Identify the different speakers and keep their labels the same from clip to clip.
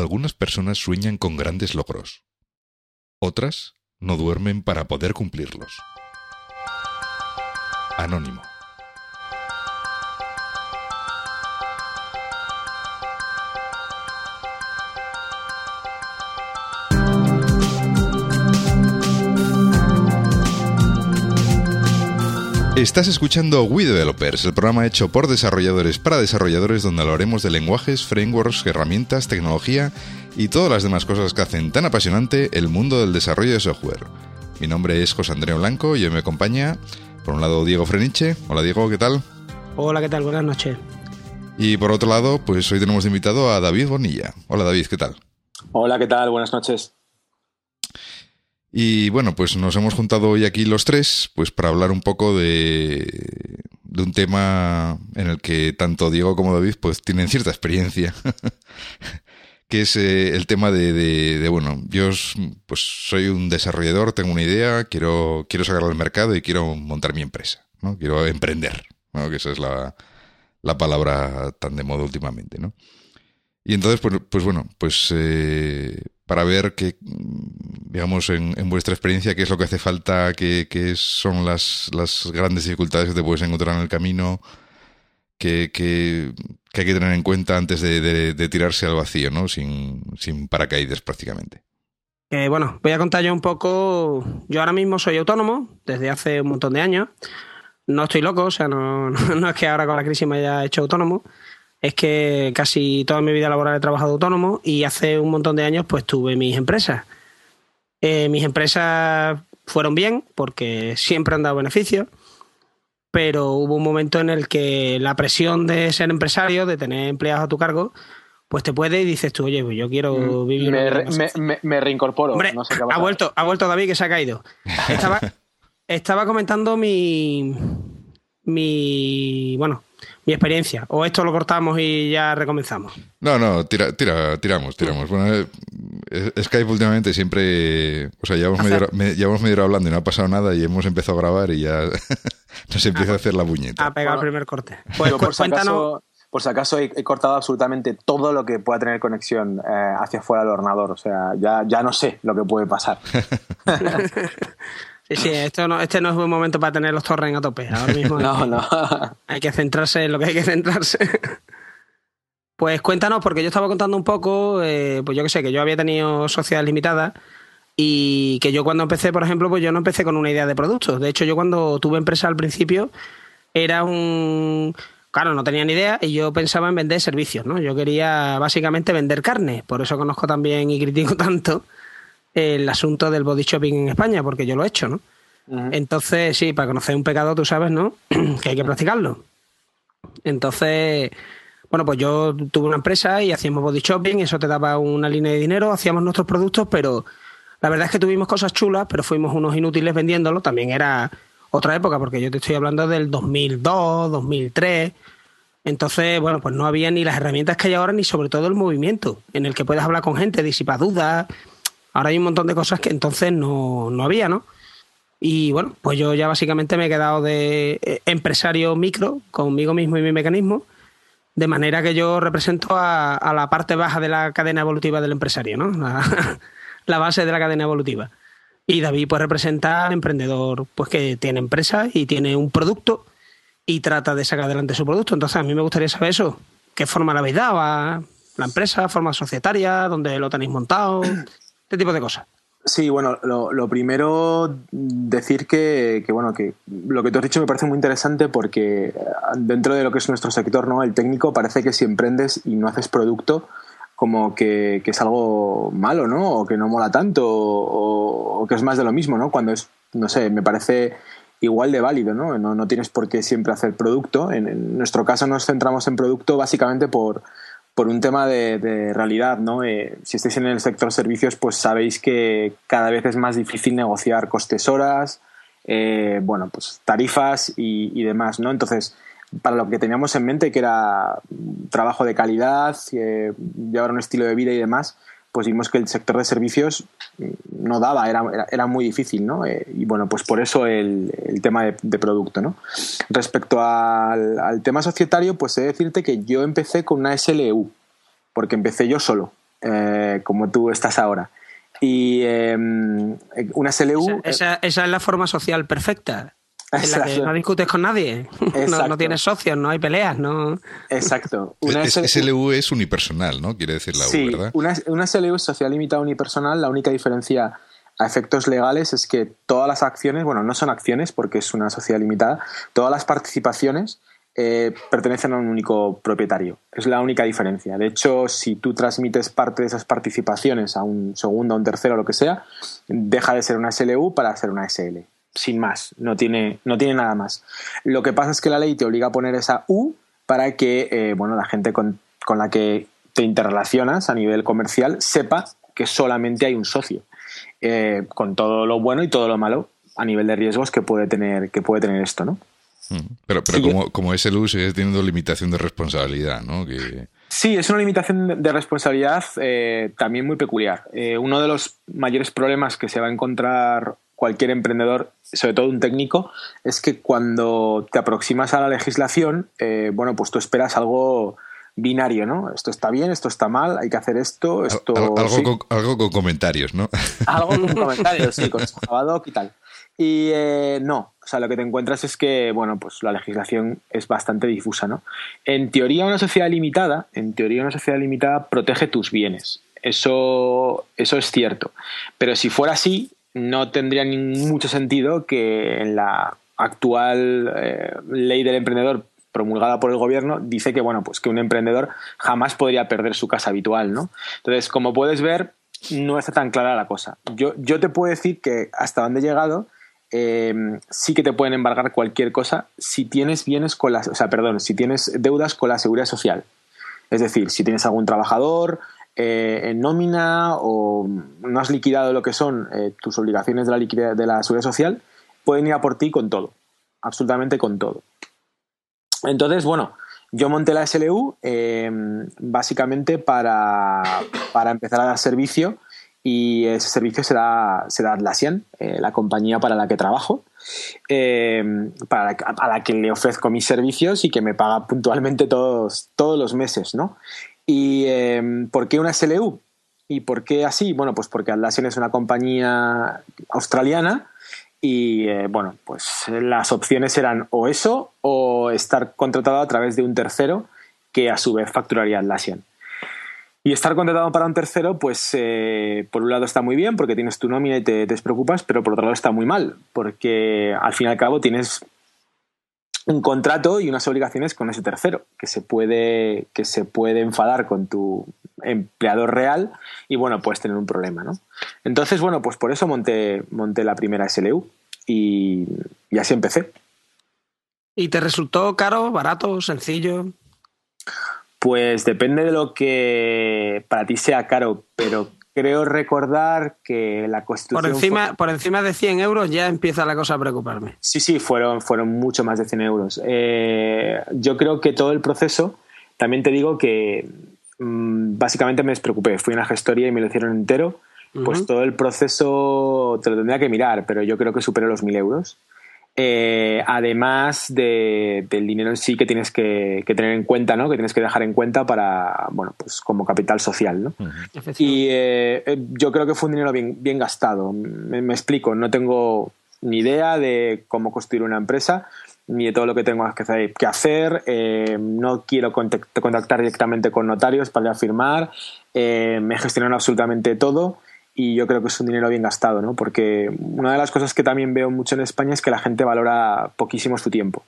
Speaker 1: algunas personas sueñan con grandes logros. Otras no duermen para poder cumplirlos. Anónimo. Estás escuchando We Developers, el programa hecho por desarrolladores para desarrolladores donde hablaremos de lenguajes, frameworks, herramientas, tecnología y todas las demás cosas que hacen tan apasionante el mundo del desarrollo de software. Mi nombre es José Andrés Blanco y hoy me acompaña, por un lado, Diego Freniche. Hola Diego, ¿qué tal?
Speaker 2: Hola, ¿qué tal? Buenas noches.
Speaker 1: Y por otro lado, pues hoy tenemos invitado a David Bonilla. Hola David, ¿qué tal?
Speaker 3: Hola, ¿qué tal? Buenas noches.
Speaker 1: Y bueno, pues nos hemos juntado hoy aquí los tres, pues para hablar un poco de, de un tema en el que tanto Diego como David pues tienen cierta experiencia, que es eh, el tema de, de, bueno, yo pues soy un desarrollador, tengo una idea, quiero, quiero sacarla al mercado y quiero montar mi empresa, ¿no? Quiero emprender, ¿no? Que esa es la, la palabra tan de moda últimamente, ¿no? Y entonces, pues, pues bueno, pues eh, para ver qué, digamos, en, vuestra experiencia, qué es lo que hace falta, qué, son las, las, grandes dificultades que te puedes encontrar en el camino, que, que, hay que tener en cuenta antes de, tirarse al vacío, ¿no? Sin, sin paracaídas prácticamente.
Speaker 2: Eh, bueno, voy a contar yo un poco. Yo ahora mismo soy autónomo desde hace un montón de años. No estoy loco, o sea, no, no es que ahora con la crisis me haya hecho autónomo es que casi toda mi vida laboral he trabajado autónomo y hace un montón de años pues tuve mis empresas. Eh, mis empresas fueron bien porque siempre han dado beneficios, pero hubo un momento en el que la presión de ser empresario, de tener empleados a tu cargo, pues te puede y dices tú, oye, pues yo quiero mm, vivir...
Speaker 3: Me, reincorporo.
Speaker 2: ha, vuelto, ha vuelto David que se ha caído. Estaba, estaba comentando mi... mi bueno, mi experiencia. O esto lo cortamos y ya recomenzamos.
Speaker 1: No, no, tira, tira, tiramos, tiramos. Bueno, eh, Skype últimamente siempre, o sea, ya hemos, medio, hablando y no ha pasado nada y hemos empezado a grabar y ya nos empieza a hacer la buñeta.
Speaker 2: Ha pegado el primer corte.
Speaker 3: Pues, por, si acaso, por si acaso he, cortado absolutamente todo lo que pueda tener conexión eh, hacia fuera del ordenador. O sea, ya, ya no sé lo que puede pasar.
Speaker 2: Sí, esto no, este no es buen momento para tener los torrents a tope. Ahora mismo
Speaker 3: no, no.
Speaker 2: hay que centrarse en lo que hay que centrarse. Pues cuéntanos, porque yo estaba contando un poco, eh, pues yo que sé, que yo había tenido sociedades limitadas y que yo cuando empecé, por ejemplo, pues yo no empecé con una idea de productos. De hecho, yo cuando tuve empresa al principio era un... Claro, no tenía ni idea y yo pensaba en vender servicios, ¿no? Yo quería básicamente vender carne, por eso conozco también y critico tanto el asunto del body shopping en España, porque yo lo he hecho, ¿no? Entonces, sí, para conocer un pecado, tú sabes, ¿no? que hay que practicarlo. Entonces, bueno, pues yo tuve una empresa y hacíamos body shopping, eso te daba una línea de dinero, hacíamos nuestros productos, pero la verdad es que tuvimos cosas chulas, pero fuimos unos inútiles vendiéndolo. También era otra época, porque yo te estoy hablando del 2002, 2003. Entonces, bueno, pues no había ni las herramientas que hay ahora, ni sobre todo el movimiento, en el que puedes hablar con gente, disipar dudas, Ahora hay un montón de cosas que entonces no, había, ¿no? Y bueno, pues yo ya básicamente me he quedado de eh, empresario micro conmigo mismo y mi mecanismo, de manera que yo represento a, la parte baja de la cadena evolutiva del empresario, ¿no? La, base de la cadena evolutiva. Y David pues representa al emprendedor pues que tiene empresa y tiene un producto y trata de sacar adelante su producto. Entonces a mí me gustaría saber eso. ¿Qué forma le habéis dado a la empresa? ¿Forma societaria? ¿Dónde lo tenéis montado? Este tipo de cosas.
Speaker 3: Sí, bueno, lo, primero decir que, bueno, que lo que tú has dicho me parece muy interesante porque dentro de lo que es nuestro sector, ¿no? El técnico parece que si emprendes y no haces producto, como que, es algo malo, ¿no? O que no mola tanto, o, que es más de lo mismo, ¿no? Cuando es, no sé, me parece igual de válido, ¿no? No, no tienes por qué siempre hacer producto. en nuestro caso nos centramos en producto básicamente por por un tema de, realidad, ¿no? Eh, si estáis en el sector servicios, pues sabéis que cada vez es más difícil negociar costes horas, eh, bueno, pues tarifas y, demás, ¿no? Entonces, para lo que teníamos en mente, que era trabajo de calidad, eh, llevar un estilo de vida y demás, pues vimos que el sector de servicios no daba, era, era, muy difícil, ¿no? Eh, y bueno, pues por eso el, el tema de, producto, ¿no? Respecto al, al, tema societario, pues he de decirte que yo empecé con una SLU, porque empecé yo solo. eh, como tú estás ahora. Y em, una SLU...
Speaker 2: Esa, es la forma social perfecta. En la que no discutes con nadie, no, tienes socios, no hay peleas, no.
Speaker 3: Exacto.
Speaker 1: Una SLU es unipersonal, ¿no? Quiere decir la U, ¿verdad?
Speaker 3: Una, una SLU es social limitada unipersonal. La única diferencia a efectos legales es que todas las acciones, bueno, no son acciones porque es una sociedad limitada, todas las participaciones eh, pertenecen a un único propietario. Es la única diferencia. De hecho, si tú transmites parte de esas participaciones a un segundo, a un tercero, lo que sea, deja de ser una SLU para ser una SL. Sin más, no tiene, no tiene nada más. Lo que pasa es que la ley te obliga a poner esa U para que eh, bueno, la gente con, con la que te interrelacionas a nivel comercial sepa que solamente hay un socio. Eh, con todo lo bueno y todo lo malo a nivel de riesgos que puede tener, que puede tener esto, ¿no?
Speaker 1: Mm. Pero, pero como, como es el uso, sigue teniendo limitación de responsabilidad, ¿no? Que...
Speaker 3: Sí, es una limitación de responsabilidad eh, también muy peculiar. Eh, uno de los mayores problemas que se va a encontrar cualquier emprendedor, sobre todo un técnico, es que cuando te aproximas a la legislación, bueno, pues tú esperas algo binario, ¿no? Esto está bien, esto está mal, hay que hacer esto, esto...
Speaker 1: algo, con, algo con comentarios, ¿no?
Speaker 3: Algo con comentarios, sí, con Javadoc y tal. Y eh, no, o sea, lo que te encuentras es que, bueno, pues la legislación es bastante difusa, ¿no? En teoría una sociedad limitada, en teoría una sociedad limitada protege tus bienes. Eso, eso es cierto. Pero si fuera así, no tendría mucho sentido que en la actual eh, ley del emprendedor promulgada por el gobierno dice que bueno pues que un emprendedor jamás podría perder su casa habitual no entonces como puedes ver no está tan clara la cosa. Yo yo te puedo decir que hasta donde he llegado eh, sí que te pueden embargar cualquier cosa si tienes bienes con las o sea perdón si tienes deudas con la seguridad social. Es decir si tienes algún trabajador eh, en nómina o no has liquidado lo que son eh, tus obligaciones de la, de la seguridad social pueden ir a por ti con todo absolutamente con todo entonces, bueno, yo monté la SLU em, básicamente para, empezar a dar servicio y ese servicio será, será Atlassian, eh, la compañía para la que trabajo, em, para a la que le ofrezco mis servicios y que me paga puntualmente todos, todos los meses, ¿no? ¿Y em, por qué una SLU? ¿Y por qué así? Bueno, pues porque Atlassian es una compañía australiana y eh, bueno, pues las opciones eran o eso o estar contratado a través de un tercero que a su vez facturaría Atlassian. Y estar contratado para un tercero, pues eh, por un lado está muy bien porque tienes tu nómina y te, despreocupas, pero por otro lado está muy mal porque al fin y al cabo tienes un contrato y unas obligaciones con ese tercero que se puede que se puede enfadar con tu empleador real y bueno puedes tener un problema no entonces bueno pues por eso monté monté la primera SLU y, y así empecé.
Speaker 2: Y te resultó caro barato sencillo
Speaker 3: pues depende de lo que para ti sea caro pero creo recordar que la Constitución...
Speaker 2: Por encima, por encima de 100 euros ya empieza la cosa a preocuparme.
Speaker 3: Sí, sí, fueron, fueron mucho más de 100 euros. Eh, yo creo que todo el proceso, también te digo que mm, básicamente me despreocupé. Fui a una gestoría y me lo hicieron entero. Pues todo el proceso te lo tendría que mirar, pero yo creo que superó los 1.000 euros. Eh, además del dinero en sí que tienes que, tener en cuenta, ¿no? Que tienes que dejar en cuenta para, bueno, pues como capital social, ¿no? Y eh, eh, yo creo que fue un dinero bien, bien gastado. Me, explico, no tengo ni idea de cómo construir una empresa, ni de todo lo que tengo que hacer. no quiero contactar directamente con notarios para firmar. me gestionaron absolutamente todo y yo creo que es un dinero bien gastado, ¿no? Porque una de las cosas que también veo mucho en España es que la gente valora poquísimo su tiempo.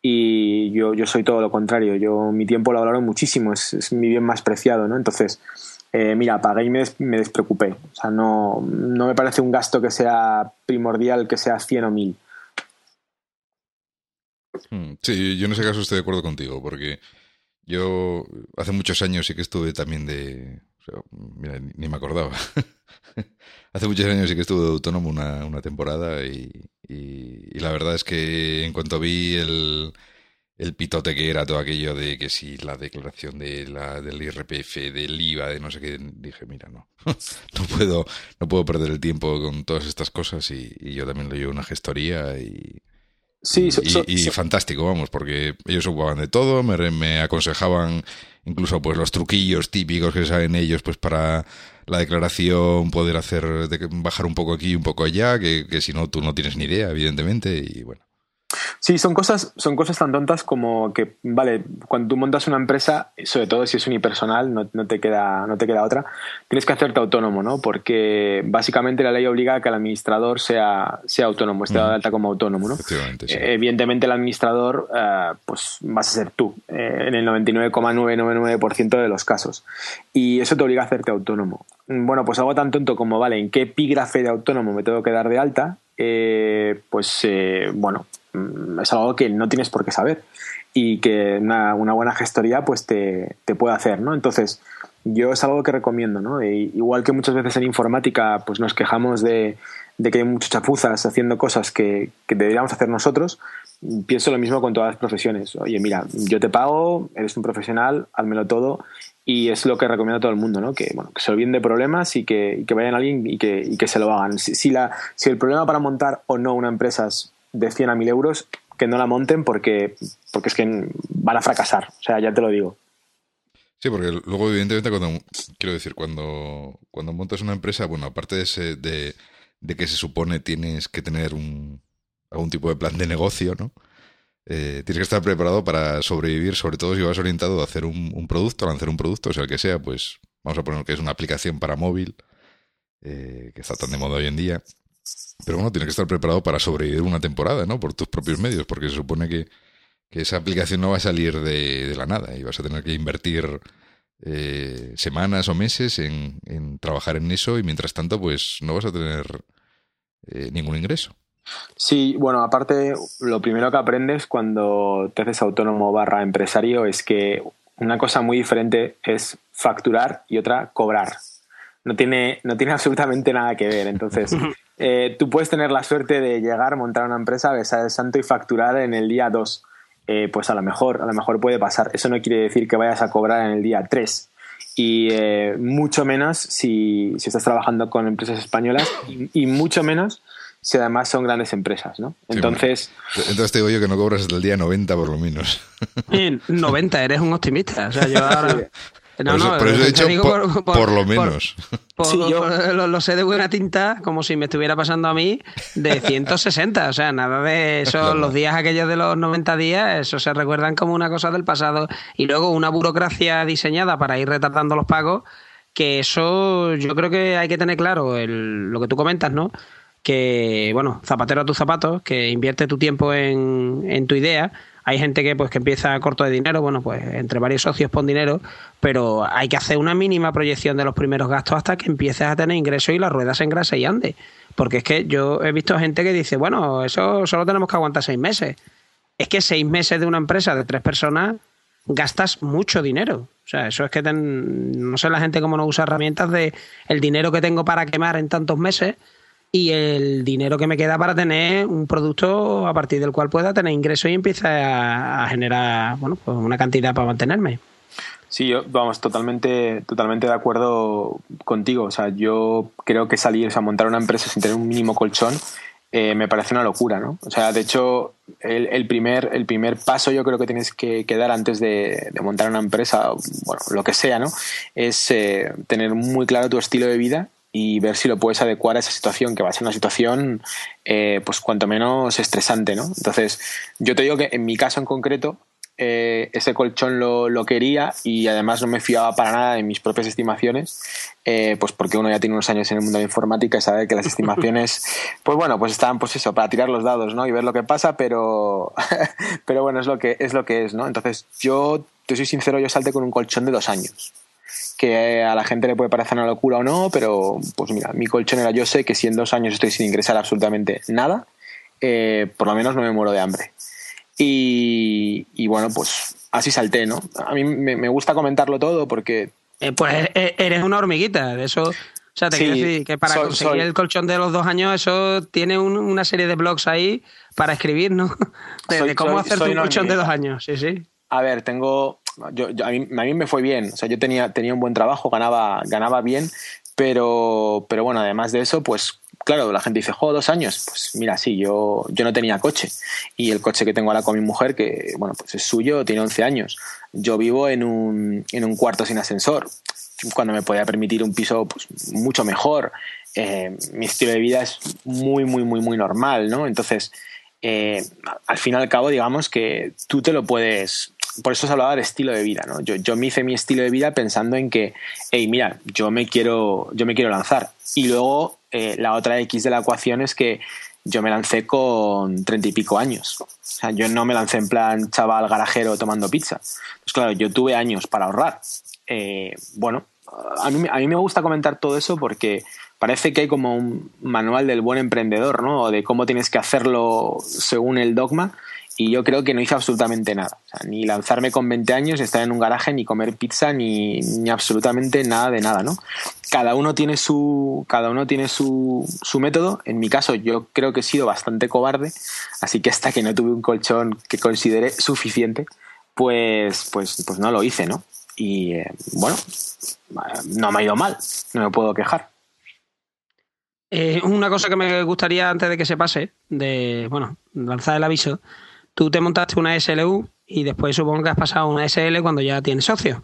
Speaker 3: Y yo, yo soy todo lo contrario, yo mi tiempo lo valoro muchísimo, es, mi bien más preciado, ¿no? Entonces, eh, mira, pagué y me, me, despreocupé. O sea, no, no me parece un gasto que sea primordial, que sea 100 o 1000.
Speaker 1: Hmm, sí, yo en ese caso estoy de acuerdo contigo, porque yo hace muchos años sí que estuve también de... mira, ni me acordaba. Hace muchos años sí que estuve de autónomo una, una temporada y, y, la verdad es que en cuanto vi el, el pitote que era todo aquello de que si la declaración de la, del IRPF, del IVA, de no sé qué, dije, mira, no, no puedo, no puedo perder el tiempo con todas estas cosas y, y yo también lo llevo una gestoría y,
Speaker 3: Sí,
Speaker 1: y, fantástico, vamos, porque ellos ocupaban de todo, me, me, aconsejaban incluso pues los truquillos típicos que saben ellos pues para la declaración poder hacer bajar un poco aquí un poco allá que, que si no tú no tienes ni idea evidentemente y bueno
Speaker 3: Sí, son cosas, son cosas tan tontas como que, vale, cuando tú montas una empresa, sobre todo si es unipersonal, no, no, te, queda, no te queda otra, tienes que hacerte autónomo, ¿no? Porque básicamente la ley obliga a que el administrador sea, sea autónomo, esté dado de alta como autónomo, ¿no? Eh, evidentemente el administrador, eh, pues vas a ser tú, eh, en el 99,999% de los casos. Y eso te obliga a hacerte autónomo. Bueno, pues algo tan tonto como, vale, ¿en qué epígrafe de autónomo me tengo que dar de alta? pues bueno, Mm, es algo que no tienes por qué saber y que una, buena gestoría pues te, puede hacer, ¿no? Entonces, yo es algo que recomiendo, ¿no? igual que muchas veces en informática pues nos quejamos de, que hay muchas chapuzas haciendo cosas que, deberíamos hacer nosotros, pienso lo mismo con todas las profesiones. Oye, mira, yo te pago, eres un profesional, házmelo todo y es lo que recomiendo a todo el mundo, ¿no? Que, bueno, que se de problemas y que, vayan a alguien y que, que se lo hagan. Si, la, si el problema para montar o no una empresa es de 100 a 1000 euros que no la monten porque, porque es que van a fracasar. O sea, ya te lo digo.
Speaker 1: Sí, porque luego, evidentemente, cuando quiero decir, cuando, cuando montas una empresa, bueno, aparte de, ese, de, que se supone tienes que tener un, algún tipo de plan de negocio, ¿no? Eh, tienes que estar preparado para sobrevivir, sobre todo si vas orientado a hacer un, un, producto, a lanzar un producto, o sea, el que sea, pues vamos a poner que es una aplicación para móvil, eh, que está tan de moda hoy en día. Pero bueno, tienes que estar preparado para sobrevivir una temporada, ¿no? Por tus propios medios, porque se supone que, esa aplicación no va a salir de, la nada y vas a tener que invertir eh, semanas o meses en, trabajar en eso y mientras tanto, pues no vas a tener eh, ningún ingreso.
Speaker 3: Sí, bueno, aparte, lo primero que aprendes cuando te haces autónomo barra empresario es que una cosa muy diferente es facturar y otra cobrar. No tiene, no tiene absolutamente nada que ver. Entonces, eh, tú puedes tener la suerte de llegar, montar una empresa, besar el santo y facturar en el día 2. Eh, pues a lo mejor, a lo mejor puede pasar. Eso no quiere decir que vayas a cobrar en el día 3. Y eh, mucho menos si, estás trabajando con empresas españolas y, mucho menos si además son grandes empresas, ¿no? Entonces...
Speaker 1: entonces te digo yo que no cobras hasta el día 90 por lo menos.
Speaker 2: 90, eres un optimista. O sea, yo ahora...
Speaker 1: No, no, por eso he dicho por, lo menos.
Speaker 2: sí, yo... Lo, sé de buena tinta, como si me estuviera pasando a mí, de 160. o sea, nada de eso, los días aquellos de los 90 días, eso se recuerdan como una cosa del pasado. Y luego una burocracia diseñada para ir retardando los pagos, que eso yo creo que hay que tener claro lo que tú comentas, ¿no? Que, bueno, zapatero a tus zapatos, que invierte tu tiempo en, en tu idea hay gente que pues que empieza corto de dinero, bueno, pues entre varios socios pon dinero, pero hay que hacer una mínima proyección de los primeros gastos hasta que empieces a tener ingresos y las ruedas se engrase y ande. Porque es que yo he visto gente que dice, bueno, eso solo tenemos que aguantar seis meses. Es que seis meses de una empresa de tres personas gastas mucho dinero. O sea, eso es que no sé la gente cómo no usa herramientas de el dinero que tengo para quemar en tantos meses y el dinero que me queda para tener un producto a partir del cual pueda tener ingresos y empiece a, generar bueno, pues una cantidad para mantenerme.
Speaker 3: Sí, yo, vamos, totalmente, totalmente de acuerdo contigo. O sea, yo creo que salir, o sea, montar una empresa sin tener un mínimo colchón eh, me parece una locura, ¿no? O sea, de hecho, el, primer, el primer paso yo creo que tienes que, dar antes de, montar una empresa, bueno, lo que sea, ¿no? Es eh, tener muy claro tu estilo de vida y ver si lo puedes adecuar a esa situación, que va a ser una situación, eh, pues cuanto menos estresante, ¿no? Entonces, yo te digo que en mi caso en concreto, eh, ese colchón lo, lo, quería y además no me fiaba para nada de mis propias estimaciones, eh, pues porque uno ya tiene unos años en el mundo de la informática y sabe que las estimaciones, pues bueno, pues están pues eso, para tirar los dados, ¿no? Y ver lo que pasa, pero, pero bueno, es lo que es, lo que es, ¿no? Entonces, yo, te soy sincero, yo salte con un colchón de dos años que a la gente le puede parecer una locura o no, pero pues mira, mi colchón era yo sé que si en dos años estoy sin ingresar absolutamente nada, eh, por lo menos no me muero de hambre. Y, bueno, pues así salté, ¿no? A mí me, gusta comentarlo todo porque...
Speaker 2: Eh, pues eh, eres una hormiguita, de eso... O sea, te quiero decir que para conseguir el colchón de los dos años, eso tiene una serie de blogs ahí para escribir, ¿no? De, cómo hacer tu colchón de dos años, sí, sí.
Speaker 3: A ver, tengo, yo, a, mí, a, mí, me fue bien, o sea, yo tenía, tenía un buen trabajo, ganaba, ganaba bien, Pero, pero bueno, además de eso, pues claro, la gente dice, jo, dos años. Pues mira, sí, yo, yo no tenía coche. Y el coche que tengo ahora con mi mujer, que bueno, pues es suyo, tiene 11 años. Yo vivo en un, en un cuarto sin ascensor. Cuando me podía permitir un piso pues, mucho mejor. Eh, mi estilo de vida es muy, muy, muy, muy normal, ¿no? Entonces, eh, al fin y al cabo, digamos que tú te lo puedes. Por eso se hablaba de estilo de vida, ¿no? Yo, yo me hice mi estilo de vida pensando en que, hey, mira, yo me quiero, yo me quiero lanzar. Y luego eh, la otra X de la ecuación es que yo me lancé con treinta y pico años. O sea, yo no me lancé en plan chaval garajero tomando pizza. Pues claro, yo tuve años para ahorrar. Eh, bueno, a mí, a mí me gusta comentar todo eso porque parece que hay como un manual del buen emprendedor, ¿no? O de cómo tienes que hacerlo según el dogma y yo creo que no hice absolutamente nada. Ni lanzarme con 20 años, estar en un garaje, ni comer pizza, ni, ni, absolutamente nada de nada, ¿no? Cada uno tiene su, cada uno tiene su, su método. En mi caso, yo creo que he sido bastante cobarde, así que hasta que no tuve un colchón que considere suficiente, pues, pues, pues no lo hice, ¿no? Y eh, bueno, no me ha ido mal, no me puedo quejar.
Speaker 2: Eh, una cosa que me gustaría antes de que se pase, de bueno, lanzar el aviso, tú te montaste una SLU y después supongo que has pasado a una SL cuando ya tienes socios,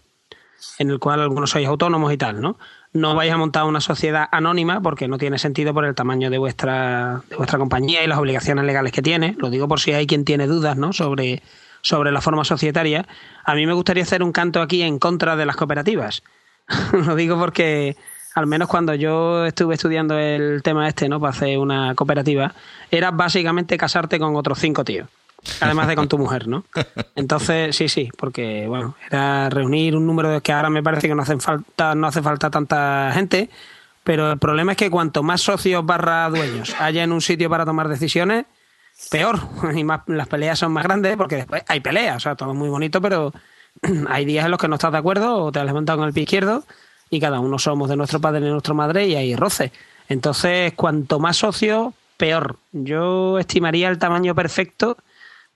Speaker 2: en el cual algunos sois autónomos y tal, ¿no? No vais a montar una sociedad anónima porque no tiene sentido por el tamaño de vuestra, de vuestra compañía y las obligaciones legales que tiene. Lo digo por si hay quien tiene dudas, ¿no? Sobre, sobre la forma societaria. A mí me gustaría hacer un canto aquí en contra de las cooperativas. Lo digo porque al menos cuando yo estuve estudiando el tema este, ¿no? Para hacer una cooperativa, era básicamente casarte con otros cinco tíos además de con tu mujer, ¿no? Entonces, sí, sí, porque, bueno, era reunir un número de que ahora me parece que no hacen falta, no hace falta tanta gente, pero el problema es que cuanto más socios barra dueños haya en un sitio para tomar decisiones, peor. Y más, las peleas son más grandes porque después hay peleas, o sea, todo muy bonito, pero hay días en los que no estás de acuerdo o te has levantado con el pie izquierdo y cada uno somos de nuestro padre y nuestra madre y hay roce. Entonces, cuanto más socios, peor. Yo estimaría el tamaño perfecto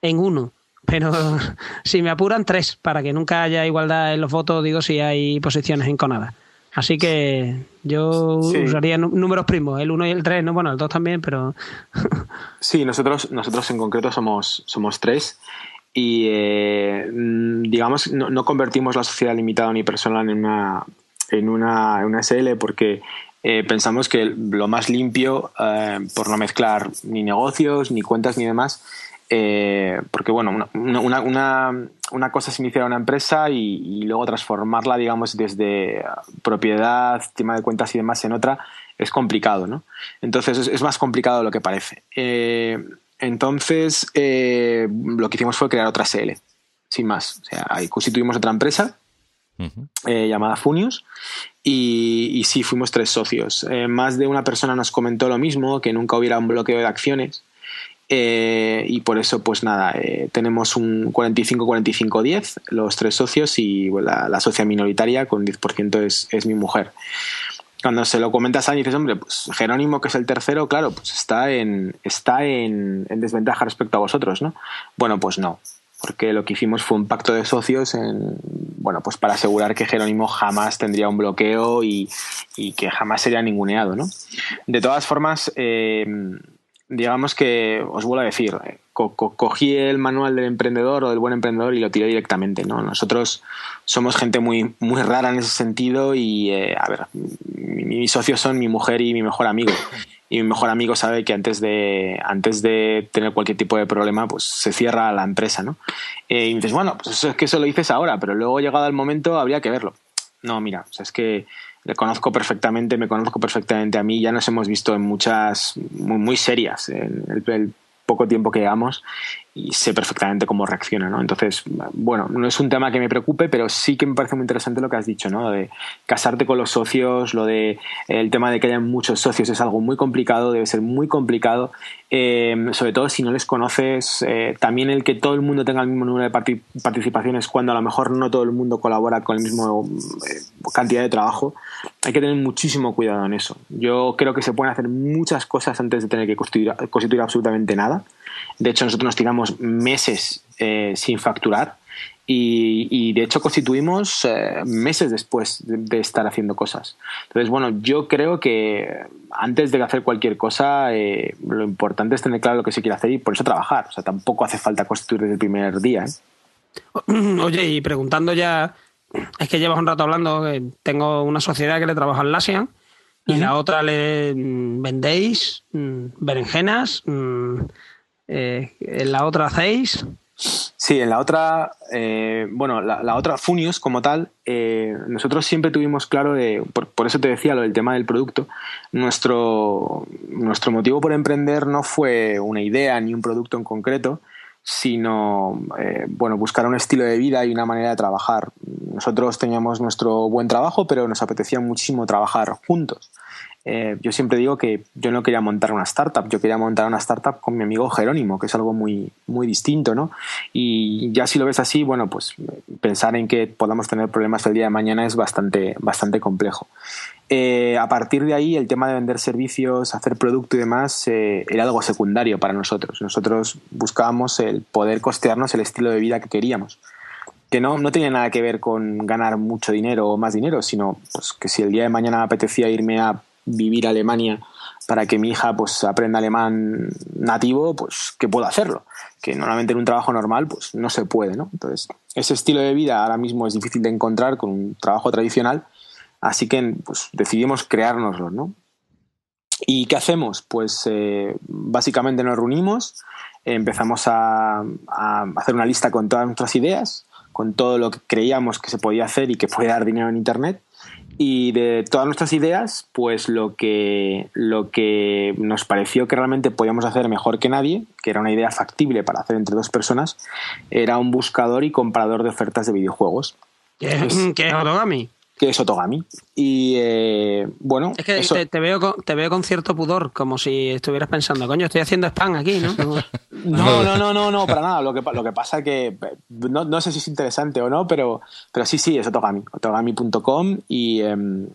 Speaker 2: en uno. Pero si me apuran, tres, para que nunca haya igualdad en los votos, digo, si hay posiciones enconadas. Así que yo usaría números primos, el 1 y el 3, ¿no? bueno, el 2 también, pero...
Speaker 3: sí, nosotros, nosotros en concreto somos, somos tres y eh, digamos no, convertimos la sociedad limitada unipersonal en una, en una, en una SL porque eh, pensamos que lo más limpio, eh, por no mezclar ni negocios, ni cuentas, ni demás, eh, porque bueno, una, una, una, cosa es iniciar una empresa y, luego transformarla, digamos, desde propiedad, tema de cuentas y demás en otra, es complicado, ¿no? Entonces es, más complicado de lo que parece. Eh, entonces eh, lo que hicimos fue crear otra SL, sin más. O sea, ahí constituimos otra empresa llamada Funius y, y, sí, fuimos tres socios. más de una persona nos comentó lo mismo, que nunca hubiera un bloqueo de acciones eh, y por eso, pues nada, eh, tenemos un 45-45-10, los tres socios, y la, la, socia minoritaria con 10% es, es mi mujer. Cuando se lo comentas a dices, hombre, pues Jerónimo, que es el tercero, claro, pues está en, está en, en desventaja respecto a vosotros, ¿no? Bueno, pues no, porque lo que hicimos fue un pacto de socios en, bueno, pues para asegurar que Jerónimo jamás tendría un bloqueo y, y que jamás sería ninguneado, ¿no? De todas formas, eh, digamos que, os vuelvo a decir, eh, cogí el manual del emprendedor o del buen emprendedor y lo tiré directamente. ¿no? Nosotros somos gente muy, muy rara en ese sentido y, eh, a ver, mis socios son mi mujer y mi mejor amigo. Y mi mejor amigo sabe que antes de, antes de tener cualquier tipo de problema, pues se cierra la empresa, ¿no? Eh, y dices, bueno, pues eso es que eso lo dices ahora, pero luego llegado el momento habría que verlo. No, mira, o sea, es que le conozco perfectamente, me conozco perfectamente a mí, ya nos hemos visto en muchas muy, muy serias en el, poco tiempo que llevamos y sé perfectamente cómo reacciona, ¿no? Entonces, bueno, no es un tema que me preocupe, pero sí que me parece muy interesante lo que has dicho, ¿no? De casarte con los socios, lo de el tema de que haya muchos socios es algo muy complicado, debe ser muy complicado, eh, sobre todo si no les conoces, eh, también el que todo el mundo tenga el mismo número de participaciones cuando a lo mejor no todo el mundo colabora con el mismo eh, cantidad de trabajo, hay que tener muchísimo cuidado en eso. Yo creo que se pueden hacer muchas cosas antes de tener que constituir, constituir absolutamente nada. De hecho, nosotros nos tiramos meses eh, sin facturar Y, de hecho constituimos eh, meses después de, estar haciendo cosas. Entonces, bueno, yo creo que antes de hacer cualquier cosa, eh, lo importante es tener claro lo que se quiere hacer y por eso trabajar. O sea, tampoco hace falta constituir desde el primer día.
Speaker 2: Oye, y preguntando ya, es que llevas un rato hablando, tengo una sociedad que le trabaja en Lasian y la otra le mm, vendéis mm, berenjenas, mm, en la otra hacéis...
Speaker 3: Sí, en la otra, eh, bueno, la, otra, Funios como tal, eh, nosotros siempre tuvimos claro, por, eso te decía lo del tema del producto, nuestro, nuestro motivo por emprender no fue una idea ni un producto en concreto, sino eh, bueno, buscar un estilo de vida y una manera de trabajar. Nosotros teníamos nuestro buen trabajo, pero nos apetecía muchísimo trabajar juntos. Eh, yo siempre digo que yo no quería montar una startup, yo quería montar una startup con mi amigo Jerónimo, que es algo muy, muy distinto, ¿no? Y ya si lo ves así, bueno, pues pensar en que podamos tener problemas el día de mañana es bastante, bastante complejo. Eh, a partir de ahí, el tema de vender servicios, hacer producto y demás, eh, era algo secundario para nosotros. Nosotros buscábamos el poder costearnos el estilo de vida que queríamos que no, no tenía nada que ver con ganar mucho dinero o más dinero, sino pues, que si el día de mañana me apetecía irme a vivir a Alemania para que mi hija pues aprenda alemán nativo, pues que puedo hacerlo. Que normalmente en un trabajo normal pues no se puede, ¿no? Entonces, ese estilo de vida ahora mismo es difícil de encontrar con un trabajo tradicional, así que pues decidimos creárnoslo, ¿no? ¿Y qué hacemos? Pues eh, básicamente nos reunimos, empezamos a, a, hacer una lista con todas nuestras ideas, con todo lo que creíamos que se podía hacer y que puede dar dinero en Internet, y de todas nuestras ideas, pues lo que, lo que nos pareció que realmente podíamos hacer mejor que nadie, que era una idea factible para hacer entre dos personas, era un buscador y comprador de ofertas de videojuegos.
Speaker 2: ¿Qué es, ¿qué es Origami?
Speaker 3: Que es Otogami. Y eh, bueno.
Speaker 2: Es que te, veo con, te veo con cierto pudor, como si estuvieras pensando, coño, estoy haciendo spam aquí, ¿no?
Speaker 3: no, no, no, no, no, para nada. Lo que, lo que pasa que no, no sé si es interesante o no, pero, pero sí, sí, es Otogami. Otogami.com y. Em,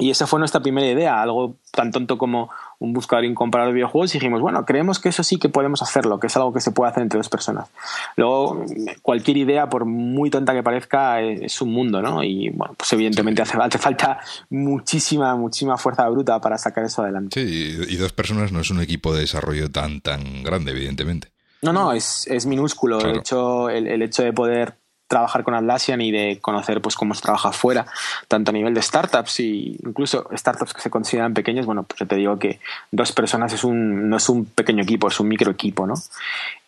Speaker 3: y esa fue nuestra primera idea, algo tan tonto como un buscador y comprador de videojuegos y dijimos, bueno, creemos que eso sí que podemos hacerlo, que es algo que se puede hacer entre dos personas. Luego, cualquier idea, por muy tonta que parezca, es un mundo, ¿no? Y bueno, pues evidentemente hace, falta muchísima, muchísima fuerza bruta para sacar eso adelante.
Speaker 1: Sí, y dos personas no es un equipo de desarrollo tan, tan grande, evidentemente.
Speaker 3: No, no, es, es minúsculo. De hecho, el, el hecho de poder trabajar con Atlassian y de conocer pues cómo se trabaja fuera, tanto a nivel de startups y incluso startups que se consideran pequeños, bueno, pues te digo que dos personas es un, no es un pequeño equipo, es un micro equipo, ¿no?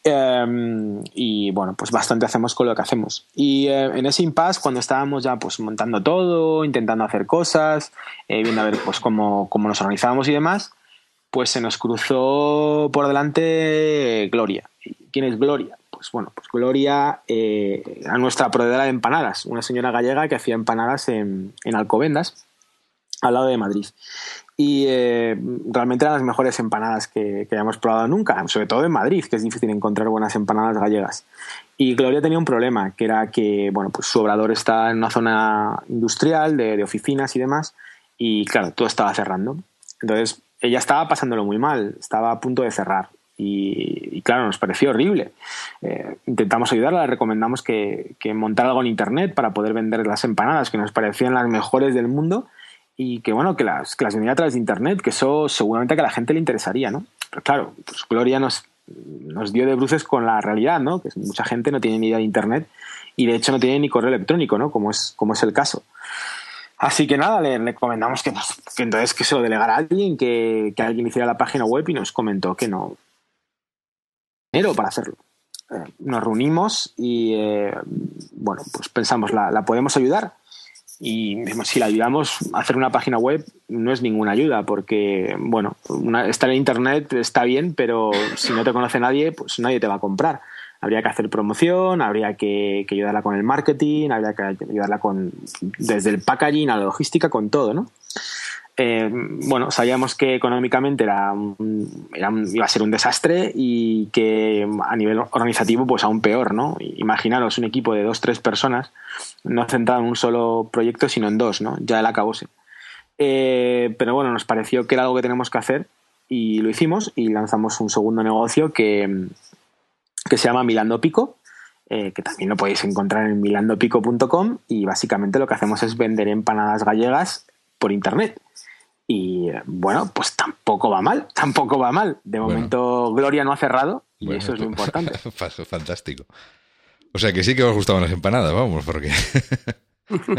Speaker 3: Em, y bueno, pues bastante hacemos con lo que hacemos. Y eh, en ese impasse, cuando estábamos ya pues montando todo, intentando hacer cosas, eh, viendo a ver pues cómo, cómo nos organizábamos y demás, pues se nos cruzó por delante Gloria. ¿Quién es Gloria? Pues bueno, pues Gloria eh, a nuestra proveedora de empanadas, una señora gallega que hacía empanadas en, Alcobendas, al lado de Madrid. Y eh, realmente eran las mejores empanadas que, que, hayamos probado nunca, sobre todo en Madrid, que es difícil encontrar buenas empanadas gallegas. Y Gloria tenía un problema, que era que bueno, pues su obrador está en una zona industrial, de, de oficinas y demás, y claro, todo estaba cerrando. Entonces, ella estaba pasándolo muy mal, estaba a punto de cerrar. Y, claro, nos pareció horrible. Eh, intentamos ayudarla, le recomendamos que, que montara algo en internet para poder vender las empanadas, que nos parecían las mejores del mundo, y que bueno, que las, que las vendiera a través de internet, que eso seguramente que a la gente le interesaría, ¿no? Pero claro, pues Gloria nos, nos dio de bruces con la realidad, ¿no? Que mucha gente no tiene ni idea de internet y de hecho no tiene ni correo electrónico, ¿no? Como es, como es el caso. Así que nada, le recomendamos que, que entonces que se lo delegara a alguien, que, que alguien hiciera la página web y nos comentó que no, dinero para hacerlo. Eh, nos reunimos y, eh, bueno, pues pensamos, ¿la, podemos ayudar? Y si la ayudamos a hacer una página web, no es ninguna ayuda, porque, bueno, estar en Internet está bien, pero si no te conoce nadie, pues nadie te va a comprar. Habría que hacer promoción, habría que, que ayudarla con el marketing, habría que ayudarla con desde el packaging a la logística, con todo, ¿no? Eh, bueno, sabíamos que económicamente era, iba a ser un desastre y que a nivel organizativo pues aún peor, ¿no? Imaginaros un equipo de dos, tres personas, no centrado en un solo proyecto, sino en dos, ¿no? Ya el acabóse. Eh, pero bueno, nos pareció que era algo que tenemos que hacer y lo hicimos y lanzamos un segundo negocio que, que se llama Milando Pico, eh, que también lo podéis encontrar en milandopico.com y básicamente lo que hacemos es vender empanadas gallegas por internet. Y bueno, pues tampoco va mal, tampoco va mal. De momento Gloria no ha cerrado y eso es lo importante.
Speaker 1: Fantástico. O sea que sí que os gustaban las empanadas, vamos, porque...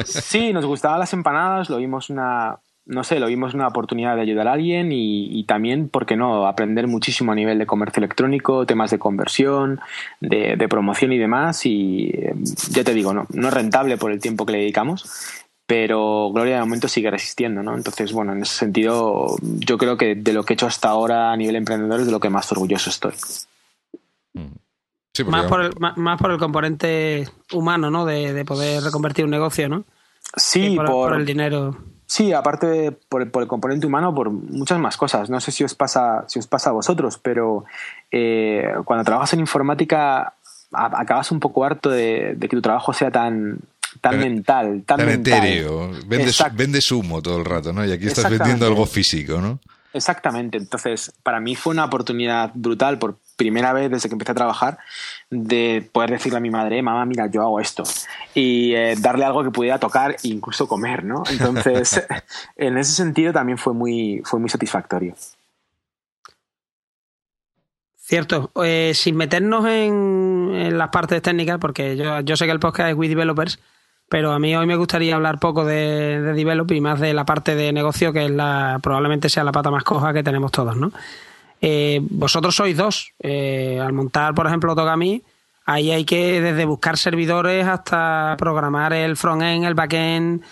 Speaker 3: sí, nos gustaban las empanadas, lo vimos una, no sé, lo vimos una oportunidad de ayudar a alguien y, también, ¿por qué no?, aprender muchísimo a nivel de comercio electrónico, temas de conversión, de, promoción y demás. Y eh, ya te digo, no, no es rentable por el tiempo que le dedicamos, pero Gloria de momento sigue resistiendo, ¿no? Entonces, bueno, en ese sentido, yo creo que de lo que he hecho hasta ahora a nivel emprendedor es de lo que más orgulloso estoy.
Speaker 2: más, por el, más, por el componente humano, ¿no? De, poder reconvertir un negocio, ¿no?
Speaker 3: Sí,
Speaker 2: por, el dinero.
Speaker 3: Sí, aparte por, el componente humano, por muchas más cosas. No sé si os pasa, si os pasa a vosotros, pero eh, cuando trabajas en informática acabas un poco harto de, que tu trabajo sea tan, tan, mental, tan,
Speaker 1: etéreo. Vendes, humo todo el rato, ¿no? Y aquí estás vendiendo algo físico, ¿no?
Speaker 3: Exactamente. Entonces, para mí fue una oportunidad brutal por primera vez desde que empecé a trabajar de poder decirle a mi madre, mamá, mira, yo hago esto. Y eh, darle algo que pudiera tocar e incluso comer, ¿no? Entonces, en ese sentido también fue muy, fue muy satisfactorio.
Speaker 2: Cierto. Eh, sin meternos en, las partes técnicas, porque yo, yo sé que el podcast es We Developers, pero a mí hoy me gustaría hablar poco de, de develop y más de la parte de negocio, que es la probablemente sea la pata más coja que tenemos todos, ¿no? Eh, vosotros sois dos. Eh, al montar, por ejemplo, Togami, ahí hay que desde buscar servidores hasta programar el front-end, el back-end,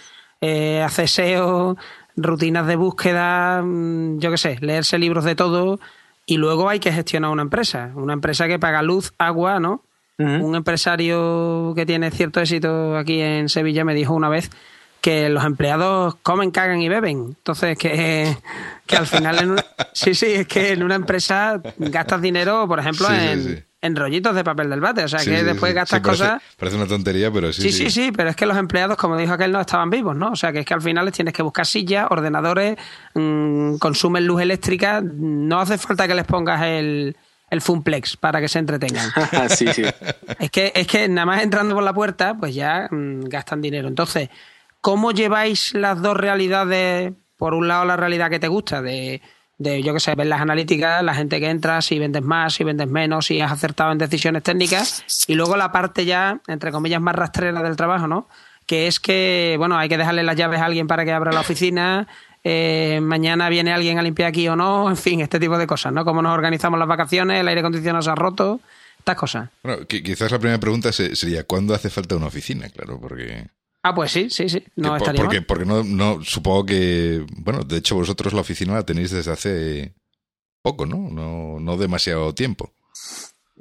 Speaker 2: eh, hacer SEO, rutinas de búsqueda, mm, yo qué sé, leerse libros de todo. Y luego hay que gestionar una empresa. Una empresa que paga luz, agua, ¿no? Un empresario que tiene cierto éxito aquí en Sevilla me dijo una vez que los empleados comen, cagan y beben. Entonces, que, que al final, en sí, sí, es que en una empresa gastas dinero, por ejemplo, en, rollitos de papel del bate. O sea, que después gastas cosas.
Speaker 1: Parece una tontería, pero sí,
Speaker 2: sí. Sí, sí, pero es que los empleados, como dijo aquel, no estaban vivos, ¿no? O sea, que es que al final les tienes que buscar sillas, ordenadores, mm, consumen luz eléctrica. No hace falta que les pongas el el Funplex para que se entretengan.
Speaker 3: sí, sí.
Speaker 2: Es que, es que nada más entrando por la puerta, pues ya mm, gastan dinero. Entonces, ¿cómo lleváis las dos realidades? Por un lado, la realidad que te gusta, de, de yo qué sé, ver las analíticas, la gente que entra, si vendes más, si vendes menos, si has acertado en decisiones técnicas, y luego la parte ya, entre comillas, más rastrera del trabajo, ¿no? Que es que, bueno, hay que dejarle las llaves a alguien para que abra la oficina, eh, mañana viene alguien a limpiar aquí o no, en fin, este tipo de cosas, ¿no? Cómo nos organizamos las vacaciones, el aire acondicionado se ha roto, estas cosas.
Speaker 1: Bueno, quizás la primera pregunta sería, ¿cuándo hace falta una oficina? Claro, porque...
Speaker 2: Ah, pues sí, sí, sí. No estaría
Speaker 1: porque, porque no, no, supongo que, bueno, de hecho vosotros la oficina la tenéis desde hace poco, ¿no? No, no demasiado tiempo.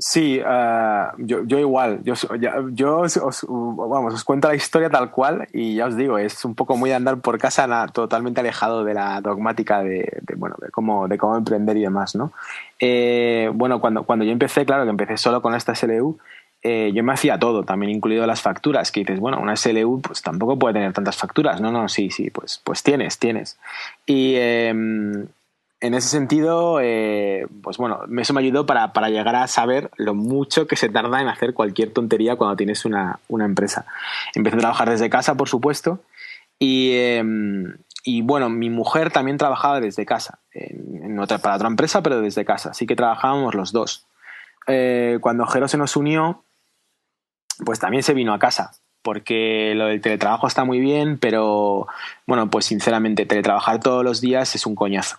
Speaker 3: Sí, eh, yo, yo, igual. Yo, yo os, vamos, os cuento la historia tal cual y ya os digo, es un poco muy andar por casa totalmente alejado de la dogmática de, bueno, de cómo, de cómo emprender y demás, ¿no? Eh, bueno, cuando, cuando yo empecé, claro que empecé solo con esta SLU, eh, yo me hacía todo, también incluido las facturas, que dices, bueno, una SLU pues tampoco puede tener tantas facturas. No, no, sí, sí, pues, pues tienes, tienes. Y em, en ese sentido, eh, pues bueno, eso me ayudó para, llegar a saber lo mucho que se tarda en hacer cualquier tontería cuando tienes una, empresa. Empecé a trabajar desde casa, por supuesto, y, em, y bueno, mi mujer también trabajaba desde casa, en, para otra empresa, pero desde casa, así que trabajábamos los dos. Eh, cuando Jero se nos unió, pues también se vino a casa, porque lo del teletrabajo está muy bien, pero bueno, pues sinceramente, teletrabajar todos los días es un coñazo.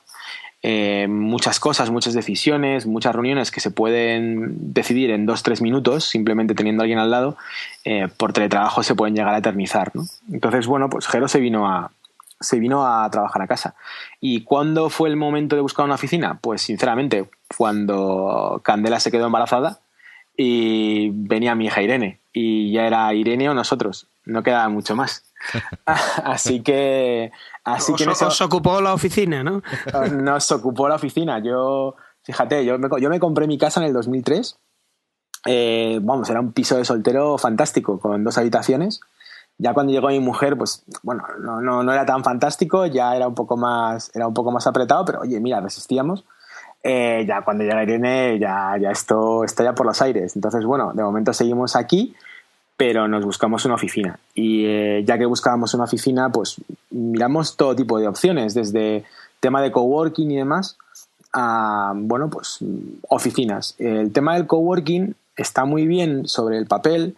Speaker 3: Eh, muchas cosas, muchas decisiones, muchas reuniones que se pueden decidir en dos, tres minutos, simplemente teniendo a alguien al lado, eh, por teletrabajo se pueden llegar a eternizar. Entonces, bueno, pues Jero se vino a, se vino a trabajar a casa. ¿Y cuándo fue el momento de buscar una oficina? Pues sinceramente, cuando Candela se quedó embarazada y venía mi hija Irene. Y ya era Irene o nosotros. No quedaba mucho más. así que. Así
Speaker 2: que nos ocupó la oficina, ¿no?
Speaker 3: nos ocupó la oficina. Yo, fíjate, yo me, yo me compré mi casa en el 2003. Eh, vamos, era un piso de soltero fantástico, con dos habitaciones. Ya cuando llegó mi mujer, pues bueno, no, no, no era tan fantástico, ya era un poco más, era un poco más apretado, pero oye, mira, resistíamos. eh, ya cuando llega Irene, ya, ya esto está ya por los aires. Entonces, bueno, de momento seguimos aquí, pero nos buscamos una oficina. Y eh, ya que buscábamos una oficina, pues miramos todo tipo de opciones, desde tema de coworking y demás, a, bueno, pues oficinas. El tema del coworking está muy bien sobre el papel,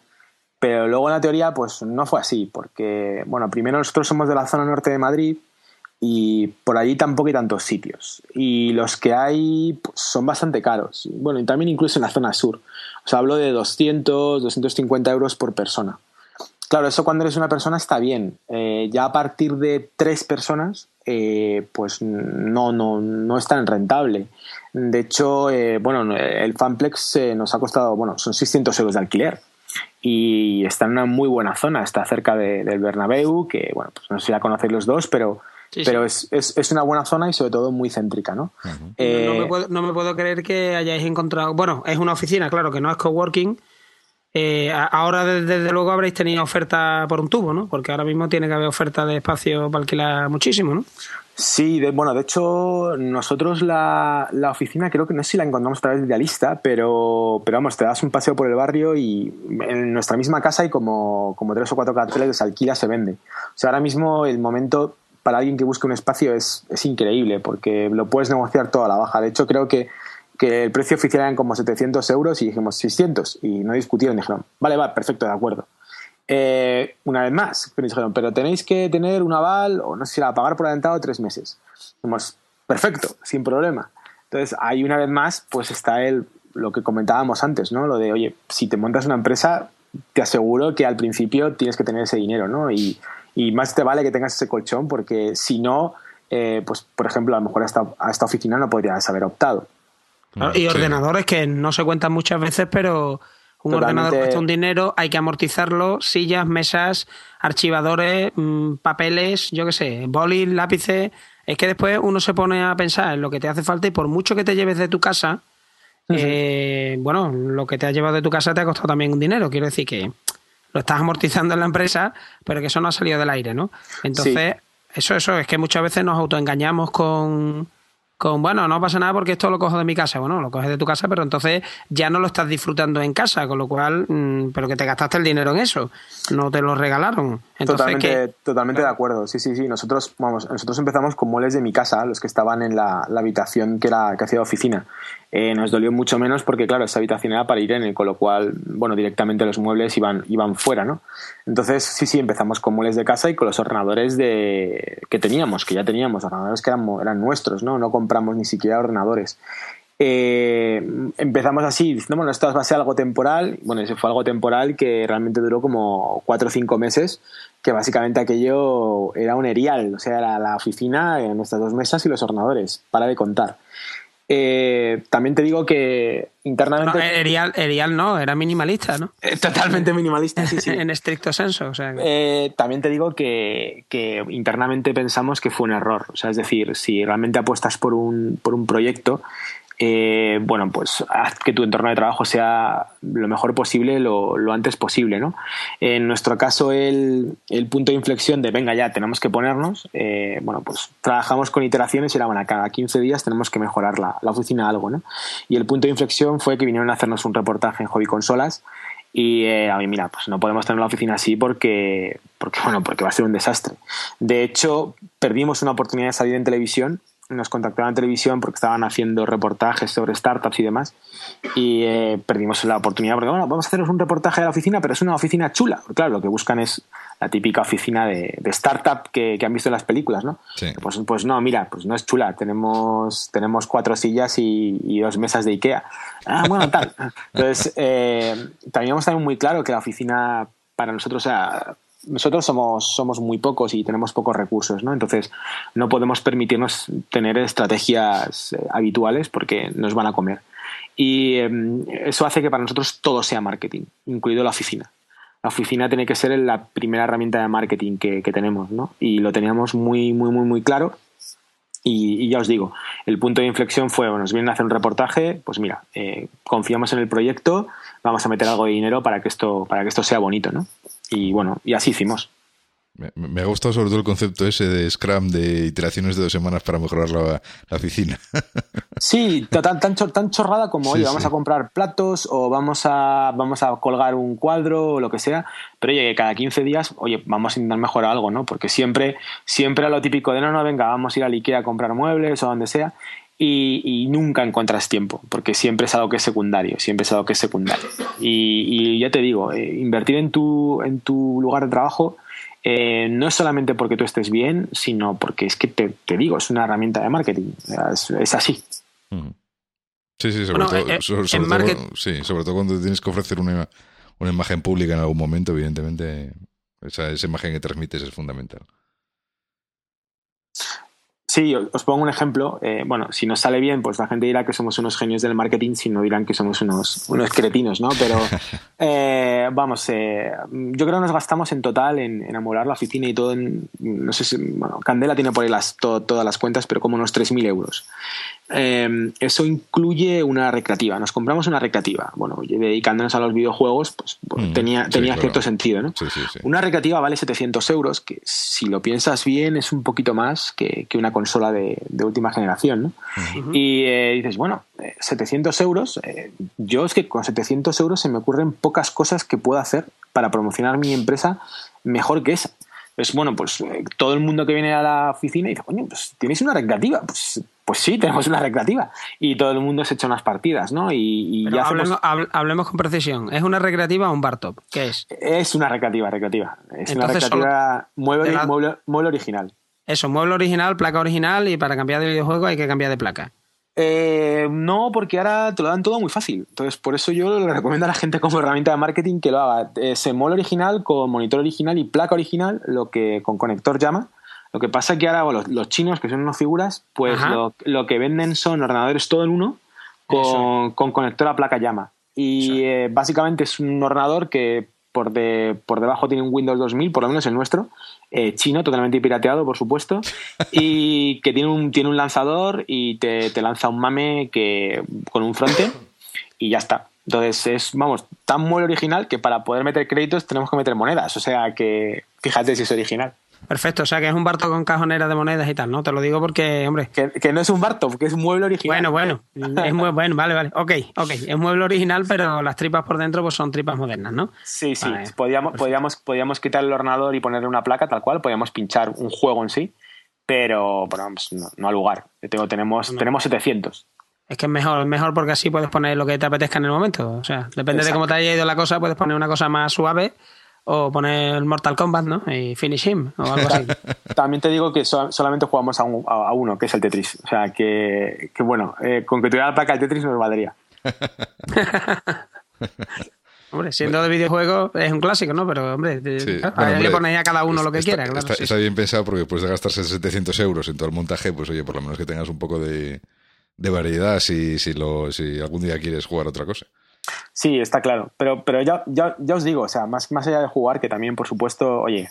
Speaker 3: pero luego en la teoría, pues no fue así, porque, bueno, primero nosotros somos de la zona norte de Madrid, y por allí tampoco hay tantos sitios. Y los que hay pues, son bastante caros. Bueno, y también incluso en la zona sur. O sea, hablo de 200, 250 euros por persona. Claro, eso cuando eres una persona está bien. Eh, ya a partir de tres personas, eh, pues no, no, no es tan rentable. De hecho, eh, bueno, el Fanplex nos ha costado, bueno, son 600 euros de alquiler. Y está en una muy buena zona, está cerca del Bernabéu, que, bueno, pues no sé si la conocéis los dos, pero pero Es, es, es, una buena zona y sobre todo muy céntrica, ¿no?
Speaker 2: Eh, no, me puedo, no, me puedo, creer que hayáis encontrado... Bueno, es una oficina, claro, que no es coworking. Eh, ahora, desde, luego, habréis tenido oferta por un tubo, ¿no? Porque ahora mismo tiene que haber oferta de espacio para alquilar muchísimo, ¿no?
Speaker 3: Sí, bueno, de hecho, nosotros la, la, oficina creo que no sé si la encontramos a través de Idealista, pero, pero vamos, te das un paseo por el barrio y en nuestra misma casa hay como, como tres o cuatro carteles que se alquila, se vende. O sea, ahora mismo el momento para alguien que busque un espacio es, es increíble porque lo puedes negociar toda la baja. De hecho, creo que, que el precio oficial eran como 700 euros y dijimos 600 y no discutieron. Dijeron, vale, va, perfecto, de acuerdo. Eh, una vez más, pero dijeron, pero tenéis que tener un aval o no sé si era pagar por adelantado tres meses. Dijimos, perfecto, sin problema. Entonces, ahí una vez más, pues está el, lo que comentábamos antes, ¿no? Lo de, oye, si te montas una empresa, te aseguro que al principio tienes que tener ese dinero, ¿no? Y, y más te vale que tengas ese colchón porque si no, eh, pues por ejemplo, a lo mejor a esta, a esta oficina no podrías haber optado.
Speaker 2: y ordenadores que no se cuentan muchas veces, pero un ordenador cuesta un dinero, hay que amortizarlo, sillas, mesas, archivadores, mm, papeles, yo qué sé, bolis, lápices. Es que después uno se pone a pensar en lo que te hace falta y por mucho que te lleves de tu casa, eh, bueno, lo que te ha llevado de tu casa te ha costado también un dinero. Quiero decir que lo estás amortizando en la empresa, pero que eso no ha salido del aire, ¿no? Entonces, eso, eso, es que muchas veces nos autoengañamos con, con, bueno, no pasa nada porque esto lo cojo de mi casa. Bueno, lo coges de tu casa, pero entonces ya no lo estás disfrutando en casa, con lo cual, mm, pero que te gastaste el dinero en eso, no te lo regalaron.
Speaker 3: totalmente, totalmente de acuerdo. Sí, sí, sí. Nosotros, vamos, nosotros empezamos con muebles de mi casa, los que estaban en la, la habitación que era que hacía oficina. Eh, nos dolió mucho menos porque, claro, esa habitación era para Irene, con lo cual, bueno, directamente los muebles iban, iban fuera, ¿no? Entonces, sí, sí, empezamos con muebles de casa y con los ordenadores de, que teníamos, que ya teníamos, ordenadores que eran, eran nuestros, ¿no? No compramos ni siquiera ordenadores. Eh, empezamos así, diciendo, bueno, esto va a ser algo temporal. Bueno, ese fue algo temporal que realmente duró como cuatro o cinco meses, que básicamente aquello era un erial, o sea, era la oficina, nuestras dos mesas y los ordenadores, para de contar. Eh, también te digo que internamente.
Speaker 2: No, Erial, no, era minimalista, ¿no?
Speaker 3: Eh, totalmente minimalista, sí, sí.
Speaker 2: en estricto senso.
Speaker 3: Eh, también te digo que, que, internamente pensamos que fue un error. O sea, es decir, si realmente apuestas por un, por un proyecto eh, bueno, pues haz que tu entorno de trabajo sea lo mejor posible, lo, antes posible, ¿no? En nuestro caso, el, punto de inflexión de venga ya, tenemos que ponernos, eh, bueno, pues trabajamos con iteraciones y era, bueno, cada 15 días tenemos que mejorar la, oficina algo, ¿no? Y el punto de inflexión fue que vinieron a hacernos un reportaje en Hobby Consolas y eh, a mí, mira, pues no podemos tener la oficina así porque, bueno, porque va a ser un desastre. De hecho, perdimos una oportunidad de salir en televisión nos contactaron en televisión porque estaban haciendo reportajes sobre startups y demás y eh, perdimos la oportunidad porque bueno, vamos a haceros un reportaje de la oficina pero es una oficina chula porque claro lo que buscan es la típica oficina de, startup que, han visto en las películas ¿no? Pues, pues no mira pues no es chula tenemos tenemos cuatro sillas y, dos mesas de Ikea. Ah bueno tal. Entonces eh, también muy claro que la oficina para nosotros era nosotros somos, somos muy pocos y tenemos pocos recursos, ¿no? Entonces no podemos permitirnos tener estrategias eh, habituales porque nos van a comer. Y em, eso hace que para nosotros todo sea marketing, incluido la oficina. La oficina tiene que ser la primera herramienta de marketing que, tenemos, ¿no? Y lo teníamos muy, muy, muy, muy claro. Y, ya os digo, el punto de inflexión fue, bueno, nos vienen a hacer un reportaje, pues mira, eh, confiamos en el proyecto, vamos a meter algo de dinero para que esto, para que esto sea bonito, ¿no? Y bueno, y así hicimos.
Speaker 1: Me, ha gustado sobre todo el concepto ese de Scrum de iteraciones de dos semanas para mejorar la, oficina.
Speaker 3: Sí, tan, tan, tan chorrada como, oye, vamos a comprar platos o vamos a, vamos a colgar un cuadro o lo que sea, pero oye, cada 15 días, oye, vamos a intentar mejorar algo, ¿no? Porque siempre, siempre a lo típico de, no, no, venga, vamos a ir a Ikea a comprar muebles o donde sea, y, nunca encuentras tiempo, porque siempre es algo que es secundario, siempre es algo que es secundario. Y, ya te digo, eh, invertir en tu, en tu lugar de trabajo eh, no es solamente porque tú estés bien, sino porque es que te, digo, es una herramienta de marketing, es, así.
Speaker 1: Sí, sí, sobre, todo, eh, sí, sobre todo cuando tienes que ofrecer una, una imagen pública en algún momento, evidentemente, esa, esa imagen que transmites es fundamental.
Speaker 3: Sí, os pongo un ejemplo. Eh, bueno, si nos sale bien, pues la gente dirá que somos unos genios del marketing, si no dirán que somos unos, unos cretinos, ¿no? Pero eh, vamos, eh, yo creo que nos gastamos en total en, en amolar la oficina y todo en, no sé si, bueno, Candela tiene por ahí las, todas las cuentas, pero como unos 3.000 euros. Em, eso incluye una recreativa. Nos compramos una recreativa. Bueno, dedicándonos a los videojuegos, pues, pues mm, tenía, tenía cierto sentido, ¿no? Una recreativa vale 700 euros, que si lo piensas bien es un poquito más que, que una consola de, de, última generación, ¿no? Y eh, dices, bueno, 700 eh, euros, eh, yo es que con 700 euros se me ocurren pocas cosas que puedo hacer para promocionar mi empresa mejor que esa. Pues bueno, pues todo el mundo que viene a la oficina dice, coño, pues tienes una recreativa, pues pues sí, tenemos una recreativa y todo el mundo se echa unas partidas, ¿no? Y,
Speaker 2: ya hablemos, con precisión. ¿Es una recreativa o un bar top? ¿Qué es?
Speaker 3: Es una recreativa, recreativa. Es una recreativa mueble, mueble, original.
Speaker 2: Eso, mueble original, placa original y para cambiar de videojuego hay que cambiar de placa.
Speaker 3: Eh, no, porque ahora te lo dan todo muy fácil. Entonces, por eso yo le recomiendo a la gente como herramienta de marketing que lo haga. Ese mueble original con monitor original y placa original, lo que con conector llama lo que pasa es que ahora los, chinos, que son unas figuras, pues lo, que venden son ordenadores todo en uno con, con conector a placa llama. Y eh, básicamente es un ordenador que por, de, por debajo tiene un Windows 2000, por lo menos el nuestro, eh, chino, totalmente pirateado, por supuesto, y que tiene un, tiene un lanzador y te, te lanza un mame que, con un frontend y ya está. Entonces es, vamos, tan muy original que para poder meter créditos tenemos que meter monedas. O sea que fíjate si es original.
Speaker 2: Perfecto, o sea que es un Barto con cajonera de monedas y tal, ¿no? Te lo digo porque, hombre.
Speaker 3: Que, no es un Barto, que es un mueble original.
Speaker 2: Bueno, bueno, es muy bueno, vale, vale. Ok, ok, es mueble original, pero las tripas por dentro pues son tripas modernas, ¿no?
Speaker 3: Sí, sí. podíamos, podíamos, podíamos quitar el ordenador y ponerle una placa tal cual, podíamos pinchar un juego en sí, pero, bueno, no, no al lugar. Tengo, tenemos, tenemos 700.
Speaker 2: Es que es mejor, es mejor porque así puedes poner lo que te apetezca en el momento. O sea, depende de cómo te haya ido la cosa, puedes poner una cosa más suave o poner el Mortal Kombat, ¿no? Y finish him o algo así.
Speaker 3: También te digo que solamente jugamos a, uno, que es el Tetris. O sea, que, bueno, eh, con que tuviera la placa el Tetris nos valdría.
Speaker 2: hombre, siendo de videojuego es un clásico, ¿no? Pero, hombre, sí. le ponéis a cada uno lo que quiera. Claro,
Speaker 1: está, bien pensado porque después de gastarse 700 euros en todo el montaje, pues oye, por lo menos que tengas un poco de, de variedad si, si, lo, si algún día quieres jugar otra cosa.
Speaker 3: Sí, está claro. Pero, pero ya, ya, ya, os digo, o sea, más, más allá de jugar, que también, por supuesto, oye,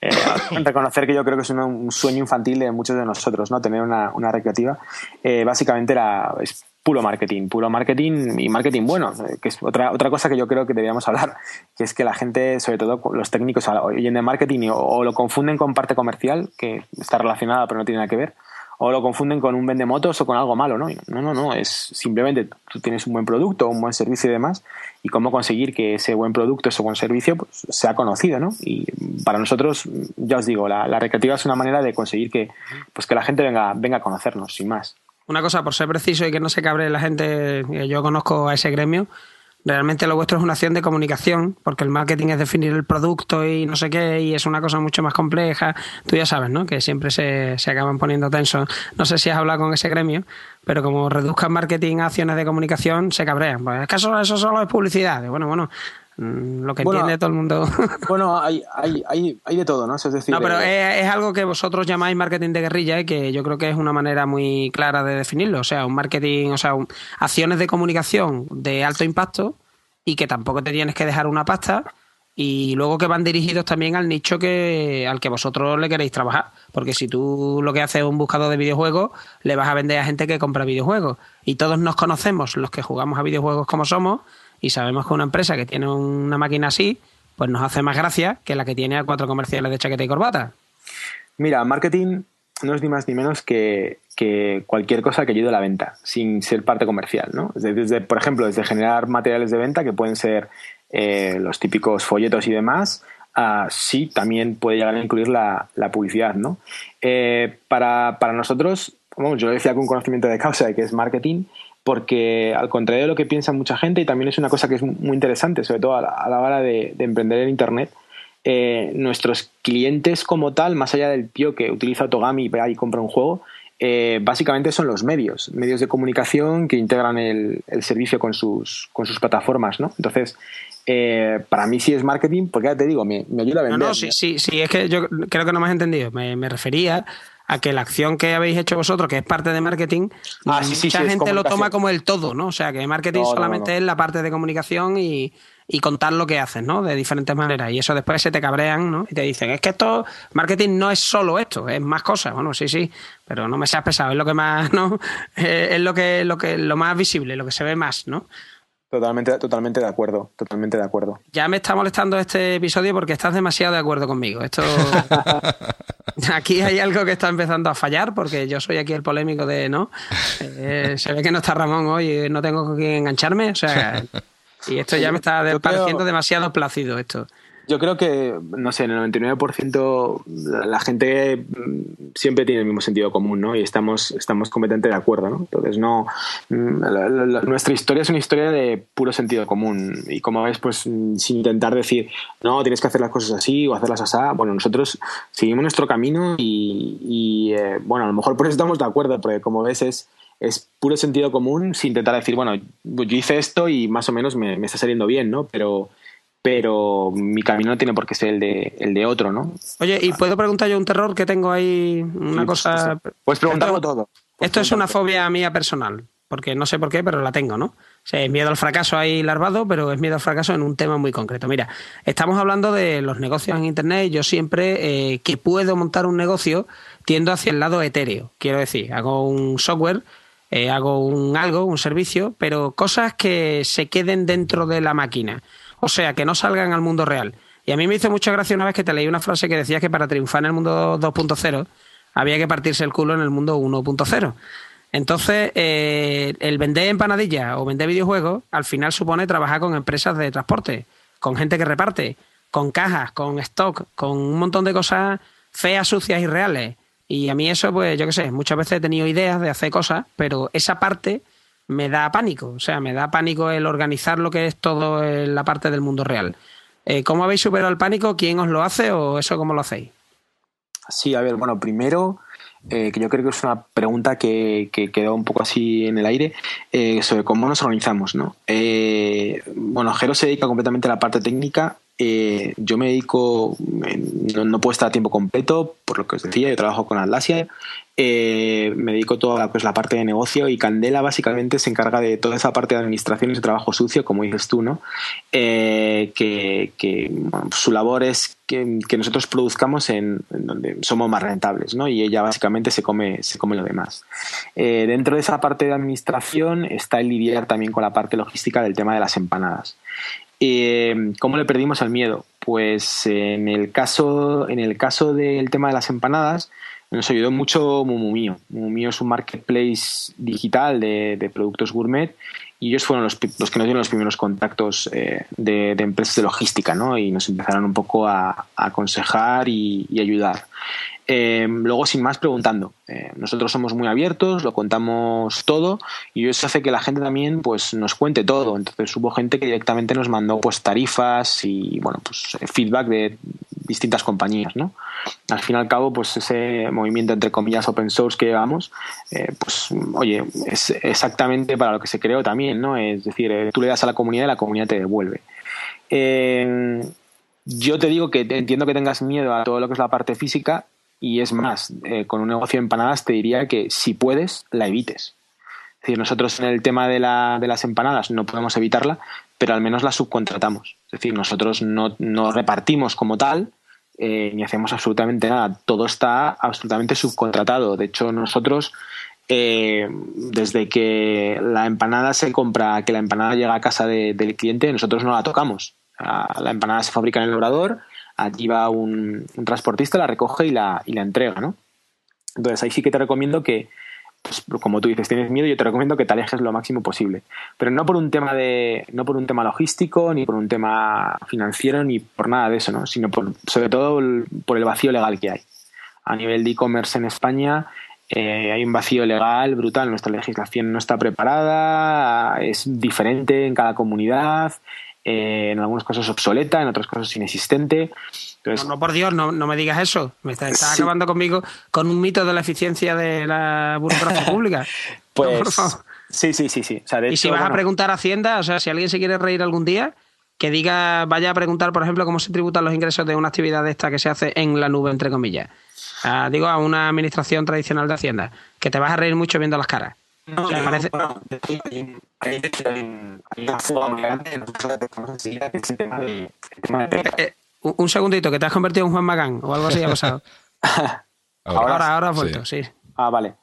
Speaker 3: eh, reconocer que yo creo que es un, sueño infantil de muchos de nosotros, ¿no? Tener una, una recreativa. Eh, básicamente era es puro marketing, puro marketing y marketing bueno, eh, que es otra, otra cosa que yo creo que deberíamos hablar, que es que la gente, sobre todo los técnicos, oyen de marketing o lo confunden con parte comercial, que está relacionada pero no tiene nada que ver o lo confunden con un vende motos o con algo malo, ¿no? No, no, no, es simplemente tú tienes un buen producto, un buen servicio y demás, y cómo conseguir que ese buen producto, ese buen servicio, pues, sea conocido, ¿no? Y para nosotros, ya os digo, la, recreativa es una manera de conseguir que, pues que la gente venga, venga a conocernos, sin más.
Speaker 2: Una cosa, por ser preciso y que no se cabre la gente, yo conozco a ese gremio, Realmente lo vuestro es una acción de comunicación, porque el marketing es definir el producto y no sé qué, y es una cosa mucho más compleja. Tú ya sabes, ¿no? Que siempre se, se acaban poniendo tensos. No sé si has hablado con ese gremio, pero como reduzcan marketing a acciones de comunicación, se cabrean. Pues es que eso, solo es publicidad. Bueno, bueno, lo que entiende todo el mundo.
Speaker 3: bueno, hay, hay, hay, hay, de todo, ¿no? Es decir,
Speaker 2: no, pero eh, es, algo que vosotros llamáis marketing de guerrilla y que yo creo que es una manera muy clara de definirlo. O sea, un marketing, o sea, acciones de comunicación de alto impacto y que tampoco te tienes que dejar una pasta y luego que van dirigidos también al nicho que al que vosotros le queréis trabajar. Porque si tú lo que haces es un buscador de videojuegos, le vas a vender a gente que compra videojuegos. Y todos nos conocemos, los que jugamos a videojuegos como somos, y sabemos que una empresa que tiene una máquina así, pues nos hace más gracia que la que tiene a cuatro comerciales de chaqueta y corbata.
Speaker 3: Mira, marketing no es ni más ni menos que, que, cualquier cosa que ayude a la venta, sin ser parte comercial, ¿no? Desde, por ejemplo, desde generar materiales de venta, que pueden ser eh, los típicos folletos y demás, a sí también puede llegar a incluir la, la publicidad, ¿no? Eh, para, para, nosotros, bueno, yo decía con conocimiento de causa, que es marketing, porque al contrario de lo que piensa mucha gente, y también es una cosa que es muy interesante, sobre todo a la, hora de, emprender en Internet, eh, nuestros clientes como tal, más allá del tío que utiliza Otogami y va y compra un juego, eh, básicamente son los medios, medios de comunicación que integran el, servicio con sus, con sus plataformas, ¿no? Entonces, eh, para mí sí es marketing, porque ya te digo, me, ayuda a vender.
Speaker 2: No, no, sí, sí, sí, es que yo creo que no me has entendido. Me, me refería a que la acción que habéis hecho vosotros, que es parte de marketing, ah, mucha gente lo toma como el todo, ¿no? O sea, que marketing solamente es la parte de comunicación y, contar lo que haces, ¿no? De diferentes maneras. Y eso después se te cabrean, ¿no? Y te dicen, es que esto, marketing no es solo esto, es más cosas. Bueno, sí, sí, pero no me seas pesado, es lo que más, ¿no? es lo que, lo que, lo más visible, lo que se ve más, ¿no?
Speaker 3: Totalmente, totalmente de acuerdo, totalmente de acuerdo.
Speaker 2: Ya me está molestando este episodio porque estás demasiado de acuerdo conmigo. Esto aquí hay algo que está empezando a fallar porque yo soy aquí el polémico de no. Eh, se ve que no está Ramón hoy, no tengo con quién engancharme, o sea, y esto ya me está pareciendo demasiado plácido esto.
Speaker 3: Yo creo que, no sé, en el 99% la gente siempre tiene el mismo sentido común, ¿no? Y estamos, estamos completamente de acuerdo, ¿no? Entonces, no. Mm, nuestra historia es una historia de puro sentido común. Y como ves, pues sin intentar decir, no, tienes que hacer las cosas así o hacerlas así. Bueno, nosotros seguimos nuestro camino y, eh, bueno, a lo mejor por eso estamos de acuerdo, porque como ves, es es puro sentido común sin intentar decir, bueno, yo hice esto y más o menos me, me está saliendo bien, ¿no? Pero, pero mi camino no tiene por qué ser el de, el de otro, ¿no?
Speaker 2: Oye, ¿y puedo preguntar yo un terror que tengo ahí? Una cosa...
Speaker 3: Puedes preguntarlo todo.
Speaker 2: esto es una fobia mía personal, porque no sé por qué, pero la tengo, ¿no? O sea, es miedo al fracaso ahí larvado, pero es miedo al fracaso en un tema muy concreto. Mira, estamos hablando de los negocios en Internet. Yo siempre eh, que puedo montar un negocio tiendo hacia el lado etéreo. Quiero decir, hago un software, eh, hago un algo, un servicio, pero cosas que se queden dentro de la máquina o sea, que no salgan al mundo real. Y a mí me hizo mucha gracia una vez que te leí una frase que decía que para triunfar en el mundo 2.0 había que partirse el culo en el mundo 1.0. Entonces, eh, el vender empanadillas o vender videojuegos al final supone trabajar con empresas de transporte, con gente que reparte, con cajas, con stock, con un montón de cosas feas, sucias y reales. Y a mí eso, pues yo qué sé, muchas veces he tenido ideas de hacer cosas, pero esa parte me da pánico. O sea, me da pánico el organizar lo que es todo la parte del mundo real. Eh, ¿Cómo habéis superado el pánico? ¿Quién os lo hace o eso cómo lo hacéis?
Speaker 3: Sí, a ver, bueno, primero, eh, que yo creo que es una pregunta que, quedó un poco así en el aire, eh, sobre cómo nos organizamos, ¿no? bueno, Jero se dedica completamente a la parte técnica eh, yo me dedico, no, puedo estar a tiempo completo, por lo que os decía, yo trabajo con Atlasia, eh, me dedico toda pues, la parte de negocio y Candela básicamente se encarga de toda esa parte de administración y de trabajo sucio, como dices tú, ¿no? Eh, que, su labor es que, nosotros produzcamos en, donde somos más rentables, ¿no? Y ella básicamente se come, se come lo demás. dentro de esa parte de administración está el lidiar también con la parte logística del tema de las empanadas. Eh, ¿Cómo le perdimos el miedo? Pues en el caso, en el caso del tema de las empanadas, nos ayudó mucho Mumumio. Mumumio es un marketplace digital de, productos gourmet y ellos fueron los, que nos dieron los primeros contactos eh, de, empresas de logística, ¿no? Y nos empezaron un poco a, aconsejar y, y ayudar. Eh, luego, sin más, preguntando. Eh, nosotros somos muy abiertos, lo contamos todo y eso hace que la gente también pues, nos cuente todo. Entonces hubo gente que directamente nos mandó pues, tarifas y bueno, pues, feedback de distintas compañías. ¿no? Al fin y al cabo, pues ese movimiento entre comillas open source que llevamos, eh, pues oye, es exactamente para lo que se creó también, ¿no? Es decir, tú le das a la comunidad y la comunidad te devuelve. yo te digo que entiendo que tengas miedo a todo lo que es la parte física, y es más, eh, con un negocio de empanadas te diría que si puedes, la evites. Es decir, nosotros en el tema de, la, de las empanadas no podemos evitarla, pero al menos la subcontratamos. Es decir, nosotros no, no repartimos como tal, eh, ni hacemos absolutamente nada. Todo está absolutamente subcontratado. De hecho, nosotros, eh, desde que la empanada se compra, que la empanada llega a casa del cliente, nosotros no la tocamos. La empanada se fabrica en el obrador, allí va un, transportista, la recoge y la, y la entrega, ¿no? Entonces ahí sí que te recomiendo que, pues, como tú dices, tienes miedo, yo te recomiendo que te alejes lo máximo posible. Pero no por un tema de, no por un tema logístico, ni por un tema financiero, ni por nada de eso, ¿no? Sino por, sobre todo por el vacío legal que hay. A nivel de e-commerce en España, eh, hay un vacío legal brutal, nuestra legislación no está preparada, es diferente en cada comunidad, eh, en algunos casos obsoleta, en otros casos inexistente.
Speaker 2: no, por Dios, no, me digas eso. Me estás acabando conmigo con un mito de la eficiencia de la burocracia pública.
Speaker 3: Pues, sí, sí, sí, sí.
Speaker 2: y si vas a preguntar a Hacienda, o sea, si alguien se quiere reír algún día, que diga, vaya a preguntar, por ejemplo, cómo se tributan los ingresos de una actividad de esta que se hace en la nube, entre comillas digo, a una administración tradicional de Hacienda, que te vas a reír mucho viendo las caras. No, o parece... Un segundito, que te has convertido en Juan Magán o algo así ha pasado. ahora, ahora, ahora has vuelto, sí.
Speaker 3: Ah, vale.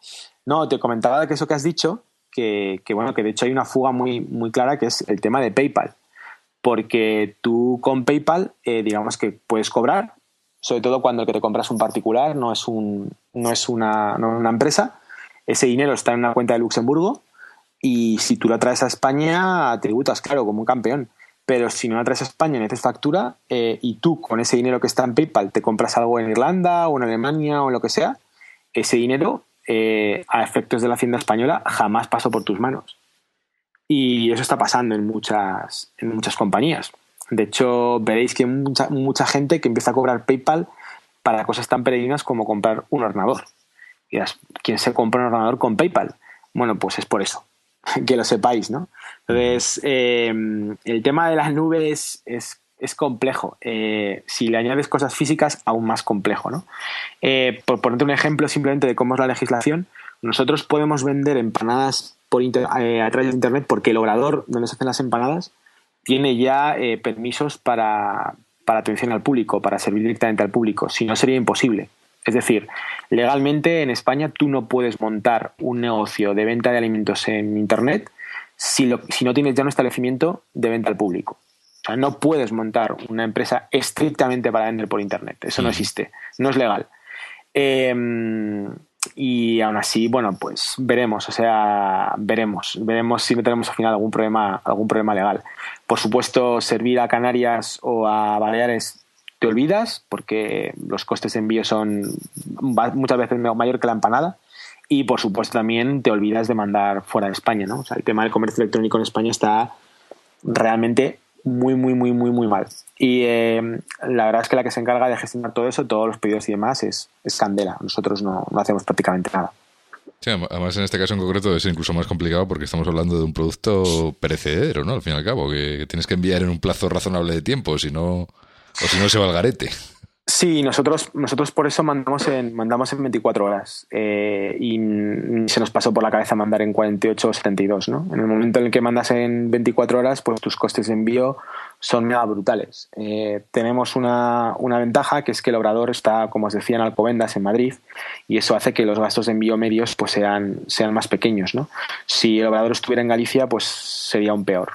Speaker 3: No, te comentaba que eso que has dicho, que, que, bueno, que de hecho hay una fuga muy, muy clara que es el tema de PayPal. Porque tú con PayPal, eh, digamos que puedes cobrar sobre todo cuando el que te compras un particular no es, un, no es una, una empresa. Ese dinero está en una cuenta de Luxemburgo y si tú la traes a España, tributas, claro, como un campeón. Pero si no la traes a España, necesitas factura eh, y tú con ese dinero que está en PayPal te compras algo en Irlanda o en Alemania o en lo que sea, ese dinero eh, a efectos de la hacienda española jamás pasó por tus manos. Y eso está pasando en muchas, en muchas compañías. De hecho, veréis que mucha, mucha gente que empieza a cobrar PayPal para cosas tan peregrinas como comprar un ordenador. ¿Quién se compra un ordenador con PayPal? Bueno, pues es por eso, que lo sepáis, ¿no? Entonces, eh, el tema de las nubes es, es complejo. Eh, si le añades cosas físicas, aún más complejo, ¿no? Eh, por ponerte un ejemplo simplemente de cómo es la legislación, nosotros podemos vender empanadas por a través de Internet porque el obrador donde se hacen las empanadas tiene ya eh, permisos para, atención al público, para servir directamente al público. Si no, sería imposible. Es decir, legalmente en España tú no puedes montar un negocio de venta de alimentos en Internet si, si no tienes ya un establecimiento de venta al público. O sea, no puedes montar una empresa estrictamente para vender por Internet. Eso no existe. No es legal. Eh, y aún así, bueno, pues veremos, o sea, veremos, veremos si no tenemos al final algún problema, algún problema legal. Por supuesto, servir a Canarias o a Baleares te olvidas porque los costes de envío son muchas veces mayor que la empanada y por supuesto también te olvidas de mandar fuera de España, ¿no? O sea, el tema del comercio electrónico en España está realmente muy, muy, muy, muy, muy mal. Y eh, la verdad es que la que se encarga de gestionar todo eso, todos los pedidos y demás, es, es Candela. Nosotros no, no hacemos prácticamente nada.
Speaker 1: Sí, además en este caso en concreto es incluso más complicado porque estamos hablando de un producto perecedero, ¿no? Al fin y al cabo, que tienes que enviar en un plazo razonable de tiempo, si no, o si no se va al garete.
Speaker 3: Sí, nosotros, nosotros por eso mandamos en, mandamos en 24 horas eh, y se nos pasó por la cabeza mandar en 48 o 72. ¿no? En el momento en el que mandas en 24 horas, pues tus costes de envío son mega brutales. Eh, tenemos una, una, ventaja que es que el obrador está, como os decía, en Alcobendas, en Madrid, y eso hace que los gastos de envío medios pues sean, sean más pequeños. ¿no? Si el obrador estuviera en Galicia, pues sería aún peor.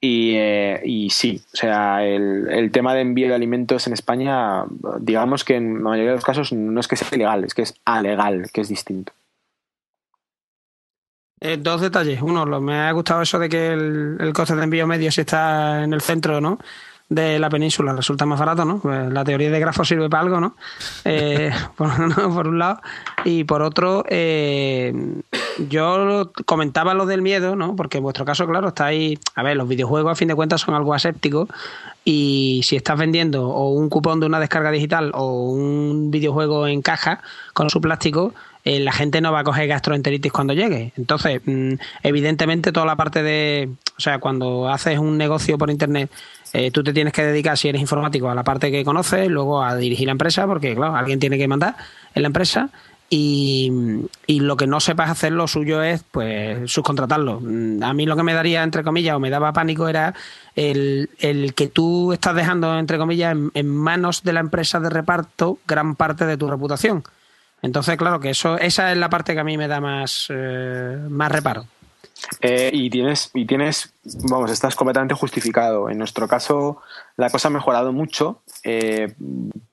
Speaker 3: Y, eh, y, sí, o sea, el, el, tema de envío de alimentos en España, digamos que en la mayoría de los casos no es que sea ilegal, es que es alegal, que es distinto.
Speaker 2: Eh, dos detalles. Uno, me ha gustado eso de que el, el coste de envío medio si está en el centro, ¿no? De la península resulta más barato, ¿no? Pues la teoría de grafos sirve para algo, ¿no? Eh, por, un lado. Y por otro, eh, yo comentaba lo del miedo, ¿no? Porque en vuestro caso, claro, está ahí. A ver, los videojuegos a fin de cuentas son algo aséptico. Y si estás vendiendo o un cupón de una descarga digital o un videojuego en caja con su plástico, eh, la gente no va a coger gastroenteritis cuando llegue. Entonces, mm, evidentemente, toda la parte de. O sea, cuando haces un negocio por internet eh, tú te tienes que dedicar, si eres informático, a la parte que conoces, luego a dirigir la empresa, porque claro, alguien tiene que mandar en la empresa. Y, lo que no sepas hacer lo suyo es pues subcontratarlo. Mm, a mí lo que me daría, entre comillas, o me daba pánico era el, que tú estás dejando, entre comillas, en, manos de la empresa de reparto gran parte de tu reputación. Entonces, claro que eso, esa es la parte que a mí me da más, eh, más reparo.
Speaker 3: Eh, y tienes, y tienes, vamos, estás completamente justificado. En nuestro caso, la cosa ha mejorado mucho, eh,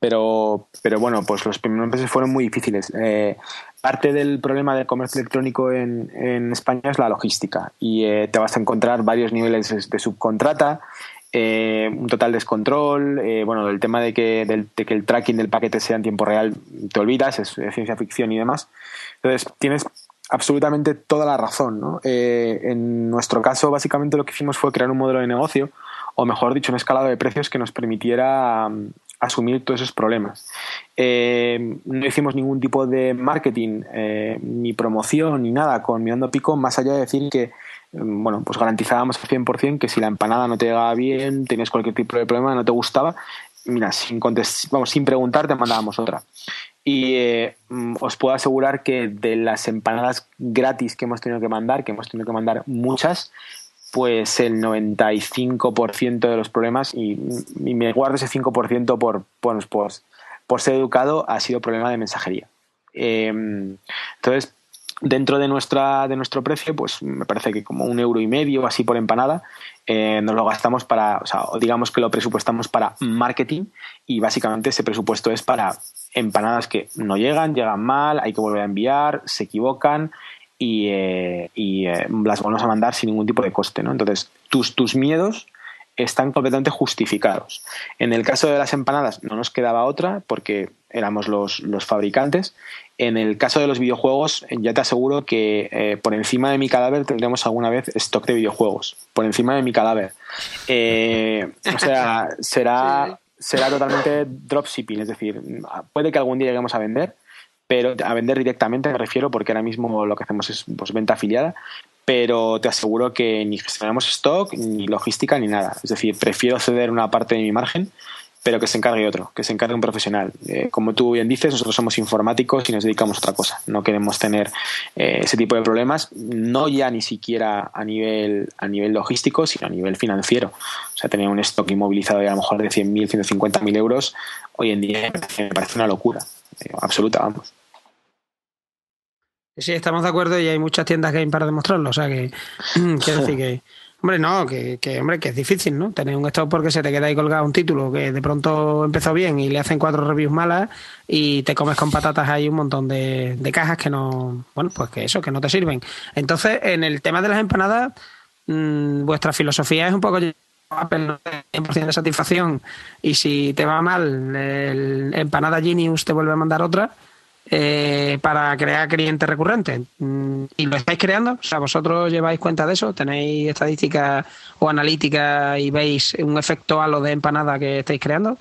Speaker 3: pero, pero bueno, pues los primeros meses fueron muy difíciles. Eh, parte del problema del comercio electrónico en, en España es la logística y te vas a encontrar varios niveles de subcontrata. un total descontrol, bueno, el tema de que, de que el tracking del paquete sea en tiempo real, te olvidas, es ciencia ficción y demás. Entonces, tienes absolutamente toda la razón. ¿no? Eh, en nuestro caso, básicamente lo que hicimos fue crear un modelo de negocio, o mejor dicho, un escalado de precios que nos permitiera mm, asumir todos esos problemas. Eh, no hicimos ningún tipo de marketing, eh, ni promoción, ni nada con Mirando Pico, más allá de decir que mm, bueno, pues garantizábamos al 100% que si la empanada no te llegaba bien, tenías cualquier tipo de problema, no te gustaba, mira, sin, vamos, sin preguntar te mandábamos otra. Y eh, mm, os puedo asegurar que de las empanadas gratis que hemos tenido que mandar, que hemos tenido que mandar muchas, pues el 95% de los problemas, y, me guardo ese 5% por, por, por, ser educado, ha sido problema de mensajería. Em, entonces, dentro de nuestra de nuestro precio pues me parece que como un euro y medio así por empanada eh, nos lo gastamos para o sea digamos que lo presupuestamos para marketing y básicamente ese presupuesto es para empanadas que no llegan, llegan mal, hay que volver a enviar, se equivocan y, eh, eh, las volvemos a mandar sin ningún tipo de coste. ¿no? Entonces, tus, tus miedos están completamente justificados. En el caso de las empanadas no nos quedaba otra porque éramos los, fabricantes. En el caso de los videojuegos, ya te aseguro que eh, por encima de mi cadáver tendremos alguna vez stock de videojuegos. Por encima de mi cadáver. o sea, será será totalmente dropshipping, es decir, puede que algún día lleguemos a vender, pero a vender directamente me refiero porque ahora mismo lo que hacemos es pues, venta afiliada, pero te aseguro que ni gestionamos stock, ni logística, ni nada. Es decir, prefiero ceder una parte de mi margen pero que se encargue otro, que se encargue un profesional. Eh, como tú bien dices, nosotros somos informáticos y nos dedicamos a otra cosa. No queremos tener eh, ese tipo de problemas, no ya ni siquiera a nivel, a nivel logístico, sino a nivel financiero. O sea, tener un stock inmovilizado de a lo mejor de 100.000, 150.000 euros, hoy en día me parece una locura, eh, absoluta, vamos.
Speaker 2: Sí, estamos de acuerdo y hay muchas tiendas que hay para demostrarlo. O sea, que quiero decir que Hombre, no, que, hombre, que es difícil, ¿no? Tener un stock porque se te queda ahí colgado un título que de pronto empezó bien y le hacen cuatro reviews malas y te comes con patatas ahí un montón de, cajas que no, bueno, pues que eso, que no te sirven. Entonces, en el tema de las empanadas, mm, vuestra filosofía es un poco Apple 100% de satisfacción y si te va mal, el empanada Genius te vuelve a mandar otra eh, para crear clientes recurrentes. Mm, ¿Y lo estáis creando? O sea, ¿vosotros lleváis cuenta de eso? ¿Tenéis estadísticas o analítica y veis un efecto a lo de empanada que estáis creando?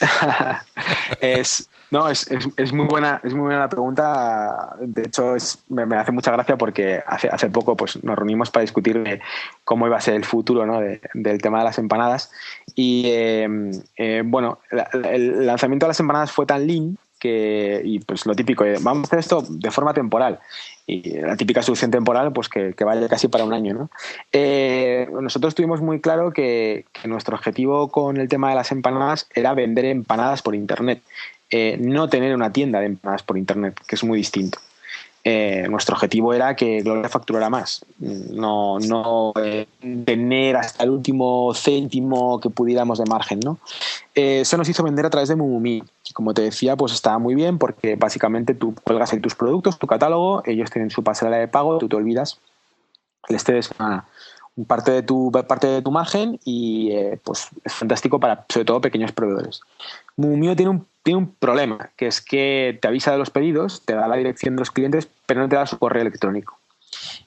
Speaker 3: es, no, es, es, muy buena, es muy buena la pregunta. De hecho, es, me, hace mucha gracia porque hace, hace poco pues, nos reunimos para discutir cómo iba a ser el futuro ¿no? del tema de las empanadas. Y eh, eh, bueno, el lanzamiento de las empanadas fue tan lean que, y pues lo típico, eh, vamos a hacer esto de forma temporal. Y la típica solución temporal, pues que, vaya casi para un año. ¿no? Eh, nosotros tuvimos muy claro que, nuestro objetivo con el tema de las empanadas era vender empanadas por Internet, eh, no tener una tienda de empanadas por Internet, que es muy distinto. Eh, nuestro objetivo era que Gloria facturara más, no, no eh, tener hasta el último céntimo que pudiéramos de margen. ¿no? Eh, eso nos hizo vender a través de Mumumi, como te decía, pues estaba muy bien porque básicamente tú cuelgas ahí tus productos, tu catálogo, ellos tienen su pasarela de pago, tú te olvidas, les cedes una, parte de tu parte de tu margen y pues es fantástico para sobre todo pequeños proveedores. Mumio tiene un tiene un problema, que es que te avisa de los pedidos, te da la dirección de los clientes, pero no te da su correo electrónico.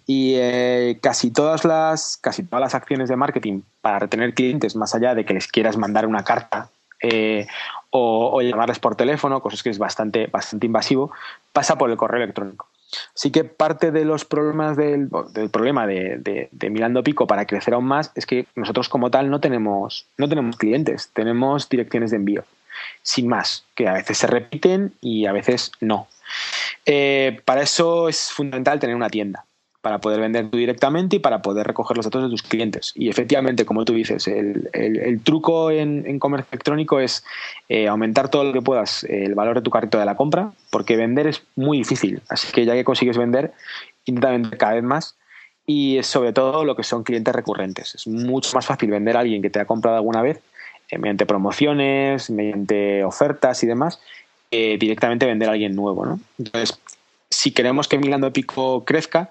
Speaker 3: Y eh, casi, todas las, casi todas las acciones de marketing para retener clientes, más allá de que les quieras mandar una carta eh, o, llamarles por teléfono, cosas que es bastante, bastante invasivo, pasa por el correo electrónico. Así que parte de los problemas del, problema de, de, Mirando Pico para crecer aún más es que nosotros como tal no tenemos, no tenemos clientes, tenemos direcciones de envío sin más, que a veces se repiten y a veces no. Eh, para eso es fundamental tener una tienda, para poder vender tú directamente y para poder recoger los datos de tus clientes. Y efectivamente, como tú dices, el, truco en, comercio electrónico es eh, aumentar todo lo que puedas el valor de tu carrito de la compra, porque vender es muy difícil. Así que ya que consigues vender, intenta vender cada vez más y sobre todo lo que son clientes recurrentes. Es mucho más fácil vender a alguien que te ha comprado alguna vez eh, mediante promociones, mediante ofertas y demás, directamente vender a alguien nuevo. ¿no? Entonces, si queremos que Milando Pico crezca,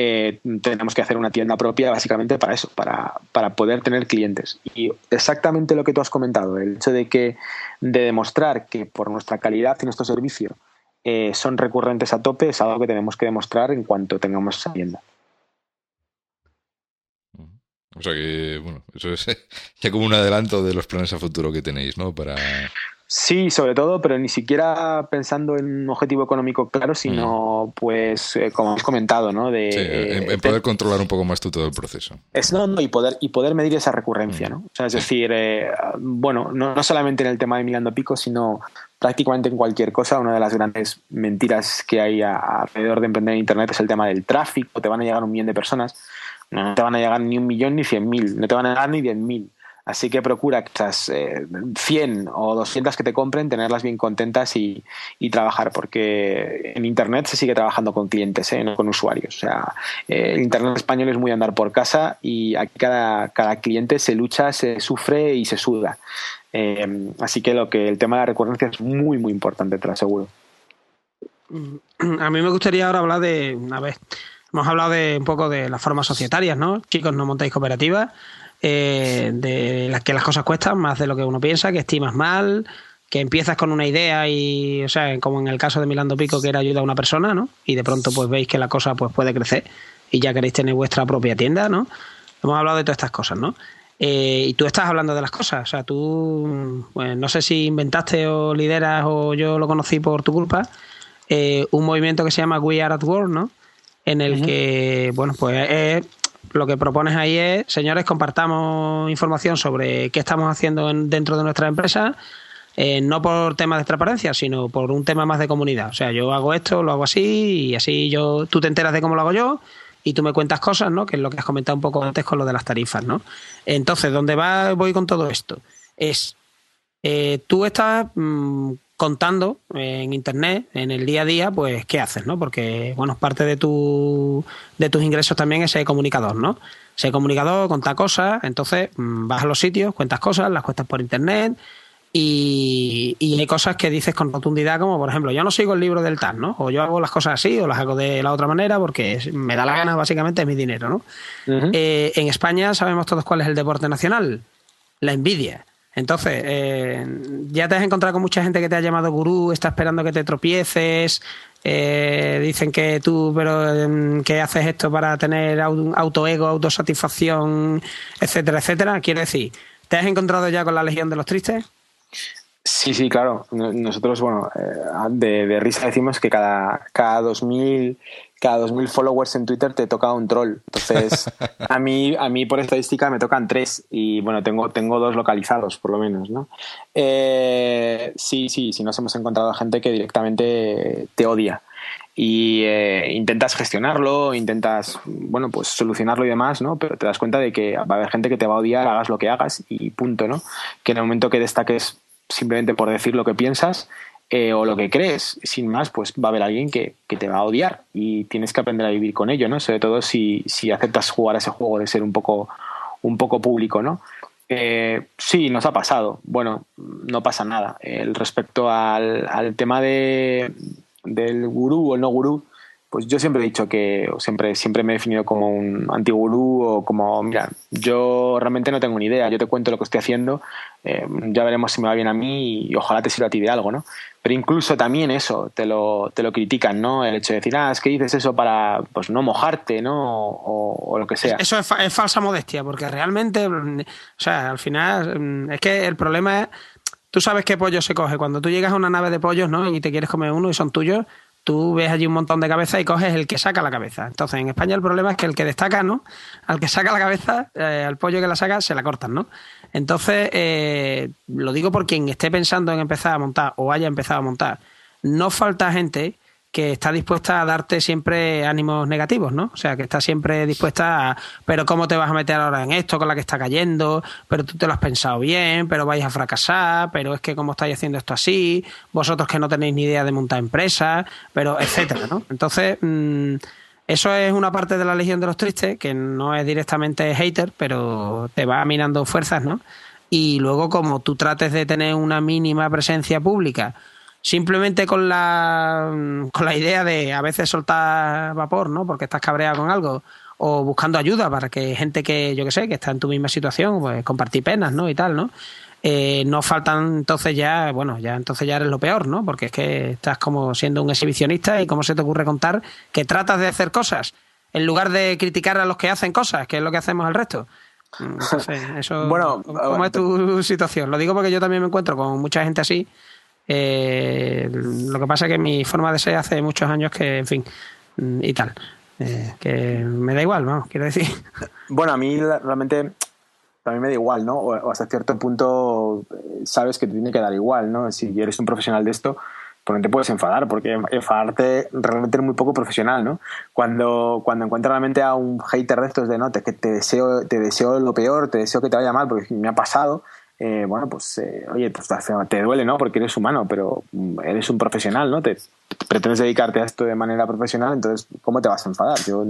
Speaker 3: eh, tenemos que hacer una tienda propia básicamente para eso, para, para, poder tener clientes. Y exactamente lo que tú has comentado, el hecho de que de demostrar que por nuestra calidad y nuestro servicio eh, son recurrentes a tope es algo que tenemos que demostrar en cuanto tengamos esa tienda.
Speaker 1: O sea que, bueno, eso es ya como un adelanto de los planes a futuro que tenéis, ¿no? Para...
Speaker 3: Sí, sobre todo, pero ni siquiera pensando en un objetivo económico claro, sino, mm. pues, eh, como has comentado, ¿no? De,
Speaker 1: sí, en, poder controlar un poco más tú todo el proceso.
Speaker 3: Es, no, no, y poder, y poder medir esa recurrencia, mm. ¿no? O sea, es decir, eh, bueno, no, no, solamente en el tema de Milando Pico, sino prácticamente en cualquier cosa. Una de las grandes mentiras que hay alrededor de emprender en Internet es el tema del tráfico. Te van a llegar un millón de personas no te van a llegar ni un millón ni cien mil, no te van a llegar ni diez mil. Así que procura esas eh, 100 o 200 que te compren, tenerlas bien contentas y, trabajar, porque en Internet se sigue trabajando con clientes, ¿eh? no con usuarios. O sea, eh, el Internet español es muy andar por casa y aquí cada, cada cliente se lucha, se sufre y se suda. Eh, así que lo que el tema de la recurrencia es muy, muy importante, te lo aseguro.
Speaker 2: A mí me gustaría ahora hablar de, a ver, Hemos hablado de un poco de las formas societarias, ¿no? Chicos, no montáis cooperativas, eh, de las que las cosas cuestan más de lo que uno piensa, que estimas mal, que empiezas con una idea y, o sea, como en el caso de Milando Pico, que era ayuda a una persona, ¿no? Y de pronto pues veis que la cosa pues puede crecer y ya queréis tener vuestra propia tienda, ¿no? Hemos hablado de todas estas cosas, ¿no? Eh, y tú estás hablando de las cosas, o sea, tú, pues, no sé si inventaste o lideras o yo lo conocí por tu culpa, eh, un movimiento que se llama We Are at Work, ¿no? en el que, bueno, pues lo que propones ahí es, señores, compartamos información sobre qué estamos haciendo dentro de nuestra empresa, eh, no por temas de transparencia, sino por un tema más de comunidad. O sea, yo hago esto, lo hago así, y así yo, tú te enteras de cómo lo hago yo, y tú me cuentas cosas, ¿no? Que es lo que has comentado un poco antes con lo de las tarifas, ¿no? Entonces, ¿dónde voy con todo esto? Es, eh, tú estás mm, contando en internet, en el día a día, pues qué haces, ¿no? Porque, bueno, parte de, tu, de tus ingresos también es ser comunicador, ¿no? Ser comunicador, contar cosas, entonces mm, vas a los sitios, cuentas cosas, las cuentas por internet y, y, hay cosas que dices con rotundidad, como por ejemplo, yo no sigo el libro del TAN, ¿no? O yo hago las cosas así o las hago de la otra manera porque me da la gana, básicamente, es mi dinero, ¿no? Eh, en España sabemos todos cuál es el deporte nacional, la envidia. Entonces, eh, ya te has encontrado con mucha gente que te ha llamado gurú, está esperando que te tropieces, eh, dicen que tú, pero em, que haces esto para tener autoego, autosatisfacción, etcétera, etcétera. Quiero decir, ¿te has encontrado ya con la Legión de los Tristes?
Speaker 3: Sí, sí, claro. Nosotros, bueno, eh, de, risa decimos que cada, cada 2000 cada 2.000 followers en Twitter te toca un troll. Entonces, a mí, a mí por estadística me tocan tres y bueno, tengo, tengo dos localizados por lo menos, ¿no? Eh, sí, sí, sí, nos hemos encontrado gente que directamente te odia y eh, intentas gestionarlo, intentas, bueno, pues solucionarlo y demás, ¿no? Pero te das cuenta de que va a haber gente que te va a odiar, hagas lo que hagas y punto, ¿no? Que en el momento que destaques simplemente por decir lo que piensas, eh, o lo que crees, sin más, pues va a haber alguien que, te va a odiar y tienes que aprender a vivir con ello, ¿no? Sobre todo si, si aceptas jugar a ese juego de ser un poco, un poco público, ¿no? Eh, sí, nos ha pasado. Bueno, no pasa nada. El respecto al, al tema de, del gurú o el no gurú, pues yo siempre he dicho que, siempre, siempre me he definido como un antigurú o como, mira, yo realmente no tengo ni idea, yo te cuento lo que estoy haciendo, eh, ya veremos si me va bien a mí y, ojalá te sirva a ti de algo, ¿no? Pero incluso también eso, te lo, te lo critican, ¿no? El hecho de decir, ah, es que dices eso para, pues no mojarte, ¿no? O, lo que sea.
Speaker 2: Eso es, es falsa modestia, porque realmente, o sea, al final, mm, es que el problema es, tú sabes qué pollo se coge, cuando tú llegas a una nave de pollos, ¿no? Y te quieres comer uno y son tuyos, tú ves allí un montón de cabezas y coges el que saca la cabeza. Entonces, en España el problema es que el que destaca, ¿no? Al que saca la cabeza, eh, al pollo que la saca, se la cortan, ¿no? Entonces, eh, lo digo por quien esté pensando en empezar a montar o haya empezado a montar. No falta gente que está dispuesta a darte siempre ánimos negativos, ¿no? O sea, que está siempre dispuesta a, pero ¿cómo te vas a meter ahora en esto con la que está cayendo? Pero tú te lo has pensado bien, pero vais a fracasar, pero es que cómo estáis haciendo esto así, vosotros que no tenéis ni idea de montar empresas, pero etcétera, ¿no? Entonces, mm, Eso es una parte de la Legión de los Tristes, que no es directamente hater, pero te va minando fuerzas, ¿no? Y luego, como tú trates de tener una mínima presencia pública, simplemente con la, con la idea de a veces soltar vapor, ¿no? Porque estás cabreado con algo, o buscando ayuda para que gente que, yo que sé, que está en tu misma situación, pues compartir penas, ¿no? Y tal, ¿no? Eh, no faltan entonces ya, bueno, ya entonces ya eres lo peor, ¿no? Porque es que estás como siendo un exhibicionista y cómo se te ocurre contar que tratas de hacer cosas en lugar de criticar a los que hacen cosas, que es lo que hacemos el resto. Entonces, eso,
Speaker 3: bueno,
Speaker 2: ¿cómo es tu situación? Lo digo porque yo también me encuentro con mucha gente así. Eh, lo que pasa es que mi forma de ser hace muchos años que, en fin, y tal. Eh, que me da igual, vamos, quiero decir.
Speaker 3: Bueno, a mí realmente mí me da igual, ¿no? O, hasta cierto punto eh, sabes que te tiene que dar igual, ¿no? Si eres un profesional de esto, pues no te puedes enfadar, porque enfadarte realmente es muy poco profesional, ¿no? Cuando, cuando encuentras realmente a un hater de estos de no, que te deseo, te deseo lo peor, te deseo que te vaya mal, porque me ha pasado, eh, bueno, pues, eh, oye, pues te duele, ¿no? Porque eres humano, pero mm, eres un profesional, ¿no? Te, pretendes dedicarte a esto de manera profesional, entonces, ¿cómo te vas a enfadar? Yo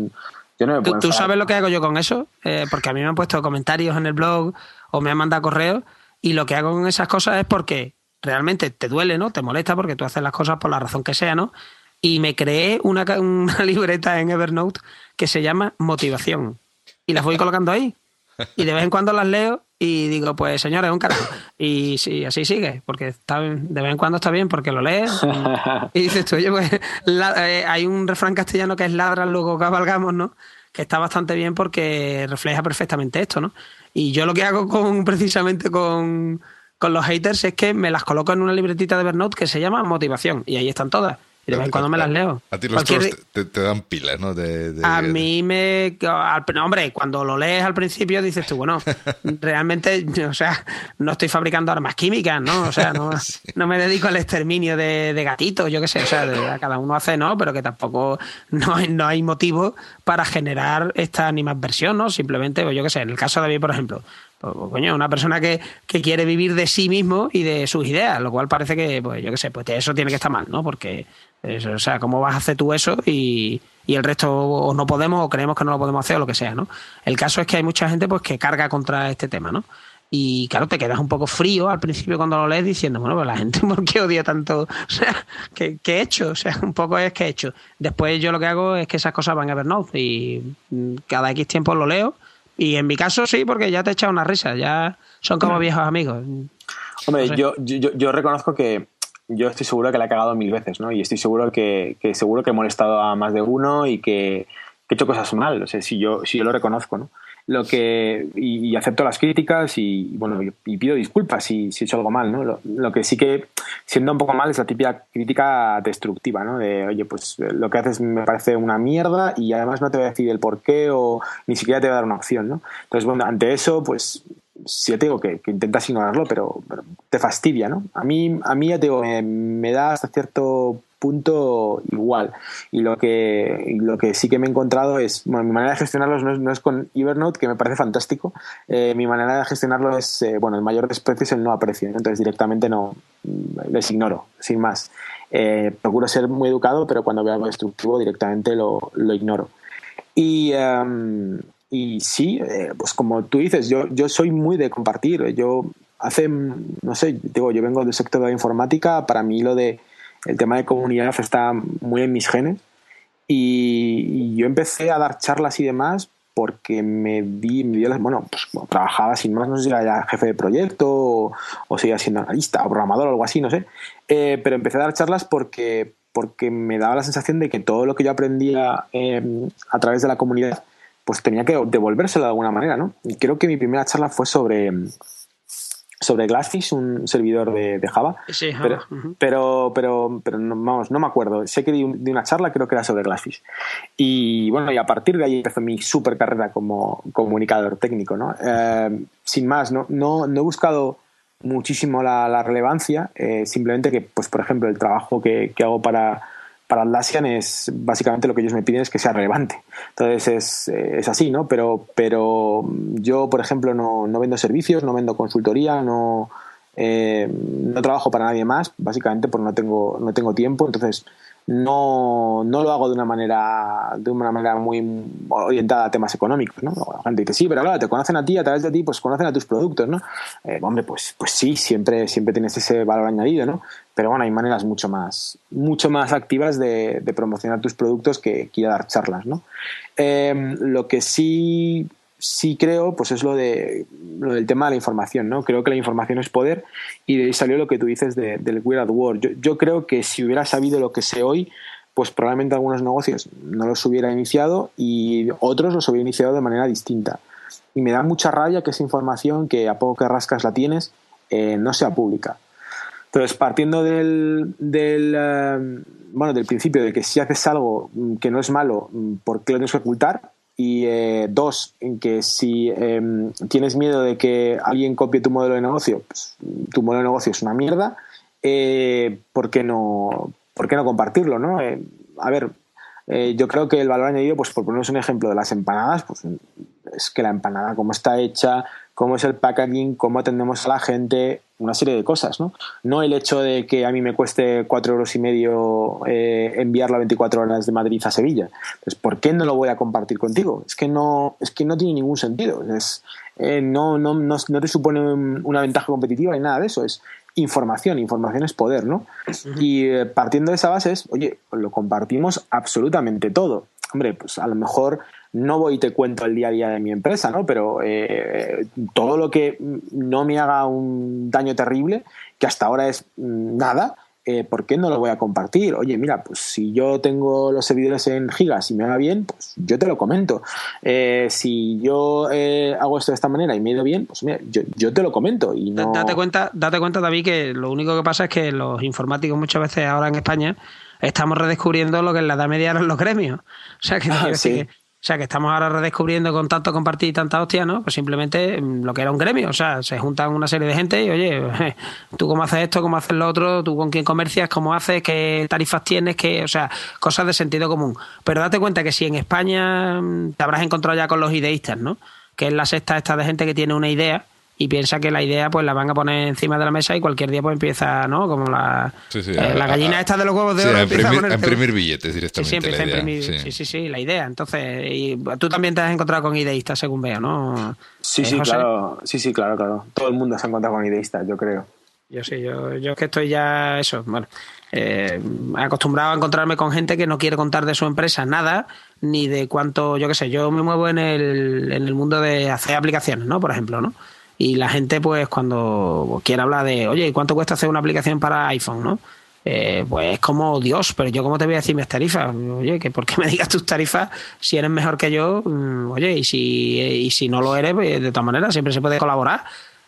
Speaker 2: ¿Tú, sabes lo que hago yo con eso? Eh, porque a mí me han puesto comentarios en el blog o me han mandado correos y lo que hago con esas cosas es porque realmente te duele, ¿no? Te molesta porque tú haces las cosas por la razón que sea, ¿no? Y me creé una, una libreta en Evernote que se llama Motivación. Y las voy colocando ahí. Y de vez en cuando las leo y digo, pues señores, un carajo. Y sí, así sigue, porque está, de vez en cuando está bien porque lo lees. Y, dices tú, oye, pues eh, hay un refrán castellano que es ladra, luego cabalgamos, ¿no? Que está bastante bien porque refleja perfectamente esto, ¿no? Y yo lo que hago con precisamente con, con los haters es que me las coloco en una libretita de Evernote que se llama motivación y ahí están todas. Y de vez en cuando me las leo.
Speaker 1: A ti los te, dan pilas, ¿no?
Speaker 2: A mí me... hombre, cuando lo lees al principio dices tú, bueno, realmente, o sea, no estoy fabricando armas químicas, ¿no? O sea, no, no me dedico al exterminio de, de gatitos, yo qué sé. O sea, cada uno hace, ¿no? Pero que tampoco no hay, no hay motivo para generar esta animadversión, ¿no? Simplemente, pues yo qué sé, en el caso de mí, por ejemplo, pues, pues, coño, una persona que, que, quiere vivir de sí mismo y de sus ideas, lo cual parece que, pues yo qué sé, pues eso tiene que estar mal, ¿no? Porque o sea, ¿cómo vas a hacer tú eso y, el resto o no podemos o creemos que no lo podemos hacer o lo que sea, ¿no? El caso es que hay mucha gente pues que carga contra este tema, ¿no? Y claro, te quedas un poco frío al principio cuando lo lees diciendo, bueno, pues la gente, ¿por qué odia tanto? O sea, ¿qué, he hecho? O sea, un poco es que he hecho. Después yo lo que hago es que esas cosas van a ver no y cada X tiempo lo leo. Y en mi caso sí, porque ya te he echado una risa, ya son como viejos amigos.
Speaker 3: Hombre, yo, yo, yo reconozco que yo estoy seguro que la he cagado mil veces, ¿no? Y estoy seguro que, que seguro que he molestado a más de uno y que, he hecho cosas mal, o sea, si yo, si yo lo reconozco, ¿no? Lo que, y, acepto las críticas y, bueno, y, pido disculpas si, si he hecho algo mal, ¿no? Lo, que sí que, siendo un poco mal, es la típica crítica destructiva, ¿no? De, oye, pues lo que haces me parece una mierda y además no te voy a decir el por qué o ni siquiera te voy a dar una opción, ¿no? Entonces, bueno, ante eso, pues sí te digo que, intentas ignorarlo, pero, te fastidia, ¿no? A mí, a mí ya te digo, me, da hasta cierto punto igual. Y lo que, lo que sí que me he encontrado es, bueno, mi manera de gestionarlos no es, con Evernote, que me parece fantástico. Eh, mi manera de gestionarlo es, eh, bueno, el mayor desprecio es el no aprecio, entonces directamente no les ignoro, sin más. Eh, procuro ser muy educado, pero cuando veo algo destructivo directamente lo, lo ignoro. Y, em, y sí, eh, pues como tú dices, yo, yo soy muy de compartir. Yo hace, no sé, digo, yo vengo del sector de la informática, para mí lo de el tema de comunidad está muy en mis genes. Y, yo empecé a dar charlas y demás porque me di, me di bueno, pues trabajaba sin más, no sé si era jefe de proyecto o, o seguía siendo analista o programador o algo así, no sé. Eh, pero empecé a dar charlas porque, porque me daba la sensación de que todo lo que yo aprendía eh, a través de la comunidad pues tenía que devolvérselo de alguna manera, ¿no? Y creo que mi primera charla fue sobre sobre Glassfish, un servidor de, Java.
Speaker 2: Sí,
Speaker 3: pero, pero, pero, pero, no, vamos, no me acuerdo. Sé que di, una charla, creo que era sobre Glassfish. Y bueno, y a partir de ahí empezó mi super carrera como comunicador técnico, ¿no? Eh, sin más, no, no, no he buscado muchísimo la, relevancia, eh, simplemente que, pues, por ejemplo, el trabajo que hago para para Atlassian es básicamente lo que ellos me piden es que sea relevante. Entonces es, es así, ¿no? Pero, pero yo, por ejemplo, no, no vendo servicios, no vendo consultoría, no, eh, no trabajo para nadie más, básicamente porque no tengo, no tengo tiempo. Entonces, no, no lo hago de una manera de una manera muy orientada a temas económicos, ¿no? La gente dice, sí, pero claro, te conocen a ti, a través de ti, pues conocen a tus productos, ¿no? Eh, hombre, pues, pues sí, siempre, siempre tienes ese valor añadido, ¿no? Pero bueno, hay maneras mucho más, mucho más activas de, promocionar tus productos que, que ir a dar charlas, ¿no? Eh, lo que sí sí creo, pues es lo, de, lo del tema de la información, ¿no? Creo que la información es poder y de ahí salió lo que tú dices de, del Weird at War. Yo, creo que si hubiera sabido lo que sé hoy, pues probablemente algunos negocios no los hubiera iniciado y otros los hubiera iniciado de manera distinta. Y me da mucha rabia que esa información, que a poco que rascas la tienes, eh, no sea pública. Entonces, partiendo del, del eh, bueno, del principio de que si haces algo que no es malo, ¿por qué lo tienes que ocultar? Y eh, dos, que si em, tienes miedo de que alguien copie tu modelo de negocio, pues, tu modelo de negocio es una mierda, eh, ¿por, qué no, ¿por qué no compartirlo? ¿no? Eh, a ver, yo creo que el valor añadido, pues por ponernos un ejemplo de las empanadas, pues es que la empanada, como está hecha, cómo es el packaging, cómo atendemos a la gente, una serie de cosas, ¿no? No el hecho de que a mí me cueste cuatro euros y medio eh, enviarlo a 24 horas de Madrid a Sevilla. Pues, ¿por qué no lo voy a compartir contigo? Es que no, es que no tiene ningún sentido. Es, eh, no, no, no, no, te supone una ventaja competitiva ni nada de eso. Es información, información es poder, ¿no? Y eh, partiendo de esa base es, oye, lo compartimos absolutamente todo. Hombre, pues a lo mejor no voy y te cuento el día a día de mi empresa, ¿no? Pero eh, todo lo que no me haga un daño terrible, que hasta ahora es mm, nada, eh, ¿por qué no lo voy a compartir? Oye, mira, pues si yo tengo los servidores en gigas y me va bien, pues yo te lo comento. Eh, si yo hago esto de esta manera y me ha ido bien, pues mira, yo, te lo comento. Y no...
Speaker 2: date, cuenta, date cuenta, David, que lo único que pasa es que los informáticos muchas veces ahora en España estamos redescubriendo lo que en la edad media eran los gremios. O sea, que, ah, que o sea, que estamos ahora redescubriendo con tanto compartir y tanta hostia, ¿no? Pues simplemente mm, lo que era un gremio. O sea, se juntan una serie de gente y, oye, tú cómo haces esto, cómo haces lo otro, tú con quién comercias, cómo haces, qué tarifas tienes, qué, o sea, cosas de sentido común. Pero date cuenta que si en España mm, te habrás encontrado ya con los ideístas, ¿no? Que es la sexta esta de gente que tiene una idea y piensa que la idea pues la van a poner encima de la mesa y cualquier día pues empieza, ¿no? Como la, eh, la gallina esta de los huevos de oro.
Speaker 1: A imprimir, a, imprimir, billetes directamente.
Speaker 2: Sí, empieza a imprimir, sí. sí. sí, la idea. Entonces, y tú también te has encontrado con ideístas, según veo, ¿no?
Speaker 3: Sí, sí, claro. Sí, sí, claro, claro. Todo el mundo se ha encontrado con ideístas, yo creo.
Speaker 2: Yo sí, yo, yo es que estoy ya, eso, bueno, eh, acostumbrado a encontrarme con gente que no quiere contar de su empresa nada, ni de cuánto, yo qué sé, yo me muevo en el, en el mundo de hacer aplicaciones, ¿no? Por ejemplo, ¿no? Y la gente, pues, cuando quiere hablar de, oye, ¿cuánto cuesta hacer una aplicación para iPhone, no? Eh, pues es como Dios, pero yo cómo te voy a decir mis tarifas, oye, que por qué me digas tus tarifas si eres mejor que yo, mm, oye, y si, y si no lo eres, pues, de todas maneras, siempre se puede colaborar,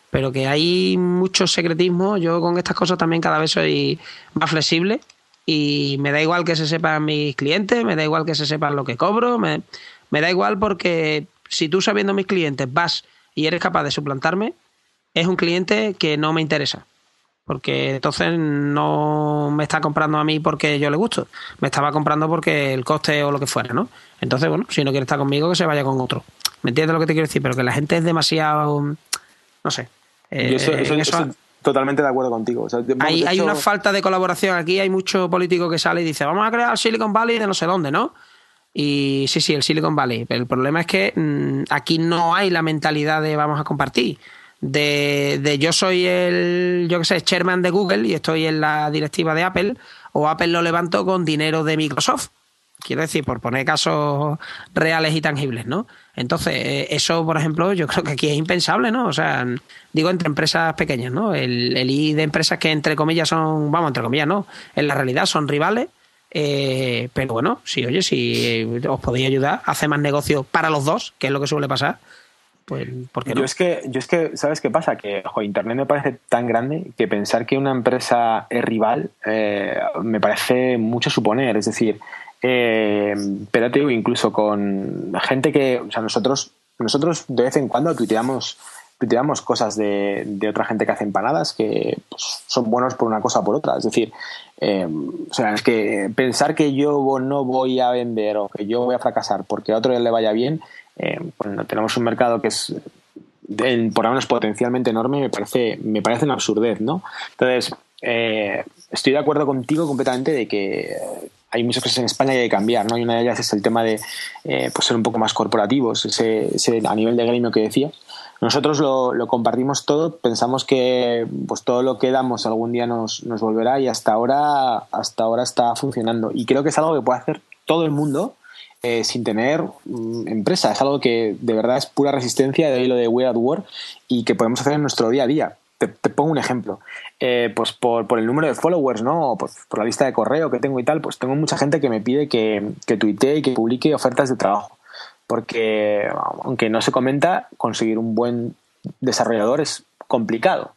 Speaker 2: pero que hay mucho secretismo, yo con estas cosas también cada vez soy más flexible y me da igual que se sepan mis clientes, me da igual que se sepan lo que cobro, me, me da igual porque si tú sabiendo mis clientes vas y eres capaz de suplantarme, es un cliente que no me interesa. Porque entonces no me está comprando a mí porque yo le gusto. Me estaba comprando porque el coste o lo que fuera, ¿no? Entonces, bueno, si no quiere estar conmigo, que se vaya con otro. ¿Me entiendes lo que te quiero decir? Pero que la gente es demasiado. No sé.
Speaker 3: yo estoy totalmente de acuerdo contigo.
Speaker 2: hay, hay una falta de colaboración aquí. Hay mucho político que sale y dice, vamos a crear Silicon Valley de no sé dónde, ¿no? Y sí, sí, el Silicon Valley. Pero el problema es que mm, aquí no hay la mentalidad de vamos a compartir. De, de yo soy el, yo qué sé, chairman de Google y estoy en la directiva de Apple, o Apple lo levanto con dinero de Microsoft. Quiero decir, por poner casos reales y tangibles, ¿no? Entonces, eh, eso, por ejemplo, yo creo que aquí es impensable, ¿no? O sea, digo entre empresas pequeñas, ¿no? El, el I de empresas que, entre comillas, son, vamos, entre comillas, no, en la realidad son rivales eh, pero bueno, sí, oye, si os podéis ayudar, hacer más negocio para los dos, que es lo que suele pasar, pues ¿por qué no?
Speaker 3: Yo es que, yo es que ¿sabes qué pasa? Que Internet me parece tan grande que pensar que una empresa es rival eh, me parece mucho suponer. Es decir, eh, pero te digo, incluso con gente que, o sea, nosotros, nosotros de vez en cuando tuiteamos tuiteamos cosas de, de, otra gente que hace empanadas que pues, son buenos por una cosa o por otra. Es decir, eh, o sea, es que pensar que yo no voy a vender o que yo voy a fracasar porque a otro le vaya bien, eh, bueno, tenemos un mercado que es por lo menos potencialmente enorme, me parece, me parece una absurdez, ¿no? Entonces, eh, estoy de acuerdo contigo completamente de que hay muchas cosas en España que hay que cambiar, ¿no? Y una de ellas es el tema de eh, pues ser un poco más corporativos, ese, ese, a nivel de gremio que decía. Nosotros lo, compartimos todo, pensamos que pues todo lo que damos algún día nos, nos volverá y hasta ahora, hasta ahora está funcionando. Y creo que es algo que puede hacer todo el mundo eh, sin tener mm, empresa. Es algo que de verdad es pura resistencia, de lo de We at War, y que podemos hacer en nuestro día a día. Te, pongo un ejemplo. Eh, pues por, por, el número de followers, ¿no? Por, por, la lista de correo que tengo y tal, pues tengo mucha gente que me pide que, que tuitee y que publique ofertas de trabajo. Porque, aunque no se comenta, conseguir un buen desarrollador es complicado.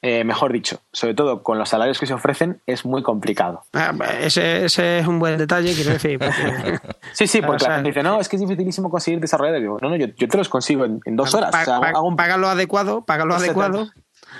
Speaker 3: Eh, mejor dicho, sobre todo con los salarios que se ofrecen, es muy complicado.
Speaker 2: Ah, ese, ese, es un buen detalle, quiero decir.
Speaker 3: sí, sí, porque o sea, la gente dice, no, es que es dificilísimo conseguir desarrolladores. Digo, no, no, yo, yo, te los consigo en, en dos horas.
Speaker 2: Pa,
Speaker 3: o sea,
Speaker 2: pa,
Speaker 3: hago un...
Speaker 2: Paga lo adecuado, paga lo adecuado.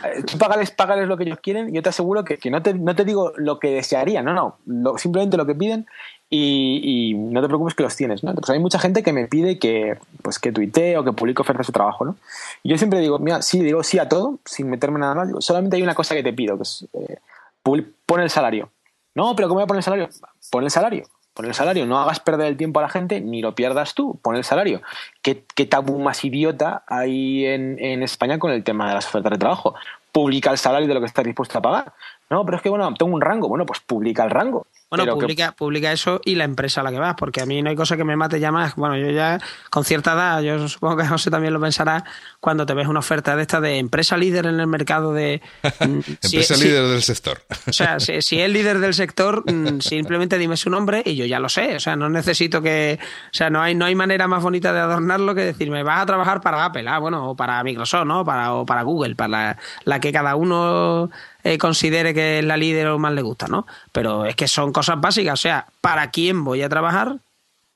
Speaker 3: Eh, Tú págales, págales lo que ellos quieren, yo te aseguro que, que no, te, no te digo lo que desearía, no, no, lo, simplemente lo que piden y, y, no te preocupes que los tienes, ¿no? Pues hay mucha gente que me pide que, pues, que tuitee o que publique ofertas de trabajo, ¿no? Y yo siempre digo, mira, sí, digo sí a todo, sin meterme nada más, solamente hay una cosa que te pido, que es, eh, pon el salario. No, pero ¿cómo voy a poner el salario? Pon el salario. Pon el salario, no hagas perder el tiempo a la gente, ni lo pierdas tú, pon el salario. ¿Qué, qué tabú más idiota hay en España con el tema de las ofertas de trabajo? Publica el salario de lo que estás dispuesto a pagar. No, pero es que, bueno, tengo un rango. Bueno, pues publica el rango.
Speaker 2: Bueno,
Speaker 3: Pero
Speaker 2: publica, que... publica eso y la empresa a la que vas, porque a mí no hay cosa que me mate ya más. Bueno, yo ya con cierta edad, yo supongo que José también lo pensará, cuando te ves una oferta de esta de empresa líder en el mercado de...
Speaker 1: empresa si, líder del sector.
Speaker 2: O sea, si, si, es líder del sector, simplemente dime su nombre y yo ya lo sé. O sea, no necesito que... O sea, no hay, no hay manera más bonita de adornarlo que decirme, vas a trabajar para Apple, ah, bueno, o para Microsoft, ¿no? Para, o para Google, para la, la que cada uno eh, considere que es la líder o más le gusta, ¿no? Pero es que son cosas básicas, o sea, ¿para quién voy a trabajar?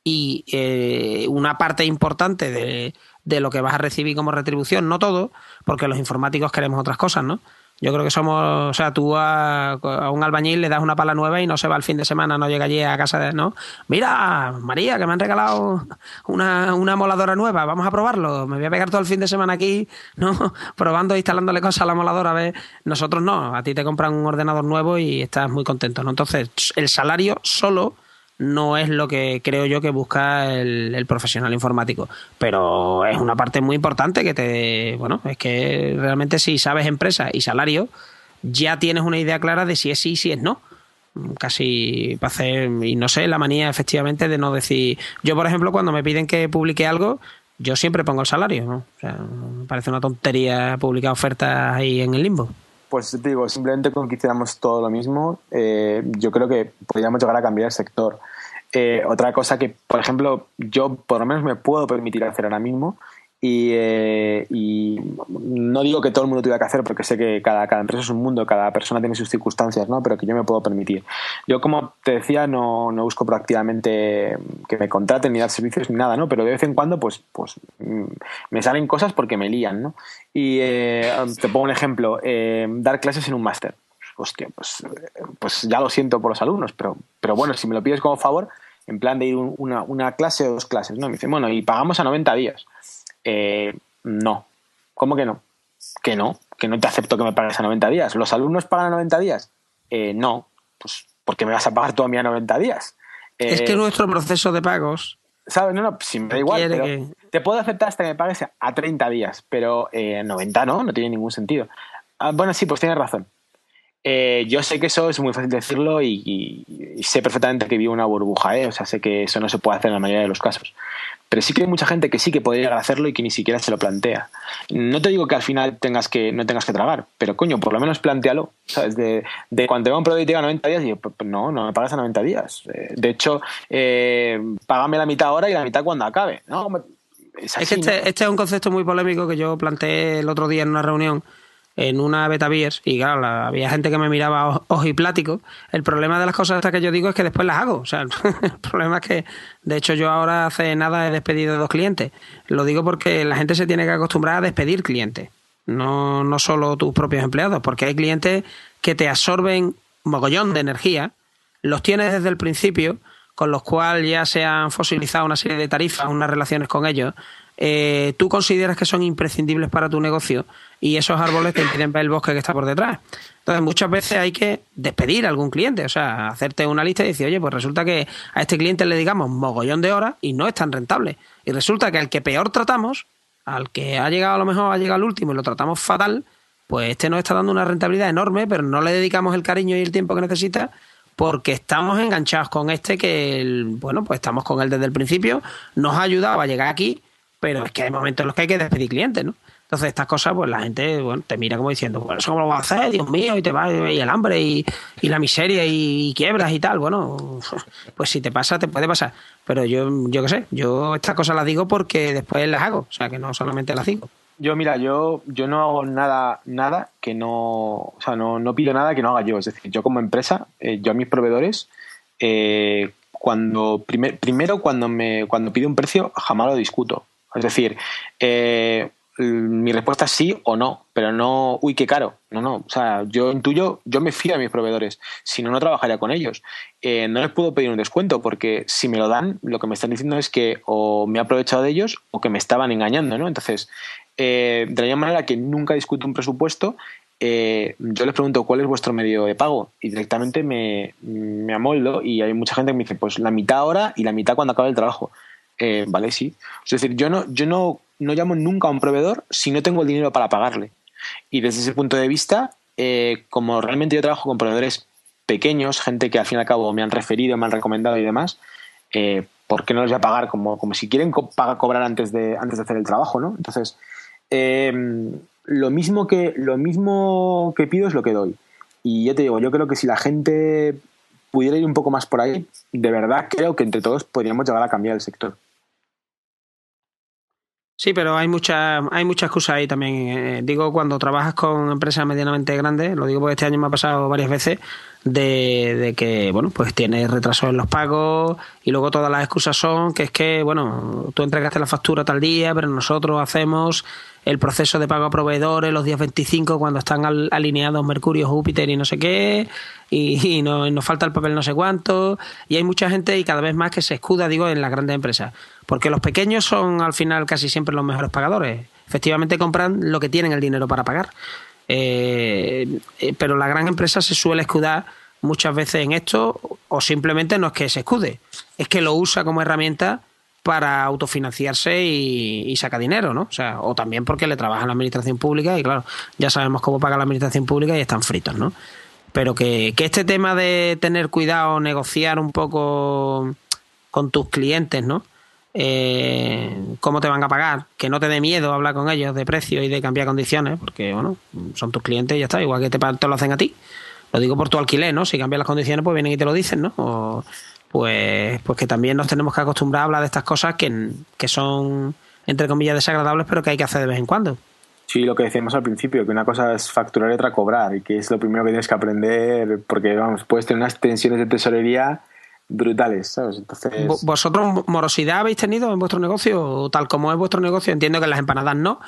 Speaker 2: Y eh, una parte importante de, de, lo que vas a recibir como retribución, no todo, porque los informáticos queremos otras cosas, ¿no? Yo creo que somos, o sea, tú a, a, un albañil le das una pala nueva y no se va el fin de semana, no llega allí a casa de, ¿no? Mira, María, que me han regalado una, una moladora nueva, vamos a probarlo, me voy a pegar todo el fin de semana aquí, ¿no? Probando e instalándole cosas a la moladora, a ver, nosotros no, a ti te compran un ordenador nuevo y estás muy contento, ¿no? Entonces, el salario solo no es lo que creo yo que busca el, el, profesional informático, pero es una parte muy importante que te, bueno, es que realmente si sabes empresa y salario, ya tienes una idea clara de si es sí y si es no. Casi para hacer, y no sé, la manía efectivamente de no decir, yo por ejemplo cuando me piden que publique algo, yo siempre pongo el salario, ¿no? O sea, parece una tontería publicar ofertas ahí en el limbo
Speaker 3: pues digo, simplemente con que hiciéramos todo lo mismo, eh, yo creo que podríamos llegar a cambiar el sector. Eh, otra cosa que, por ejemplo, yo por lo menos me puedo permitir hacer ahora mismo, y, eh, y, no digo que todo el mundo tuviera que hacer porque sé que cada, cada, empresa es un mundo, cada persona tiene sus circunstancias, ¿no? pero que yo me puedo permitir. Yo, como te decía, no, no busco proactivamente que me contraten ni dar servicios ni nada, ¿no? pero de vez en cuando pues, pues me salen cosas porque me lían. ¿no? Y eh, te pongo un ejemplo, eh, dar clases en un máster. Hostia, pues, pues ya lo siento por los alumnos, pero, pero bueno, si me lo pides como favor, en plan de ir una, una clase o dos clases, ¿no? Me dicen, bueno, y pagamos a 90 días. Eh, no. ¿Cómo que no? Que no, que no te acepto que me pagues a 90 días. ¿Los alumnos pagan a 90 días? Eh, no. Pues, ¿por qué me vas a pagar tú a mí a 90 días?
Speaker 2: Eh, es que nuestro proceso de pagos.
Speaker 3: ¿Sabes? No, no, si me da igual. Pero que... Te puedo aceptar hasta que me pagues a 30 días, pero eh, 90 no, no tiene ningún sentido. Ah, bueno, sí, pues tienes razón. Eh, yo sé que eso es muy fácil decirlo y, y, y, sé perfectamente que vivo una burbuja, ¿eh? o sea, sé que eso no se puede hacer en la mayoría de los casos. Pero sí que hay mucha gente que sí que podría llegar a hacerlo y que ni siquiera se lo plantea. No te digo que al final tengas que, no tengas que tragar, pero coño, por lo menos plantealo. ¿sabes? De, de cuando te va un producto y te diga 90 días, pues, no, no me pagas a 90 días. Eh, de hecho, eh, págame la mitad ahora y la mitad cuando acabe. No,
Speaker 2: es, así, este, ¿no? este es un concepto muy polémico que yo planteé el otro día en una reunión en una beta beers y claro, la, había gente que me miraba ojiplático. El problema de las cosas estas que yo digo es que después las hago. O sea, el problema es que, de hecho, yo ahora hace nada he despedido dos clientes. Lo digo porque la gente se tiene que acostumbrar a despedir clientes, no, no solo tus propios empleados, porque hay clientes que te absorben mogollón de energía, los tienes desde el principio, con los cuales ya se han fosilizado una serie de tarifas, unas relaciones con ellos, eh, tú consideras que son imprescindibles para tu negocio y esos árboles te impiden ver el bosque que está por detrás. Entonces, muchas veces hay que despedir a algún cliente, o sea, hacerte una lista y decir, oye, pues resulta que a este cliente le digamos mogollón de horas y no es tan rentable. Y resulta que al que peor tratamos, al que ha llegado a lo mejor, ha llegado al último y lo tratamos fatal, pues este nos está dando una rentabilidad enorme, pero no le dedicamos el cariño y el tiempo que necesita porque estamos enganchados con este que, bueno, pues estamos con él desde el principio, nos ha ayudado a llegar aquí, pero es que hay momentos en los que hay que despedir clientes, ¿no? Entonces estas cosas, pues la gente bueno, te mira como diciendo, bueno, ¿eso cómo lo vas a hacer? Dios mío, y te va, y el hambre, y, la miseria, y, quiebras y tal. Bueno, pues si te pasa, te puede pasar. Pero yo, yo qué sé, yo estas cosas las digo porque después las hago, o sea, que no solamente las digo.
Speaker 3: Yo, mira, yo, yo no hago nada, nada que no, o sea, no, no pido nada que no haga yo. Es decir, yo como empresa, eh, yo a mis proveedores, eh, cuando primero cuando me cuando pido un precio jamás lo discuto. Es decir, eh, mi respuesta es sí o no, pero no, uy, qué caro. No, no. O sea, yo intuyo, yo me fío a mis proveedores. Si no, no trabajaría con ellos. no les puedo pedir un descuento porque si me lo dan, lo que me están diciendo es que o me he aprovechado de ellos o que me estaban engañando, ¿no? Entonces, eh, de la misma manera que nunca discuto un presupuesto, eh, yo les pregunto cuál es vuestro medio de pago y directamente me, me, amoldo y hay mucha gente que me dice pues la mitad ahora y la mitad cuando acabe el trabajo. Eh, vale, sí. Es decir, yo no, yo no, no llamo nunca a un proveedor si no tengo el dinero para pagarle. Y desde ese punto de vista, como realmente yo trabajo con proveedores pequeños, gente que al fin y al cabo me han referido, me han recomendado y demás, ¿por qué no les voy a pagar como, como si quieren cobrar antes de, antes de hacer el trabajo, ¿no? Entonces, Em, lo, mismo que, lo mismo que pido es lo que doy. Y yo te digo, yo creo que si la gente pudiera ir un poco más por ahí, de verdad creo que entre todos podríamos llegar a cambiar el sector.
Speaker 2: Sí, pero hay mucha, hay mucha excusa ahí también. Eh, digo, cuando trabajas con empresas medianamente grandes, lo digo porque este año me ha pasado varias veces, de, que, bueno, pues tienes retrasos en los pagos y luego todas las excusas son que es que, bueno, tú entregaste la factura tal día, pero nosotros hacemos el proceso de pago a proveedores los días 25 cuando están alineados Mercurio, Júpiter y no sé qué, y, no, nos falta el papel no sé cuánto, y hay mucha gente y cada vez más que se escuda, digo, en las grandes empresas, porque los pequeños son al final casi siempre los mejores pagadores, efectivamente compran lo que tienen el dinero para pagar, eh, eh, pero la gran empresa se suele escudar muchas veces en esto, o simplemente no es que se escude, es que lo usa como herramienta para autofinanciarse y, saca dinero, ¿no? O sea, o también porque le trabaja en la administración pública y claro, ya sabemos cómo paga la administración pública y están fritos, ¿no? Pero que, este tema de tener cuidado, negociar un poco con tus clientes, ¿no? Eh, cómo te van a pagar, que no te dé miedo hablar con ellos de precio y de cambiar condiciones, porque bueno, son tus clientes y ya está, igual que te, lo hacen a ti. Lo digo por tu alquiler, ¿no? Si cambian las condiciones, pues vienen y te lo dicen, ¿no? O, pues, pues que también nos tenemos que acostumbrar a hablar de estas cosas que, que son, entre comillas, desagradables, pero que hay que hacer de vez en cuando.
Speaker 3: Sí, lo que decíamos al principio, que una cosa es facturar y otra cobrar, y que es lo primero que tienes que aprender, porque vamos, puedes tener unas tensiones de tesorería brutales, ¿sabes? Entonces...
Speaker 2: ¿Vosotros morosidad habéis tenido en vuestro negocio? Tal como es vuestro negocio, entiendo que en las empanadas no,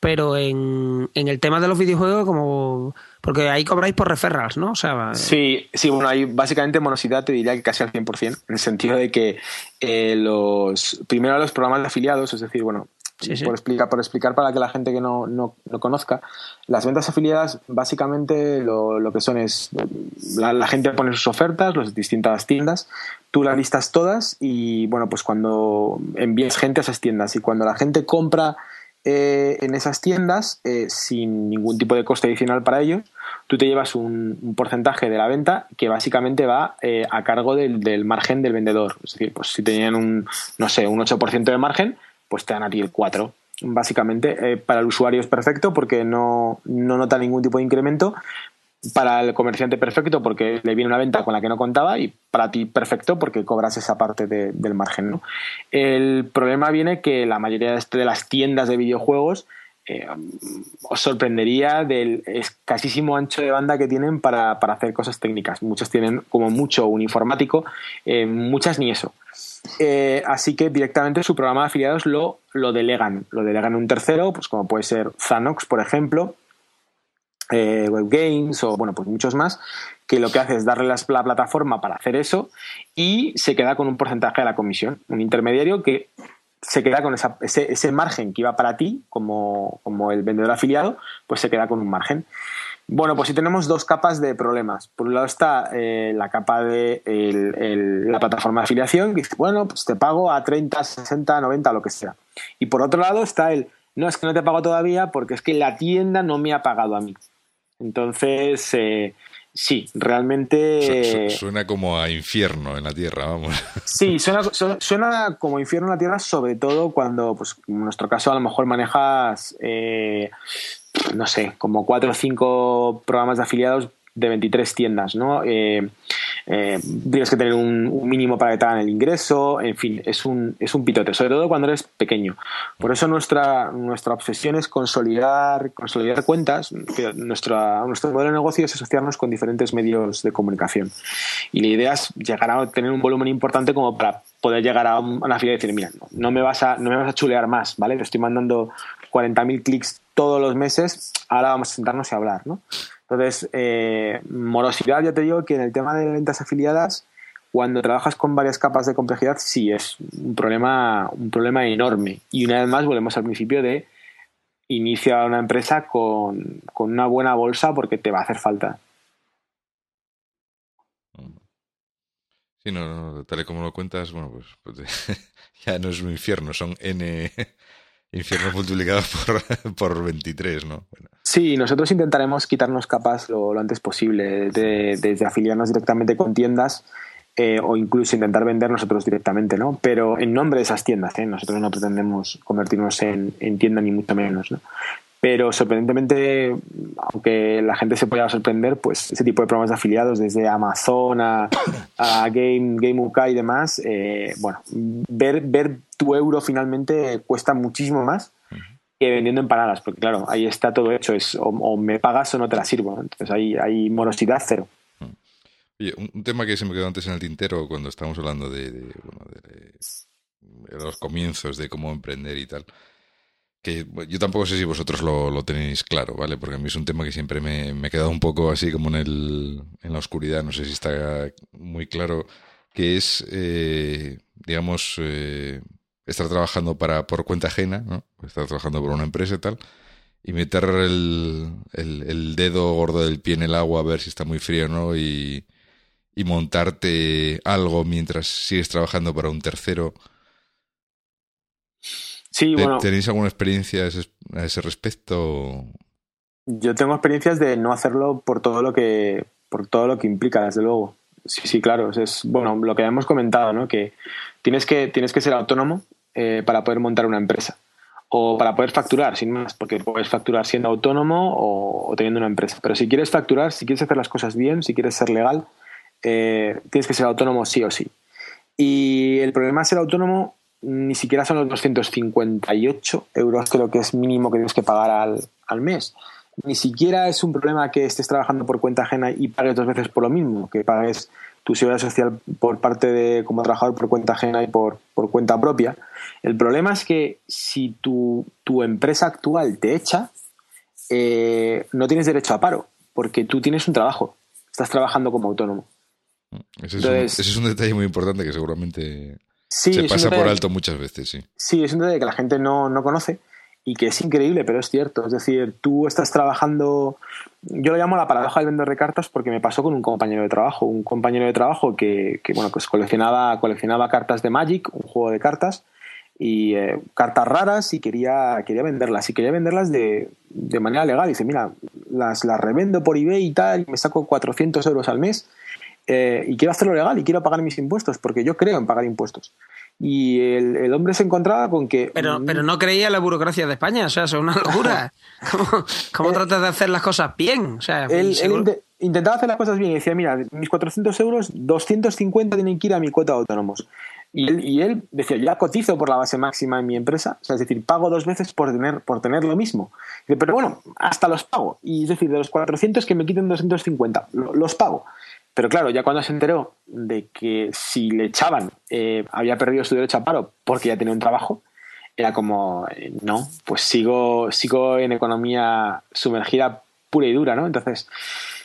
Speaker 2: pero en, en el tema de los videojuegos, como porque ahí cobráis por referrals, ¿no? O sea,
Speaker 3: sí, sí, bueno, ahí básicamente monosidad te diría que casi al 100%, en el sentido de que eh, los primero los programas de afiliados, es decir, bueno, Por, explicar, por explicar para que la gente que no, no, conozca, las ventas afiliadas básicamente lo, lo que son es, la, gente pone sus ofertas, las distintas tiendas, tú las listas todas y bueno, pues cuando envíes gente a esas tiendas y cuando la gente compra eh, en esas tiendas eh, sin ningún tipo de coste adicional para ellos. Tú te llevas un, porcentaje de la venta que básicamente va eh, a cargo del, margen del vendedor. Es decir, pues si tenían un, no sé, un 8% de margen, pues te dan a ti el 4%. Básicamente, para el usuario es perfecto porque no, no nota ningún tipo de incremento, para el comerciante perfecto porque le viene una venta con la que no contaba y para ti perfecto porque cobras esa parte del margen. ¿no? El problema viene que la mayoría de las tiendas de videojuegos eh, os sorprendería del escasísimo ancho de banda que tienen para, hacer cosas técnicas. Muchas tienen como mucho un informático, eh, muchas ni eso. Eh, así que directamente su programa de afiliados lo, lo delegan. Lo delegan un tercero, pues como puede ser Zanox, por ejemplo, eh, o bueno, pues muchos más, que lo que hace es darle la, la plataforma para hacer eso y se queda con un porcentaje de la comisión, un intermediario que se queda con esa, ese, ese, margen que iba para ti como, como, el vendedor afiliado, pues se queda con un margen. Bueno, pues si tenemos dos capas de problemas. Por un lado está eh, la capa de el, el, la plataforma de afiliación, que dice, bueno, pues te pago a 30, 60, 90, lo que sea. Y por otro lado está el, no, es que no te pago todavía porque es que la tienda no me ha pagado a mí. Entonces, eh, sí, realmente...
Speaker 1: Suena como a infierno en la Tierra, vamos.
Speaker 3: Sí, suena, suena como infierno en la Tierra, sobre todo cuando, pues, en nuestro caso, a lo mejor manejas, eh, no sé, como cuatro o cinco programas de afiliados de 23 tiendas, ¿no? Eh, eh, tienes que tener un, mínimo para que te hagan el ingreso, en fin, es un, es un pitote, sobre todo cuando eres pequeño. Por eso nuestra, nuestra obsesión es consolidar, consolidar cuentas. Nuestro modelo de negocio es asociarnos con diferentes medios de comunicación. Y la idea es llegar a tener un volumen importante como para poder llegar a una fila y decir, mira, no, me vas a, no me vas a chulear más, ¿vale? Te estoy mandando 40.000 clics todos los meses, ahora vamos a sentarnos y hablar, ¿no? Entonces, eh, morosidad, ya te digo que en el tema de ventas afiliadas, cuando trabajas con varias capas de complejidad, sí es un problema, un problema enorme. Y una vez más, volvemos al principio de inicia una empresa con, con una buena bolsa porque te va a hacer falta.
Speaker 1: Sí, no, no, tal y como lo cuentas, bueno, pues, pues ya no es un infierno, son N, Infierno multiplicado por, por 23, ¿no?
Speaker 3: Sí, nosotros intentaremos quitarnos capas lo, antes posible, de, desde afiliarnos directamente con tiendas eh, o incluso intentar vender nosotros directamente, ¿no? Pero en nombre de esas tiendas, ¿eh? Nosotros no pretendemos convertirnos en, en tienda ni mucho menos, ¿no? Pero sorprendentemente, aunque la gente se pueda sorprender, pues ese tipo de programas de afiliados, desde Amazon a, a Game, Game UK y demás, eh, bueno, ver, ver tu euro finalmente cuesta muchísimo más que vendiendo empanadas, porque claro, ahí está todo hecho, es o, me pagas o no te la sirvo. Entonces hay, hay morosidad cero.
Speaker 1: Oye, un, tema que se me quedó antes en el tintero cuando estábamos hablando de, los comienzos, de cómo emprender y tal que yo tampoco sé si vosotros lo, lo, tenéis claro, ¿vale? Porque a mí es un tema que siempre me, me he quedado un poco así como en, el, en la oscuridad, no sé si está muy claro, que es, eh, digamos, eh, estar trabajando para, por cuenta ajena, ¿no? Estar trabajando por una empresa y tal, y meter el, el, el dedo gordo del pie en el agua a ver si está muy frío o no y, y montarte algo mientras sigues trabajando para un tercero.
Speaker 3: Sí, bueno,
Speaker 1: ¿Tenéis alguna experiencia a ese, a ese, respecto?
Speaker 3: Yo tengo experiencias de no hacerlo por todo lo que por todo lo que implica, desde luego. Sí, sí, claro. Es bueno lo que hemos comentado, ¿no? Que tienes que tienes que ser autónomo eh, para poder montar una empresa o para poder facturar, sin más, porque puedes facturar siendo autónomo o, teniendo una empresa. Pero si quieres facturar, si quieres hacer las cosas bien, si quieres ser legal, eh, tienes que ser autónomo sí o sí. Y el problema es ser autónomo ni siquiera son los 258 euros, creo que es mínimo que tienes que pagar al, al, mes. Ni siquiera es un problema que estés trabajando por cuenta ajena y pagues dos veces por lo mismo, que pagues tu seguridad social por parte de como trabajador por cuenta ajena y por, por cuenta propia. El problema es que si tu, tu empresa actual te echa, eh, no tienes derecho a paro, porque tú tienes un trabajo, estás trabajando como autónomo.
Speaker 1: Ese es, Entonces, un, ese es un detalle muy importante que seguramente Sí, se pasa por alto muchas veces, sí.
Speaker 3: Sí, es un detalle que la gente no, no, conoce y que es increíble, pero es cierto. Es decir, tú estás trabajando. Yo lo llamo la paradoja del vendedor de cartas porque me pasó con un compañero de trabajo. Un compañero de trabajo que, que bueno, pues coleccionaba, coleccionaba cartas de Magic, un juego de cartas, y eh, cartas raras y quería, quería venderlas. Y quería venderlas de, de manera legal. Dice, mira, las, las revendo por eBay y tal, y me saco 400 euros al mes eh, y quiero hacerlo legal y quiero pagar mis impuestos, porque yo creo en pagar impuestos. Y el, el hombre se encontraba con que...
Speaker 2: Pero, pero no creía la burocracia de España, o sea, es una locura. ¿Cómo, cómo eh, tratas de hacer las cosas bien? O sea,
Speaker 3: él, él intentaba hacer las cosas bien y decía, mira, mis 400 euros, 250 tienen que ir a mi cuota de autónomos. Y él, y él decía, ya cotizo por la base máxima en mi empresa, o sea, es decir, pago dos veces por tener, por tener lo mismo. Pero bueno, hasta los pago. Y es decir, de los 400 que me quiten 250, los pago. Pero claro, ya cuando se enteró de que si le echaban eh, había perdido su derecho a paro porque ya tenía un trabajo, era como, eh, no, pues sigo, sigo en economía sumergida pura y dura, ¿no? Entonces,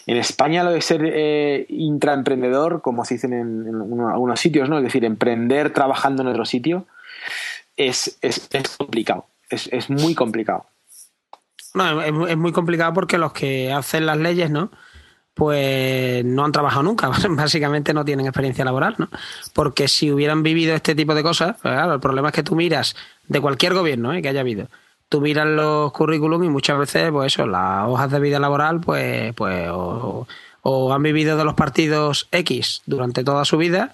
Speaker 3: en España lo de ser eh, intraemprendedor, como se dicen en, algunos sitios, ¿no? Es decir, emprender trabajando en otro sitio, es, es, complicado. Es, es, muy complicado.
Speaker 2: No, es, muy complicado porque los que hacen las leyes, ¿no? Pues no han trabajado nunca, básicamente no tienen experiencia laboral, ¿no? Porque si hubieran vivido este tipo de cosas, pues claro, el problema es que tú miras de cualquier gobierno ¿eh? que haya habido, tú miras los currículum y muchas veces, pues eso, las hojas de vida laboral, pues, pues o, han vivido de los partidos X durante toda su vida,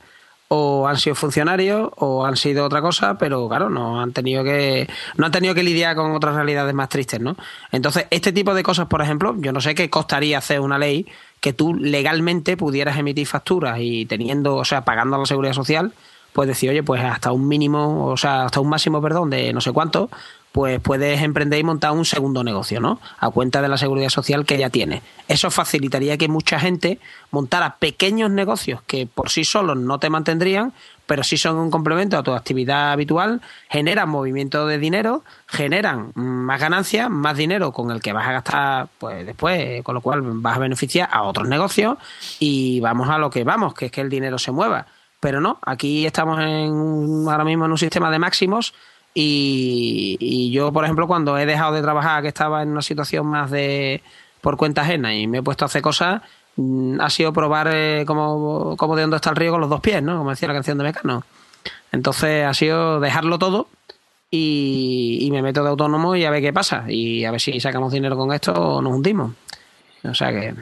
Speaker 2: o han sido funcionarios, o han sido otra cosa, pero claro, no han tenido que, no han tenido que lidiar con otras realidades más tristes, ¿no? Entonces, este tipo de cosas, por ejemplo, yo no sé qué costaría hacer una ley que tú legalmente pudieras emitir facturas y teniendo, o sea, pagando a la seguridad social, pues decir, oye, pues hasta un mínimo, o sea, hasta un máximo, perdón, de no sé cuánto, pues puedes emprender y montar un segundo negocio, ¿no? A cuenta de la seguridad social que ya tiene. Eso facilitaría que mucha gente montara pequeños negocios que por sí solos no te mantendrían, pero sí son un complemento a tu actividad habitual, generan movimiento de dinero, generan más ganancias, más dinero con el que vas a gastar pues después, con lo cual vas a beneficiar a otros negocios y vamos a lo que vamos, que es que el dinero se mueva. Pero no, aquí estamos en ahora mismo en un sistema de máximos y, yo, por ejemplo, cuando he dejado de trabajar, que estaba en una situación más de por cuenta ajena y me he puesto a hacer cosas, mm, ha sido probar eh, como, de dónde está el río con los dos pies, ¿no? Como decía la canción de Mecano. Entonces ha sido dejarlo todo y, me meto de autónomo y a ver qué pasa. Y a ver si sacamos dinero con esto o nos hundimos. O sea que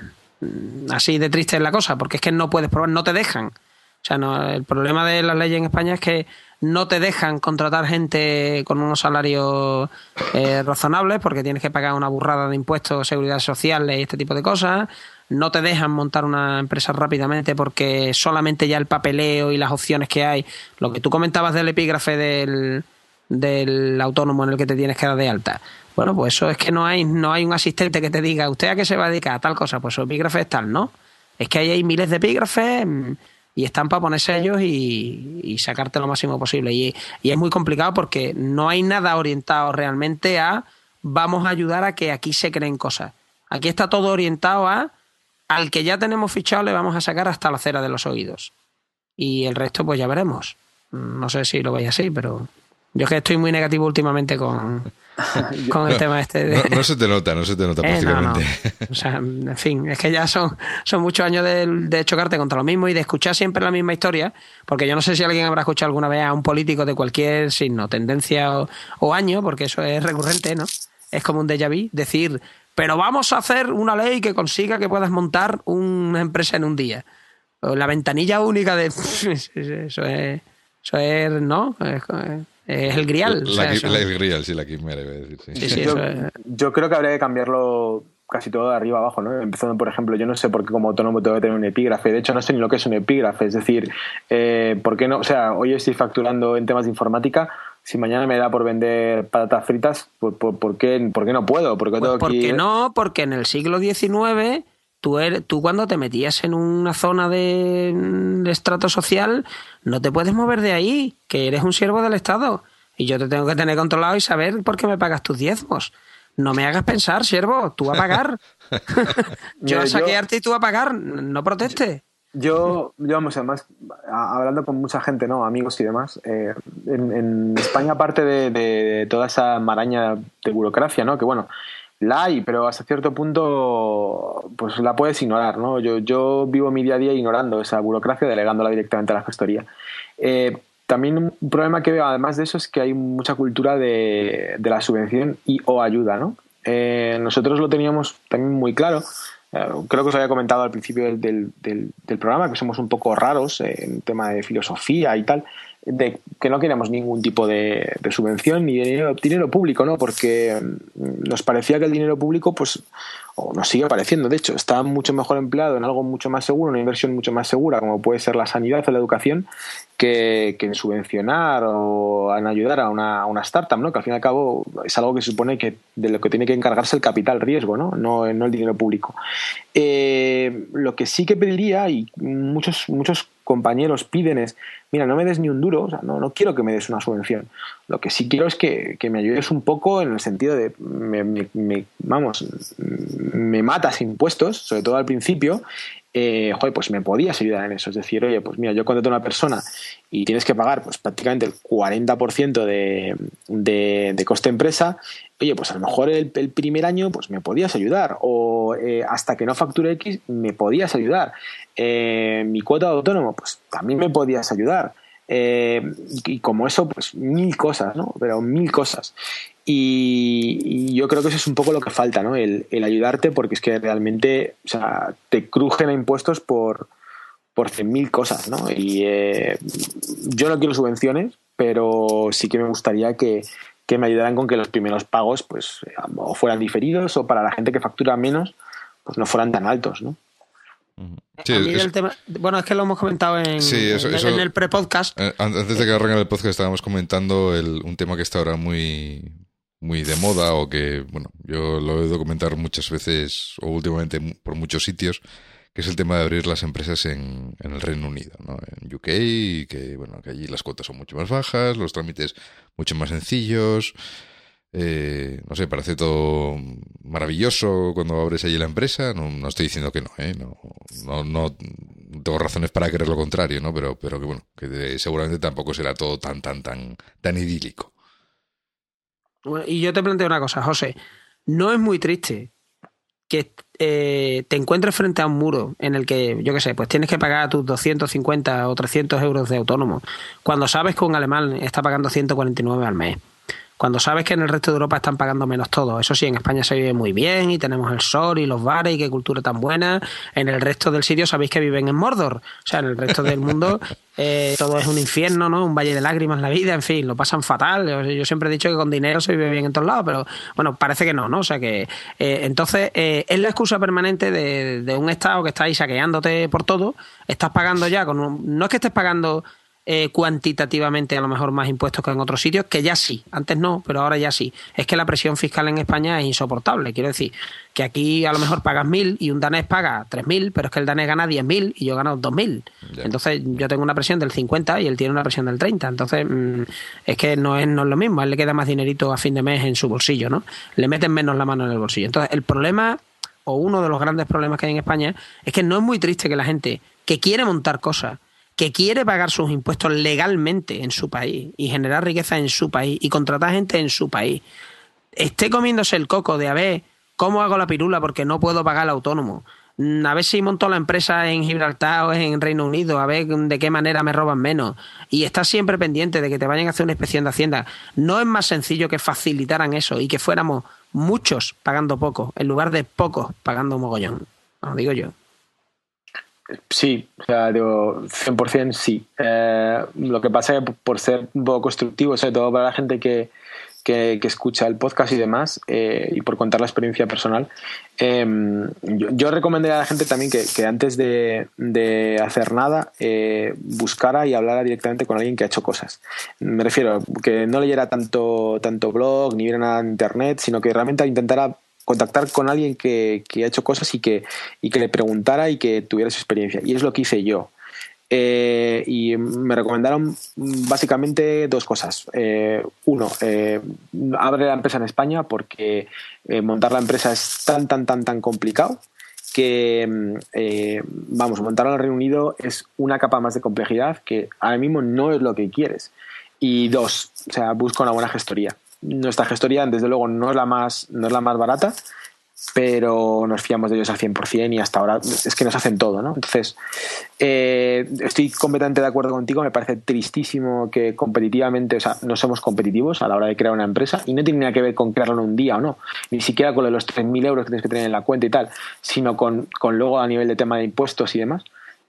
Speaker 2: mm, así de triste es la cosa, porque es que no puedes probar, no te dejan. O sea, no, el problema de las leyes en España es que no te dejan contratar gente con unos salarios eh, razonables porque tienes que pagar una burrada de impuestos, seguridad social y este tipo de cosas. No te dejan montar una empresa rápidamente porque solamente ya el papeleo y las opciones que hay, lo que tú comentabas del epígrafe del, del autónomo en el que te tienes que dar de alta. Bueno, pues eso es que no hay, no hay un asistente que te diga, ¿usted a qué se va a dedicar? A tal cosa, pues su epígrafe es tal, ¿no? Es que ahí hay miles de epígrafes y están para poner sellos y, sacarte lo máximo posible. Y, es muy complicado porque no hay nada orientado realmente a vamos a ayudar a que aquí se creen cosas. Aquí está todo orientado a al que ya tenemos fichado le vamos a sacar hasta la cera de los oídos. Y el resto pues ya veremos. No sé si lo veis así, pero yo es que estoy muy negativo últimamente con, con el tema este.
Speaker 1: no, se te nota, no se te nota eh, prácticamente.
Speaker 2: O sea, en fin, es que ya son, son muchos años de, chocarte contra lo mismo y de escuchar siempre la misma historia, porque yo no sé si alguien habrá escuchado alguna vez a un político de cualquier signo, tendencia o, año, porque eso es recurrente, ¿no? Es como un déjà vu, decir, pero vamos a hacer una ley que consiga que puedas montar una empresa en un día. La ventanilla única de... Eso es... Eso es, ¿no? Es el grial.
Speaker 1: La, el grial, sí, la quimera, iba a decir.
Speaker 3: yo, creo que habría que cambiarlo casi todo de arriba abajo, ¿no? Empezando, por ejemplo, yo no sé por qué como autónomo tengo que tener un epígrafe. De hecho, no sé ni lo que es un epígrafe. Es decir, eh, ¿por qué no? O sea, hoy estoy facturando en temas de informática. Si mañana me da por vender patatas fritas, ¿por, por, qué, por qué, no puedo?
Speaker 2: ¿Por qué, pues porque no, porque en el siglo XIX Tú, eres, tú, cuando te metías en una zona de, de, estrato social, no te puedes mover de ahí, que eres un siervo del Estado. Y yo te tengo que tener controlado y saber por qué me pagas tus diezmos. No me hagas pensar, siervo, tú a pagar. yo a saquearte y tú a pagar, no proteste.
Speaker 3: Yo, yo, vamos, además, hablando con mucha gente, ¿no? Amigos y demás, eh, en, España, aparte de, de, toda esa maraña de burocracia, ¿no? Que bueno, la hay, pero hasta cierto punto pues la puedes ignorar, ¿no? Yo, yo vivo mi día a día ignorando esa burocracia, delegándola directamente a la gestoría. Eh, también un problema que veo además de eso es que hay mucha cultura de, de la subvención y o ayuda, ¿no? Eh, nosotros lo teníamos también muy claro. Eh, creo que os había comentado al principio del, del, del, programa que somos un poco raros en tema de filosofía y tal de que no queríamos ningún tipo de, subvención ni dinero, dinero, público, ¿no? Porque mm, nos parecía que el dinero público, pues, o nos sigue pareciendo, de hecho, está mucho mejor empleado en algo mucho más seguro, una inversión mucho más segura, como puede ser la sanidad o la educación, que, en subvencionar o en ayudar a una, startup, ¿no? Que al fin y al cabo es algo que se supone que de lo que tiene que encargarse el capital riesgo, ¿no? No, no el dinero público. Eh, lo que sí que pediría, y muchos, muchos compañeros piden es, mira, no me des ni un duro, o sea, no, quiero que me des una subvención. Lo que sí quiero es que, me ayudes un poco en el sentido de, me, vamos, me matas impuestos, sobre todo al principio, eh, joder, pues me podías ayudar en eso. Es decir, oye, pues mira, yo contrato a una persona y tienes que pagar pues prácticamente el 40% de, de, de coste empresa, oye, pues a lo mejor el, primer año pues me podías ayudar o eh, hasta que no facture X me podías ayudar. Eh, mi cuota de autónomo, pues también me podías ayudar. Eh, y como eso, pues mil cosas, ¿no? Pero mil cosas. Y, yo creo que eso es un poco lo que falta, ¿no? El, ayudarte porque es que realmente, o sea, te crujen a impuestos por, por mil cosas, ¿no? Y eh, yo no quiero subvenciones, pero sí que me gustaría que, que me ayudaran con que los primeros pagos, pues, o fueran diferidos o para la gente que factura menos, pues no fueran tan altos, ¿no?
Speaker 2: bueno, es que lo hemos comentado en, en, el pre-podcast.
Speaker 1: Eh, antes de que arranque el podcast estábamos comentando un tema que está ahora muy, muy de moda o que, bueno, yo lo he oído comentar muchas veces o últimamente por muchos sitios, que es el tema de abrir las empresas en, en el Reino Unido, ¿no? En UK, que, bueno, que allí las cuotas son mucho más bajas, los trámites mucho más sencillos. Eh, no sé, parece todo maravilloso cuando abres allí la empresa. No, estoy diciendo que no, ¿eh? No, no, tengo razones para creer lo contrario, ¿no? Pero, pero que bueno, que seguramente tampoco será todo tan, tan, tan, tan idílico.
Speaker 2: Y yo te planteo una cosa, José. No es muy triste que eh, te encuentres frente a un muro en el que, yo qué sé, pues tienes que pagar tus 250 o 300 euros de autónomo, cuando sabes que un alemán está pagando 149 al mes cuando sabes que en el resto de Europa están pagando menos todo. Eso sí, en España se vive muy bien y tenemos el sol y los bares y qué cultura tan buena. En el resto del sitio sabéis que viven en Mordor. O sea, en el resto del mundo eh, todo es un infierno, ¿no? Un valle de lágrimas la vida, en fin, lo pasan fatal. Yo, siempre he dicho que con dinero se vive bien en todos lados, pero bueno, parece que no, ¿no? O sea que eh, entonces eh, es la excusa permanente de, de, un Estado que está ahí saqueándote por todo. Estás pagando ya con un, No es que estés pagando eh, cuantitativamente a lo mejor más impuestos que en otros sitios, que ya sí, antes no, pero ahora ya sí. Es que la presión fiscal en España es insoportable. Quiero decir, que aquí a lo mejor pagas mil y un danés paga tres mil, pero es que el danés gana diez mil y yo gano dos mil. Entonces yo tengo una presión del 50 y él tiene una presión del 30. Entonces mm, es que no es, no es lo mismo. A él le queda más dinerito a fin de mes en su bolsillo, ¿no? Le meten menos la mano en el bolsillo. Entonces el problema o uno de los grandes problemas que hay en España es que no es muy triste que la gente que quiere montar cosas que quiere pagar sus impuestos legalmente en su país y generar riqueza en su país y contratar gente en su país, esté comiéndose el coco de a ver cómo hago la pirula porque no puedo pagar el autónomo, a ver si monto la empresa en Gibraltar o en Reino Unido, a ver de qué manera me roban menos. Y estás siempre pendiente de que te vayan a hacer una inspección de Hacienda. ¿No es más sencillo que facilitaran eso y que fuéramos muchos pagando poco, en lugar de pocos pagando mogollón? Lo digo yo.
Speaker 3: Sí, o sea, digo, 100% sí. Eh, lo que pasa es que por ser un poco constructivo, sobre todo para la gente que, que, escucha el podcast y demás, eh, y por contar la experiencia personal, em, yo, recomendaría a la gente también que, que antes de, de, hacer nada, eh, buscara y hablara directamente con alguien que ha hecho cosas. Me refiero que no leyera tanto, tanto blog ni viera nada en internet, sino que realmente intentara contactar con alguien que, ha hecho cosas y que, y que le preguntara y que tuviera su experiencia. Y es lo que hice yo. Eh, y me recomendaron básicamente dos cosas. Eh, uno, eh, abre la empresa en España porque montar la empresa es tan, tan, tan, tan complicado que, vamos, montarla en el Reino Unido es una capa más de complejidad que ahora mismo no es lo que quieres. Y dos, o sea, busca una buena gestoría nuestra gestoría, desde luego, no es la más, no es la más barata, pero nos fiamos de ellos al 100% y hasta ahora es que nos hacen todo, ¿no? Entonces, eh, estoy completamente de acuerdo contigo, me parece tristísimo que competitivamente, o sea, no somos competitivos a la hora de crear una empresa y no tiene nada que ver con crearlo en un día o no, ni siquiera con los 3.000 euros que tienes que tener en la cuenta y tal, sino con, con luego a nivel de tema de impuestos y demás.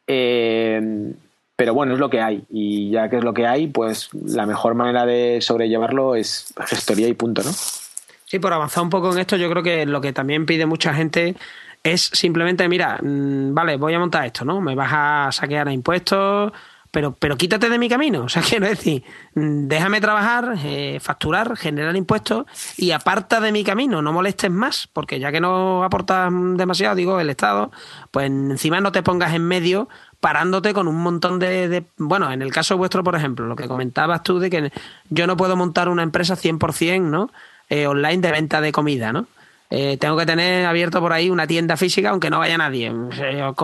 Speaker 3: Eh, pero bueno, es lo que hay. Y ya que es lo que hay, pues la mejor manera de sobrellevarlo es gestoría y punto, ¿no?
Speaker 2: Sí, por avanzar un poco en esto, yo creo que lo que también pide mucha gente es simplemente, mira, mm, vale, voy a montar esto, ¿no? Me vas a saquear a impuestos, pero, pero quítate de mi camino. O sea, quiero decir, déjame trabajar, eh, facturar, generar impuestos y aparta de mi camino, no molestes más, porque ya que no aportas demasiado, digo, el Estado, pues encima no te pongas en medio parándote con un montón de, Bueno, en el caso vuestro, por ejemplo, lo que comentabas tú de que yo no puedo montar una empresa 100%, ¿no? Eh, online de venta de comida, ¿no? Eh, tengo que tener abierto por ahí una tienda física aunque no vaya nadie,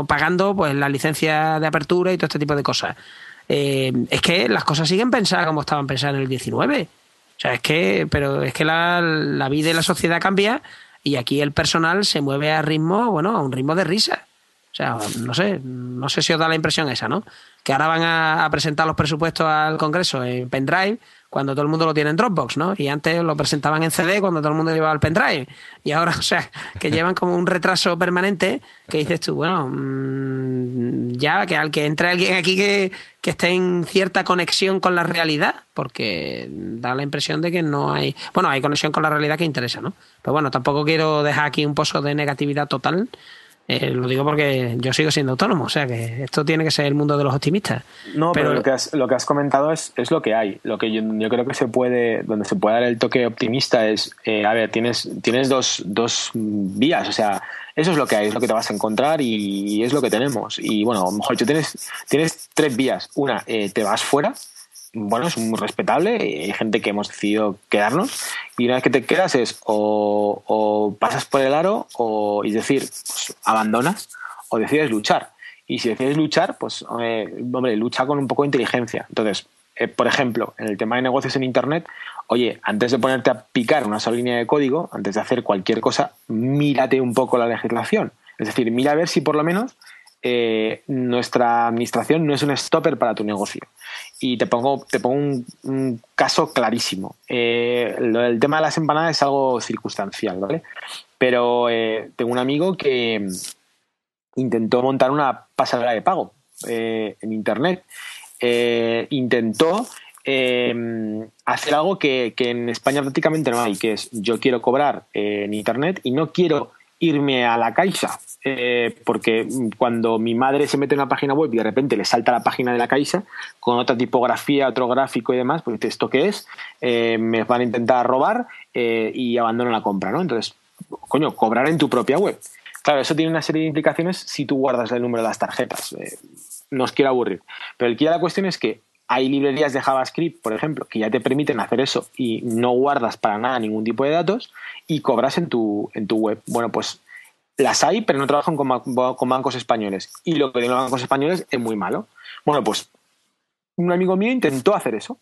Speaker 2: pagando pues la licencia de apertura y todo este tipo de cosas. Eh, es que las cosas siguen pensadas como estaban pensadas en el 19. O sea, es que, pero es que la, la vida y la sociedad cambia y aquí el personal se mueve a ritmo, bueno, a un ritmo de risa. O sea, no sé, no sé si os da la impresión esa, ¿no? Que ahora van a, presentar los presupuestos al Congreso en pendrive cuando todo el mundo lo tiene en Dropbox, ¿no? Y antes lo presentaban en CD cuando todo el mundo llevaba el pendrive. Y ahora, o sea, que llevan como un retraso permanente que dices tú, bueno, mm, ya que al que entre alguien aquí que, que esté en cierta conexión con la realidad, porque da la impresión de que no hay, bueno, hay conexión con la realidad que interesa, ¿no? Pero bueno, tampoco quiero dejar aquí un pozo de negatividad total eh, lo digo porque yo sigo siendo autónomo, o sea que esto tiene que ser el mundo de los optimistas.
Speaker 3: No, pero, lo, que has, lo que has comentado es, es lo que hay. Lo que yo, creo que se puede, donde se puede dar el toque optimista es, eh, a ver, tienes, tienes dos, dos vías, o sea, eso es lo que hay, es lo que te vas a encontrar y, es lo que tenemos. Y bueno, a lo mejor tú tienes, tienes tres vías. Una, eh, te vas fuera, bueno, es muy respetable, hay gente que hemos decidido quedarnos y una vez que te quedas es o, pasas por el aro o, es decir, pues, abandonas o decides luchar. Y si decides luchar, pues, hombre, lucha con un poco de inteligencia. Entonces, eh, por ejemplo, en el tema de negocios en Internet, oye, antes de ponerte a picar una sola línea de código, antes de hacer cualquier cosa, mírate un poco la legislación. Es decir, mira a ver si por lo menos eh, nuestra administración no es un stopper para tu negocio. Y te pongo, te pongo un, caso clarísimo. Eh, el tema de las empanadas es algo circunstancial, ¿vale? Pero eh, tengo un amigo que intentó montar una pasarela de pago en Internet. intentó hacer algo que, que, en España prácticamente no hay, que es yo quiero cobrar en Internet y no quiero irme a la caixa eh, porque cuando mi madre se mete en una página web y de repente le salta la página de la Caixa con otra tipografía, otro gráfico y demás, pues ¿esto qué es? Eh, me van a intentar robar eh, y abandono la compra, ¿no? Entonces, coño, cobrar en tu propia web. Claro, eso tiene una serie de implicaciones si tú guardas el número de las tarjetas. no os quiero aburrir. Pero el que la cuestión es que hay librerías de JavaScript, por ejemplo, que ya te permiten hacer eso y no guardas para nada ningún tipo de datos y cobras en tu, en tu web. Bueno, pues las hay, pero no trabajan con, bancos españoles. Y lo que tienen los bancos españoles es muy malo. Bueno, pues un amigo mío intentó hacer eso.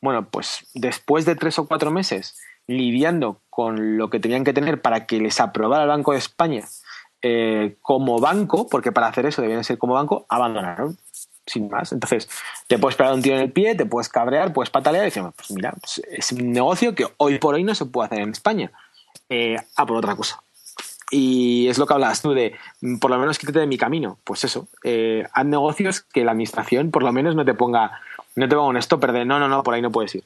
Speaker 3: Bueno, pues después de tres o cuatro meses lidiando con lo que tenían que tener para que les aprobara el Banco de España eh, como banco, porque para hacer eso debían ser como banco, abandonaron. Sin más. Entonces, te puedes pegar un tiro en el pie, te puedes cabrear, puedes patalear y decir, pues mira, pues es un negocio que hoy por hoy no se puede hacer en España. Eh, a por otra cosa. Y es lo que hablabas tú de, mm, por lo menos quítate de mi camino. Pues eso, eh, haz negocios que la administración por lo menos no te ponga, no te ponga un stopper de no, no, no, por ahí no puedes ir.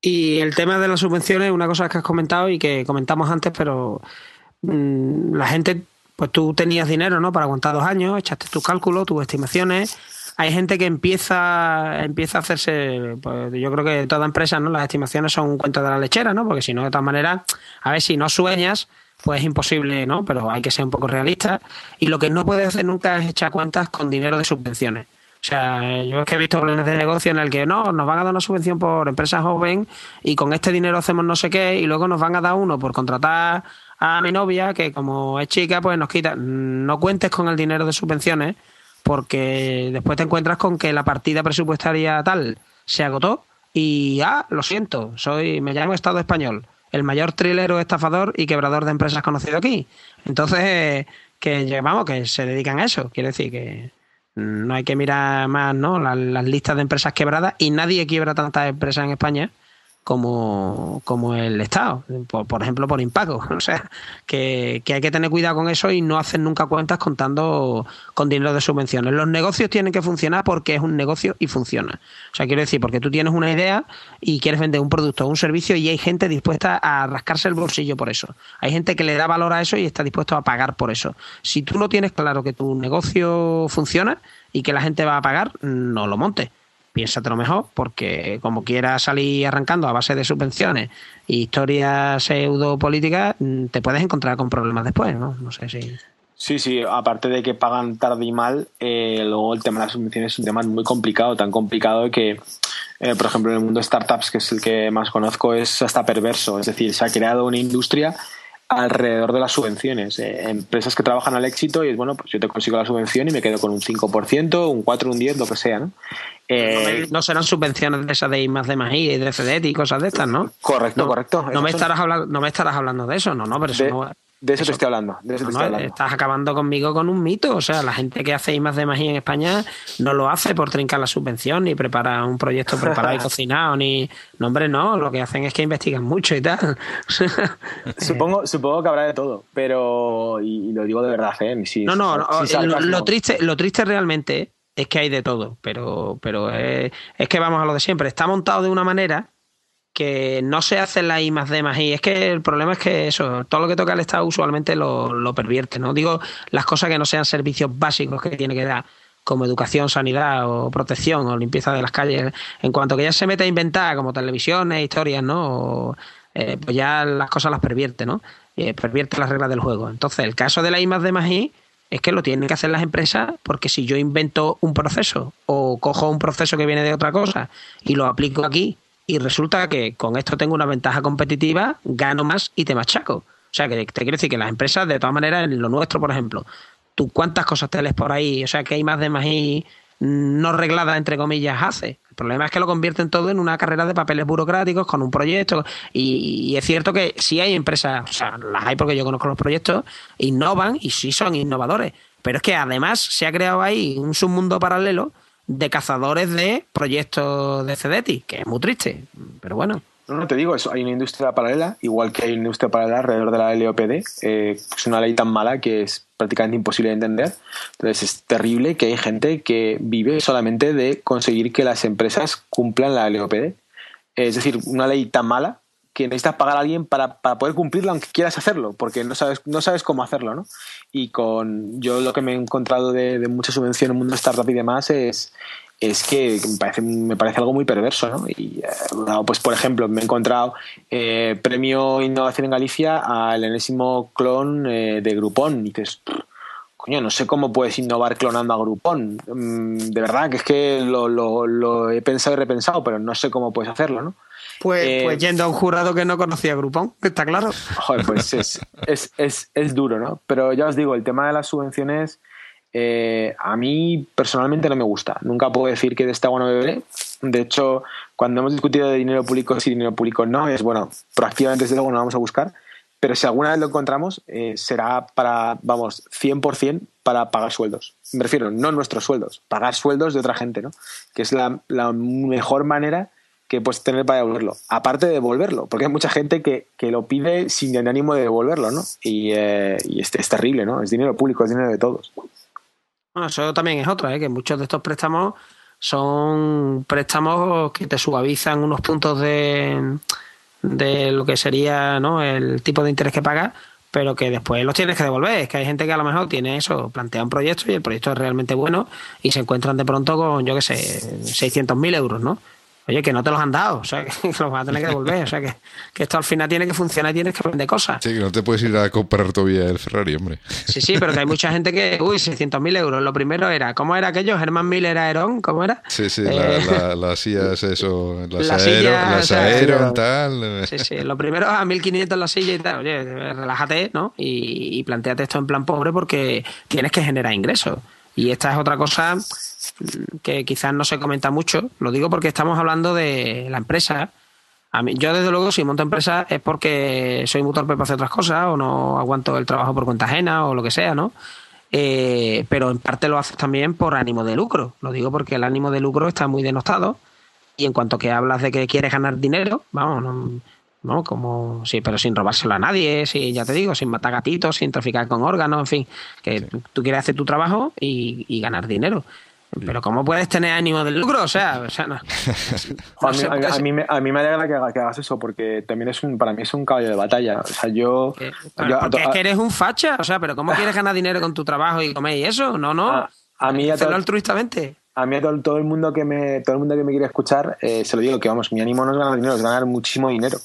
Speaker 2: Y el tema de las subvenciones, una cosa que has comentado y que comentamos antes, pero mm, la gente, pues tú tenías dinero, ¿no? Para aguantar dos años, echaste tus cálculos, tus estimaciones. Hay gente que empieza, empieza a hacerse, pues yo creo que toda empresa, ¿no? Las estimaciones son un cuento de la lechera, ¿no? Porque si no, de todas maneras, a ver, si no sueñas, pues es imposible, ¿no? Pero hay que ser un poco realista. Y lo que no puedes hacer nunca es echar cuentas con dinero de subvenciones. O sea, yo es que he visto planes de negocio en el que no, nos van a dar una subvención por empresa joven y con este dinero hacemos no sé qué y luego nos van a dar uno por contratar a mi novia que como es chica pues nos quita. No cuentes con el dinero de subvenciones porque después te encuentras con que la partida presupuestaria tal se agotó y, ah, lo siento, soy, me llamo Estado español, el mayor trilero, estafador y quebrador de empresas conocido aquí. Entonces, que vamos, que se dedican a eso. Quiere decir que no hay que mirar más ¿no? las, las listas de empresas quebradas y nadie quiebra tantas empresas en España como, como el Estado, por, ejemplo, por impago. O sea, que, hay que tener cuidado con eso y no hacer nunca cuentas contando con dinero de subvenciones. Los negocios tienen que funcionar porque es un negocio y funciona. O sea, quiero decir, porque tú tienes una idea y quieres vender un producto o un servicio y hay gente dispuesta a rascarse el bolsillo por eso. Hay gente que le da valor a eso y está dispuesto a pagar por eso. Si tú no tienes claro que tu negocio funciona, y que la gente va a pagar, no lo monte piénsatelo mejor, porque como quieras salir arrancando a base de subvenciones y historias pseudo políticas, mm, te puedes encontrar con problemas después, ¿no? No sé si.
Speaker 3: Sí, sí, aparte de que pagan tarde y mal, eh, luego el tema de las subvenciones es un tema muy complicado, tan complicado que, eh, por ejemplo, en el mundo de startups, que es el que más conozco, es hasta perverso. Es decir, se ha creado una industria alrededor de las subvenciones. Eh, empresas que trabajan al éxito y es bueno, pues yo te consigo la subvención y me quedo con un 5%, un 4, un 10, lo que sea, ¿no?
Speaker 2: no, serán subvenciones de esas de I más de más y de CDT y cosas de estas, ¿no?
Speaker 3: Correcto, correcto.
Speaker 2: No me, estarás hablando, no me estarás hablando de eso, no, no, pero eso no,
Speaker 3: de eso, te estoy hablando.
Speaker 2: Estás acabando conmigo con un mito. O sea, la gente que hace I más de magia en España no lo hace por trincar la subvención, ni prepara un proyecto preparado y cocinado, ni. No, hombre, no. Lo que hacen es que investigan mucho y tal.
Speaker 3: supongo, supongo que habrá de todo, pero. Y, lo digo de verdad, ¿eh?
Speaker 2: no, no, lo, triste, lo triste realmente es que hay de todo, pero, pero es, es que vamos a lo de siempre. Está montado de una manera que no se hace la I más D más. Es que el problema es que eso, todo lo que toca el Estado usualmente lo, lo pervierte. No digo las cosas que no sean servicios básicos que tiene que dar, como educación, sanidad o protección o limpieza de las calles. En cuanto que ya se mete a inventar, como televisiones, historias, ¿no? Eh, pues ya las cosas las pervierte, ¿no? Eh, pervierte las reglas del juego. Entonces, el caso de la I más D más es que lo tienen que hacer las empresas porque si yo invento un proceso o cojo un proceso que viene de otra cosa y lo aplico aquí y resulta que con esto tengo una ventaja competitiva, gano más y te machaco. O sea, que te quiero decir que las empresas, de todas maneras, en lo nuestro, por ejemplo, tú cuántas cosas te lees por ahí, o sea, que hay más de más y no reglada, entre comillas, hace. El problema es que lo convierten todo en una carrera de papeles burocráticos con un proyecto. Y, es cierto que sí hay empresas, o sea, las hay porque yo conozco los proyectos, innovan y sí son innovadores. Pero es que además se ha creado ahí un submundo paralelo de cazadores de proyectos de CDT, que es muy triste, pero bueno.
Speaker 3: No, no te digo eso, hay una industria paralela, igual que hay una industria paralela alrededor de la LOPD, eh, es una ley tan mala que es prácticamente imposible de entender. Entonces es terrible que hay gente que vive solamente de conseguir que las empresas cumplan la LOPD. Es decir, una ley tan mala que necesitas pagar a alguien para, para, poder cumplirla aunque quieras hacerlo, porque no sabes, no sabes cómo hacerlo, ¿no? Y con yo lo que me he encontrado de, de mucha subvención en el mundo de startup y demás es, es que me parece, me parece algo muy perverso, ¿no? Y eh, pues por ejemplo, me he encontrado eh, premio Innovación en Galicia al enésimo clon eh, de Groupon. Y dices, coño, no sé cómo puedes innovar clonando a Groupon. Mm, de verdad que es que lo, lo, lo he pensado y repensado, pero no sé cómo puedes hacerlo, ¿no?
Speaker 2: Pues, eh, pues, yendo a un jurado que no conocía Groupon, está claro.
Speaker 3: Joder, pues es, es, es, es, duro, ¿no? Pero ya os digo, el tema de las subvenciones eh, a mí personalmente no me gusta. Nunca puedo decir que de esta agua no beberé. De hecho, cuando hemos discutido de dinero público sí, dinero público no, es bueno, proactivamente desde luego no vamos a buscar. Pero si alguna vez lo encontramos, eh, será para, vamos, 100% para pagar sueldos. Me refiero, no nuestros sueldos, pagar sueldos de otra gente, ¿no? Que es la, la mejor manera que puedes tener para devolverlo. Aparte de devolverlo, porque hay mucha gente que, que lo pide sin el ánimo de devolverlo, ¿no? Y, eh, es, terrible, ¿no? Es dinero público, es dinero de todos.
Speaker 2: Bueno, eso también es otra, ¿eh? que muchos de estos préstamos son préstamos que te suavizan unos puntos de, de lo que sería ¿no? el tipo de interés que pagas, pero que después los tienes que devolver. Es que hay gente que a lo mejor tiene eso, plantea un proyecto y el proyecto es realmente bueno y se encuentran de pronto con, yo qué sé, 600.000 euros, ¿no? Oye, que no te los han dado, o sea, que los vas a tener que devolver, o sea, que, que, esto al final tiene que funcionar y tienes que aprender cosas.
Speaker 1: Sí, que no te puedes ir a comprar todavía el Ferrari, hombre.
Speaker 2: Sí, sí, pero que hay mucha gente que, uy, 600.000 euros. Lo primero era, ¿cómo era aquello? Germán Miller Aeron, ¿cómo era?
Speaker 1: Sí, sí, eh, las sillas, eso, las, las sillas, Aeron, tal.
Speaker 2: Sí, sí, lo primero a 1.500 la silla y tal. Oye, relájate, ¿no? Y, y planteate esto en plan pobre porque tienes que generar ingresos. Y esta es otra cosa que quizás no se comenta mucho. Lo digo porque estamos hablando de la empresa. A mí, yo, desde luego, si monto empresa es porque soy muy torpe para hacer otras cosas o no aguanto el trabajo por cuenta ajena o lo que sea, ¿no? Eh, pero en parte lo haces también por ánimo de lucro. Lo digo porque el ánimo de lucro está muy denostado. Y en cuanto que hablas de que quieres ganar dinero, vamos, no, no como sí, pero sin robárselo a nadie, sí, ya te digo, sin matar gatitos, sin traficar con órganos, en fin, que tú quieres hacer tu trabajo y, y ganar dinero. Pero ¿cómo puedes tener ánimo de lucro? O sea, o sea no.
Speaker 3: a, mí, a, mí, me alegra que, hagas eso porque también es un, para mí es un caballo de batalla. O sea, yo...
Speaker 2: porque es que eres un facha. O sea, pero ¿cómo quieres ganar dinero con tu trabajo y comer y eso? No, no.
Speaker 3: Ah, A mí a
Speaker 2: todo, altruistamente.
Speaker 3: A mí a todo, el mundo que me todo el mundo que me quiere escuchar eh, se lo digo que vamos, mi ánimo no es ganar dinero, es ganar muchísimo dinero.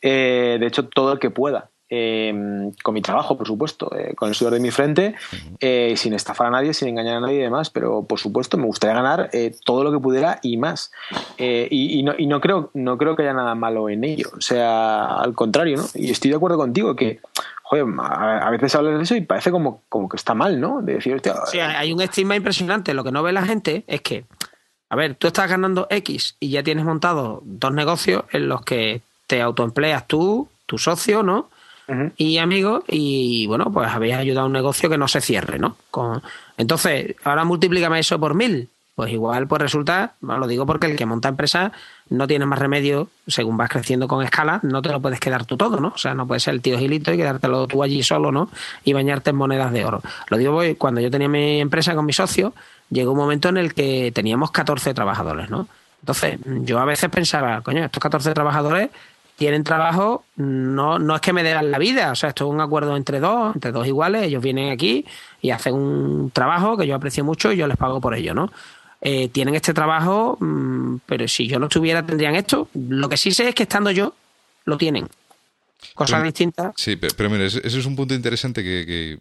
Speaker 3: Eh, de hecho, todo el que pueda. Em, con mi trabajo, por supuesto, eh, con el sudor de mi frente, eh, sin estafar a nadie, sin engañar a nadie y demás, pero por supuesto me gustaría ganar eh, todo lo que pudiera y más. Y, no, y, no, creo, no creo que haya nada malo en ello, o sea, al contrario, ¿no? Y estoy de acuerdo contigo que, joder, a, veces hablas de eso y parece como, como que está mal, ¿no? De decir,
Speaker 2: sí, hay un estigma impresionante, lo que no ve la gente es que, a ver, tú estás ganando X y ya tienes montado dos negocios en los que te autoempleas tú, tu socio, ¿no? Y amigos, y bueno, pues habéis ayudado a un negocio que no se cierre, ¿no? Con... Entonces, ahora multiplícame eso por mil. Pues igual, pues resulta, lo digo porque el que monta empresa no tiene más remedio, según vas creciendo con escala, no te lo puedes quedar tú todo, ¿no? O sea, no puedes ser el tío Gilito y quedártelo tú allí solo, ¿no? Y bañarte en monedas de oro. Lo digo porque cuando yo tenía mi empresa con mi socio, llegó un momento en el que teníamos 14 trabajadores, ¿no? Entonces, yo a veces pensaba, coño, estos 14 trabajadores tienen trabajo, no, no es que me den la vida, o sea, esto es un acuerdo entre dos, entre dos iguales, ellos vienen aquí y hacen un trabajo que yo aprecio mucho y yo les pago por ello, ¿no? Eh, tienen este trabajo, mm, pero si yo no estuviera tendrían esto. Lo que sí sé es que estando yo, lo tienen. Cosas distintas.
Speaker 1: Sí, pero, mira, ese es un punto interesante que,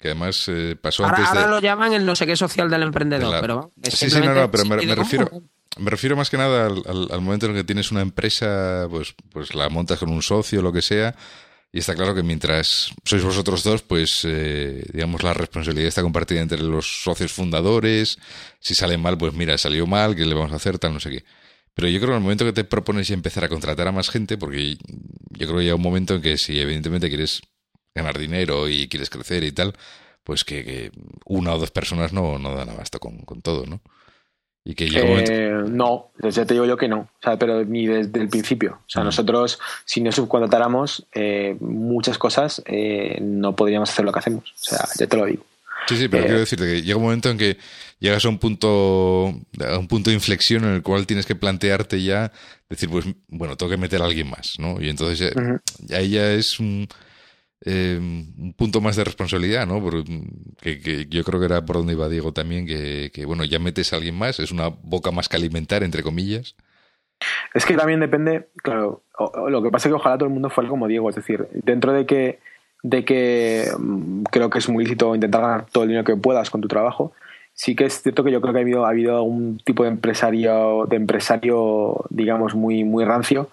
Speaker 1: que, además eh, pasó
Speaker 2: ahora,
Speaker 1: antes
Speaker 2: Ahora lo llaman el no sé qué social del emprendedor, pero...
Speaker 1: Sí, sí, no, no, pero me refiero... Me refiero más que nada al, momento en el que tienes una empresa, pues, pues la montas con un socio, lo que sea, y está claro que mientras sois vosotros dos, pues eh, digamos la responsabilidad está compartida entre los socios fundadores. Si sale mal, pues mira, salió mal, ¿qué le vamos a hacer? Tal, no sé qué. Pero yo creo que en el momento que te propones empezar a contratar a más gente, porque yo creo que llega un momento en que si evidentemente quieres ganar dinero y quieres crecer y tal, pues que, una o dos personas no, dan abasto con todo, ¿no?
Speaker 3: Y que eh, No, desde te digo yo que no, o sea, pero ni desde el principio. O sea, nosotros, si no subcontratáramos eh, muchas cosas, eh, no podríamos hacer lo que hacemos. O sea, ya te lo digo.
Speaker 1: Sí, sí, pero quiero decirte que llega un momento en que llegas a un punto, a un punto de inflexión en el cual tienes que plantearte ya, decir, pues, bueno, tengo que meter a alguien más, ¿no? Y entonces ahí ya es un eh, un punto más de responsabilidad, ¿no? que, yo creo que era por donde iba Diego también, que, bueno, ya metes a alguien más, es una boca más que alimentar, entre comillas.
Speaker 3: Es que también depende, claro, lo que pasa es que ojalá todo el mundo fuera como Diego, es decir, dentro de que, de que mm, creo que es muy lícito intentar ganar todo el dinero que puedas con tu trabajo, sí que es cierto que yo creo que ha habido, ha un tipo de empresario, de empresario, digamos, muy, muy rancio,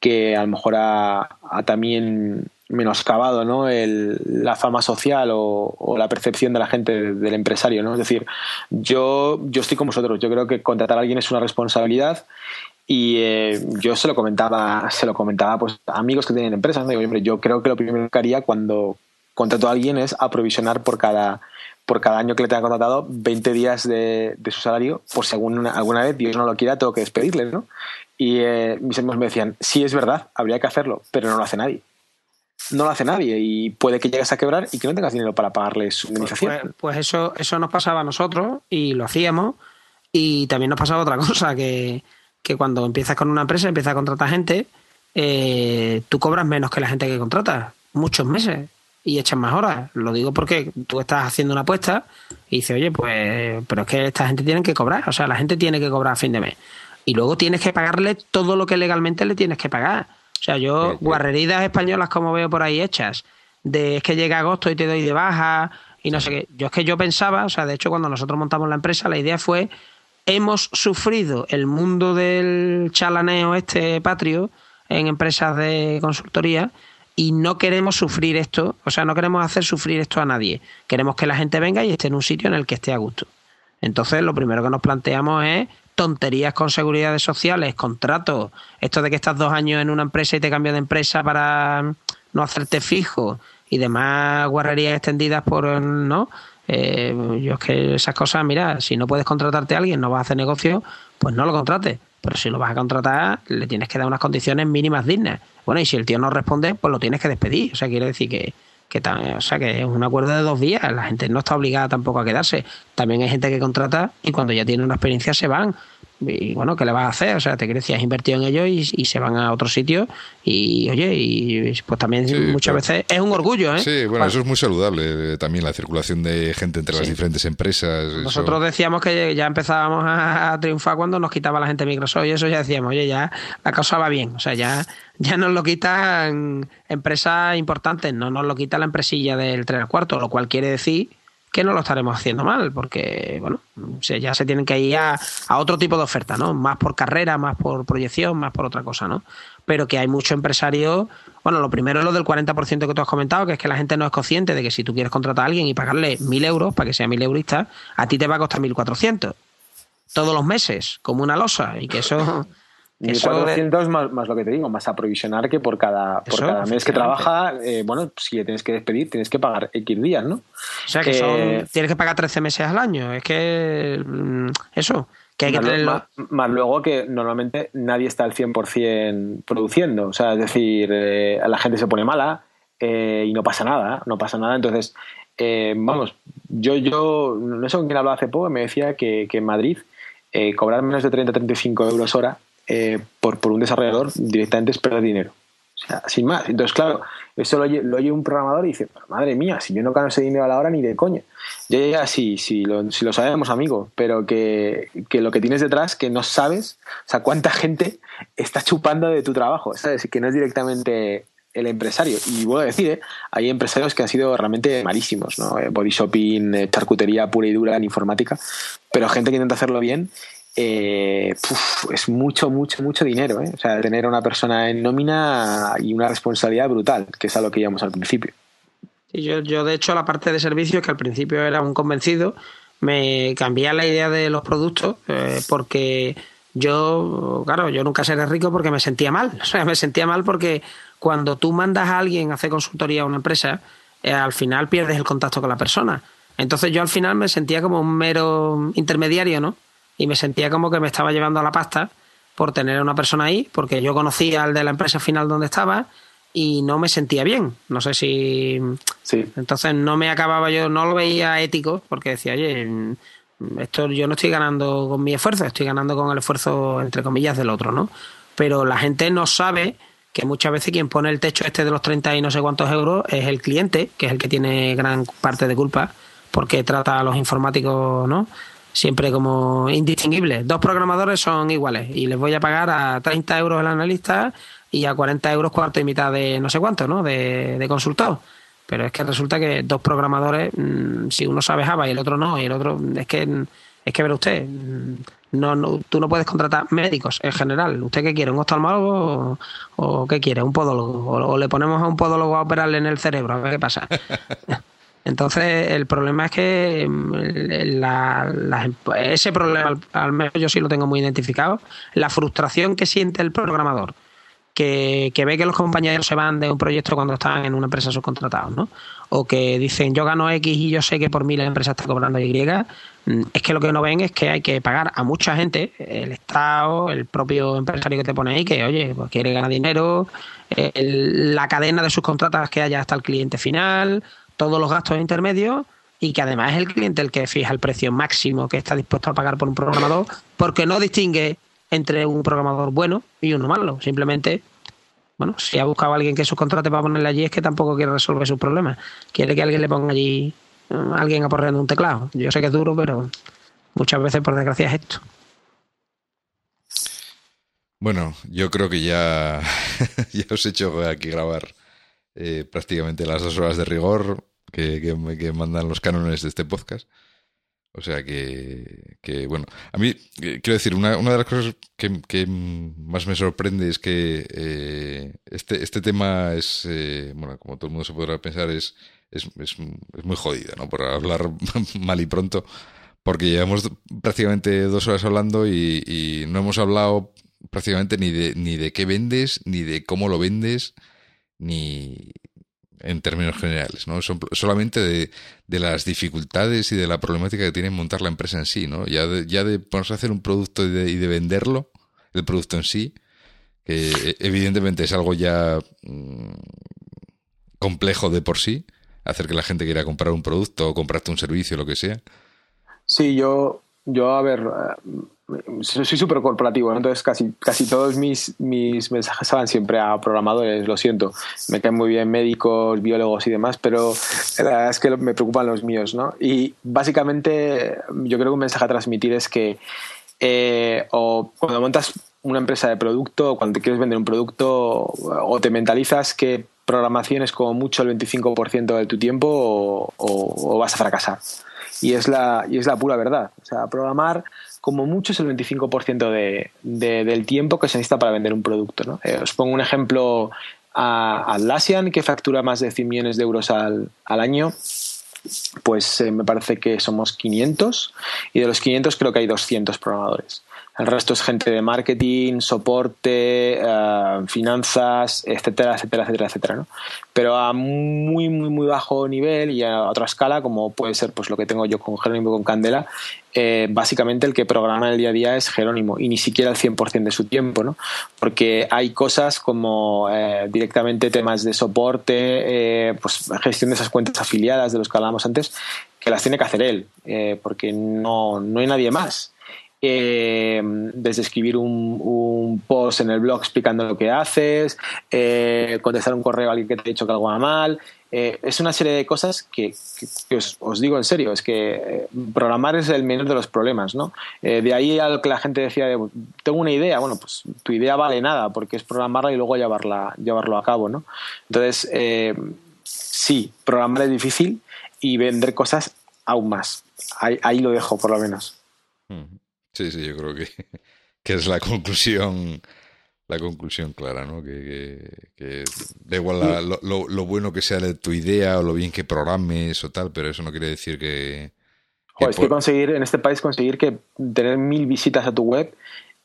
Speaker 3: que a lo mejor ha, ha también menoscabado ¿no? El, la fama social o, la percepción de la gente del empresario. ¿no? Es decir, yo, yo estoy con vosotros. Yo creo que contratar a alguien es una responsabilidad y eh, yo se lo comentaba, se lo comentaba pues, a amigos que tienen empresas. Digo, hombre, yo creo que lo primero que haría cuando contrato a alguien es aprovisionar por cada, por cada año que le tenga contratado 20 días de, su salario, por según alguna vez Dios no lo quiera, tengo que despedirle. ¿no? Y eh, mis amigos me decían, sí es verdad, habría que hacerlo, pero no lo hace nadie no lo hace nadie y puede que llegues a quebrar y que no tengas dinero para pagarle su pues, indemnización.
Speaker 2: Pues, pues, eso, eso nos pasaba a nosotros y lo hacíamos. Y también nos pasaba otra cosa, que, cuando empiezas con una empresa, empiezas a contratar gente, eh, tú cobras menos que la gente que contratas, muchos meses, y echas más horas. Lo digo porque tú estás haciendo una apuesta y dices, oye, pues, pero es que esta gente tiene que cobrar, o sea, la gente tiene que cobrar a fin de mes. Y luego tienes que pagarle todo lo que legalmente le tienes que pagar sea, yo, guarreridas españolas como veo por ahí hechas, de es que llega agosto y te doy de baja y no sé qué. Yo es que yo pensaba, o sea, de hecho, cuando nosotros montamos la empresa, la idea fue, hemos sufrido el mundo del chalaneo este patrio en empresas de consultoría y no queremos sufrir esto, o sea, no queremos hacer sufrir esto a nadie. Queremos que la gente venga y esté en un sitio en el que esté a gusto. Entonces, lo primero que nos planteamos es tonterías con seguridades sociales, contratos, esto de que estás dos años en una empresa y te cambias de empresa para no hacerte fijo y demás guarrerías extendidas por, ¿no? Eh, yo es que esas cosas, mira, si no puedes contratarte a alguien, no vas a hacer negocio, pues no lo contrates. Pero si lo vas a contratar, le tienes que dar unas condiciones mínimas dignas. Bueno, y si el tío no responde, pues lo tienes que despedir. O sea, quiere decir que, que o sea que es un acuerdo de dos días, la gente no está obligada tampoco a quedarse. También hay gente que contrata y cuando ya tiene una experiencia se van, y bueno, ¿qué le vas a hacer? O sea, te crees has invertido en ellos y, se van a otro sitio y oye, y pues también muchas veces es un orgullo, ¿eh?
Speaker 1: Sí, bueno, eso es muy saludable, eh, también la circulación de gente entre las diferentes empresas.
Speaker 2: Nosotros decíamos que ya empezábamos a, triunfar cuando nos quitaba la gente Microsoft y eso ya decíamos, oye, ya la cosa va bien, o sea, ya, ya nos lo quitan empresas importantes, no nos lo quita la empresilla del 3 al cuarto, lo cual quiere decir que no lo estaremos haciendo mal, porque bueno, ya se tienen que ir a, otro tipo de oferta, ¿no? Más por carrera, más por proyección, más por otra cosa, ¿no? Pero que hay muchos empresarios, bueno, lo primero es lo del 40% que tú has comentado, que es que la gente no es consciente de que si tú quieres contratar a alguien y pagarle mil euros para que sea mil eurista, a ti te va a costar 1.400 todos los meses, como una losa, y que eso
Speaker 3: 1.400 más, más lo que te digo, más aprovisionar que por cada, por cada mes que trabaja, eh, bueno, si le tienes que despedir, tienes que pagar X días, ¿no? O
Speaker 2: sea, que son, tienes que pagar 13 meses al año. Es que mm, eso, que hay que
Speaker 3: tenerlo. Más, luego que normalmente nadie está al 100% produciendo. O sea, es decir, eh, la gente se pone mala eh, y no pasa nada, no pasa nada. Entonces, vamos, yo, yo no sé con quién hablaba hace poco, me decía que, que en Madrid cobrar menos de 30-35 euros hora eh, por, por un desarrollador directamente es perder dinero. O sea, sin más. Entonces, claro, eso lo oye, un programador y dice, madre mía, si yo no gano ese dinero a la hora ni de coña. Ya, ya, sí, sí, lo, si lo sabemos, amigo, pero que, que, lo que tienes detrás, que no sabes, o sea, cuánta gente está chupando de tu trabajo, ¿sabes? Que no es directamente el empresario. Y vuelvo a decir, ¿eh? hay empresarios que han sido realmente malísimos, ¿no? Eh, body shopping, charcutería pura y dura en informática, pero gente que intenta hacerlo bien eh, es mucho, mucho, mucho dinero. ¿eh? O sea, tener a una persona en nómina y una responsabilidad brutal, que es a lo que íbamos al principio.
Speaker 2: yo, yo, de hecho, la parte de servicios, que al principio era un convencido, me cambié la idea de los productos eh, porque yo, claro, yo nunca seré rico porque me sentía mal. O sea, me sentía mal porque cuando tú mandas a alguien a hacer consultoría a una empresa, eh, al final pierdes el contacto con la persona. Entonces yo al final me sentía como un mero intermediario, ¿no? Y me sentía como que me estaba llevando a la pasta por tener a una persona ahí, porque yo conocía al de la empresa final donde estaba y no me sentía bien. No sé si.
Speaker 3: Sí.
Speaker 2: Entonces no me acababa yo, no lo veía ético, porque decía, oye, esto yo no estoy ganando con mi esfuerzo, estoy ganando con el esfuerzo, entre comillas, del otro, ¿no? Pero la gente no sabe que muchas veces quien pone el techo este de los 30 y no sé cuántos euros es el cliente, que es el que tiene gran parte de culpa, porque trata a los informáticos, ¿no? Siempre como indistinguible. Dos programadores son iguales y les voy a pagar a 30 euros el analista y a 40 euros cuarto y mitad de no sé cuánto, ¿no? De, de consultado. Pero es que resulta que dos programadores, mm, si uno sabe Java y el otro no, y el otro, es que, es que ver usted, mm, no, no, tú no puedes contratar médicos en general. ¿Usted qué quiere? ¿Un oftalmólogo o, qué quiere? ¿Un podólogo? O, o, le ponemos a un podólogo a operarle en el cerebro, a ver qué pasa. Entonces, el problema es que mm, ese problema, al, menos yo sí lo tengo muy identificado, la frustración que siente el programador, que, ve que los compañeros se van de un proyecto cuando están en una empresa subcontratados, ¿no? O que dicen, yo gano X y yo sé que por mí la empresa está cobrando Y, mm, es que lo que no ven es que hay que pagar a mucha gente, el Estado, el propio empresario que te pone ahí, que, oye, pues quiere ganar dinero, la cadena de sus contratas que haya hasta el cliente final, todos los gastos intermedios y que además es el cliente el que fija el precio máximo que está dispuesto a pagar por un programador, porque no distingue entre un programador bueno y uno malo. Simplemente, bueno, si ha buscado a alguien que subcontrate para ponerle allí, es que tampoco quiere resolver sus problemas. Quiere que alguien le ponga allí, a eh, alguien aporreando un teclado. Yo sé que es duro, pero muchas veces, por desgracia, es esto.
Speaker 1: Bueno, yo creo que ya, ya os he hecho aquí grabar eh, prácticamente las dos horas de rigor que, que, mandan los cánones de este podcast. O sea que, que bueno, a mí, eh, quiero decir, una, una de las cosas que, que, más me sorprende es que eh, este, este tema es, bueno, como todo el mundo se podrá pensar, es, es, es, muy jodido, ¿no? Por hablar mal y pronto, porque llevamos prácticamente dos horas hablando y, y no hemos hablado prácticamente ni de, ni de qué vendes, ni de cómo lo vendes, ni en términos generales, ¿no? solamente de, de, las dificultades y de la problemática que tiene montar la empresa en sí, ¿no? Ya de, ya de ponerse a hacer un producto y de, y de venderlo, el producto en sí, que e, evidentemente es algo ya mm, complejo de por sí, hacer que la gente quiera comprar un producto o comprarte un servicio, lo que sea.
Speaker 3: Sí, yo, yo a ver, soy súper corporativo, entonces casi, casi todos mis, mis mensajes van siempre a programadores, lo siento. Me caen muy bien médicos, biólogos y demás, pero la verdad es que me preocupan los míos, ¿no? Y básicamente yo creo que un mensaje a transmitir es que eh, cuando montas una empresa de producto, o cuando te quieres vender un producto, o te mentalizas que programación es como mucho el 25% de tu tiempo o, o, vas a fracasar. Y es, la, y es la pura verdad. O sea, programar como mucho es el 25% de, del tiempo que se necesita para vender un producto. ¿no? Eh, os pongo un ejemplo a Atlassian, que factura más de 100 millones de euros al, al año. Pues eh, me parece que somos 500 y de los 500 creo que hay 200 programadores. El resto es gente de marketing, soporte, eh, finanzas, etcétera, etcétera, etcétera, etcétera. ¿no? Pero a muy, muy, muy bajo nivel y a otra escala, como puede ser pues lo que tengo yo con Jerónimo con Candela, eh, básicamente el que programa el día a día es Jerónimo y ni siquiera el 100% de su tiempo, ¿no? Porque hay cosas como eh, directamente temas de soporte, pues gestión de esas cuentas afiliadas de los que hablábamos antes, que las tiene que hacer él, porque no, no hay nadie más. Eh, desde escribir un, post en el blog explicando lo que haces, eh, contestar un correo a alguien que te ha dicho que algo va mal. Eh, es una serie de cosas que, os, digo en serio, es que programar es el menor de los problemas, ¿no? de ahí a que la gente decía, tengo una idea, bueno, pues tu idea vale nada, porque es programarla y luego llevarla, llevarlo a cabo, ¿no? Entonces, sí, programar es difícil y vender cosas aún más. Ahí, lo dejo, por lo menos.
Speaker 1: Sí, sí, yo creo que, que es la conclusión la conclusión clara, ¿no? Que, que, da igual lo, lo, bueno que sea de tu idea o lo bien que programes o tal, pero eso no quiere decir que...
Speaker 3: Joder, es que conseguir, en este país, conseguir que tener mil visitas a tu web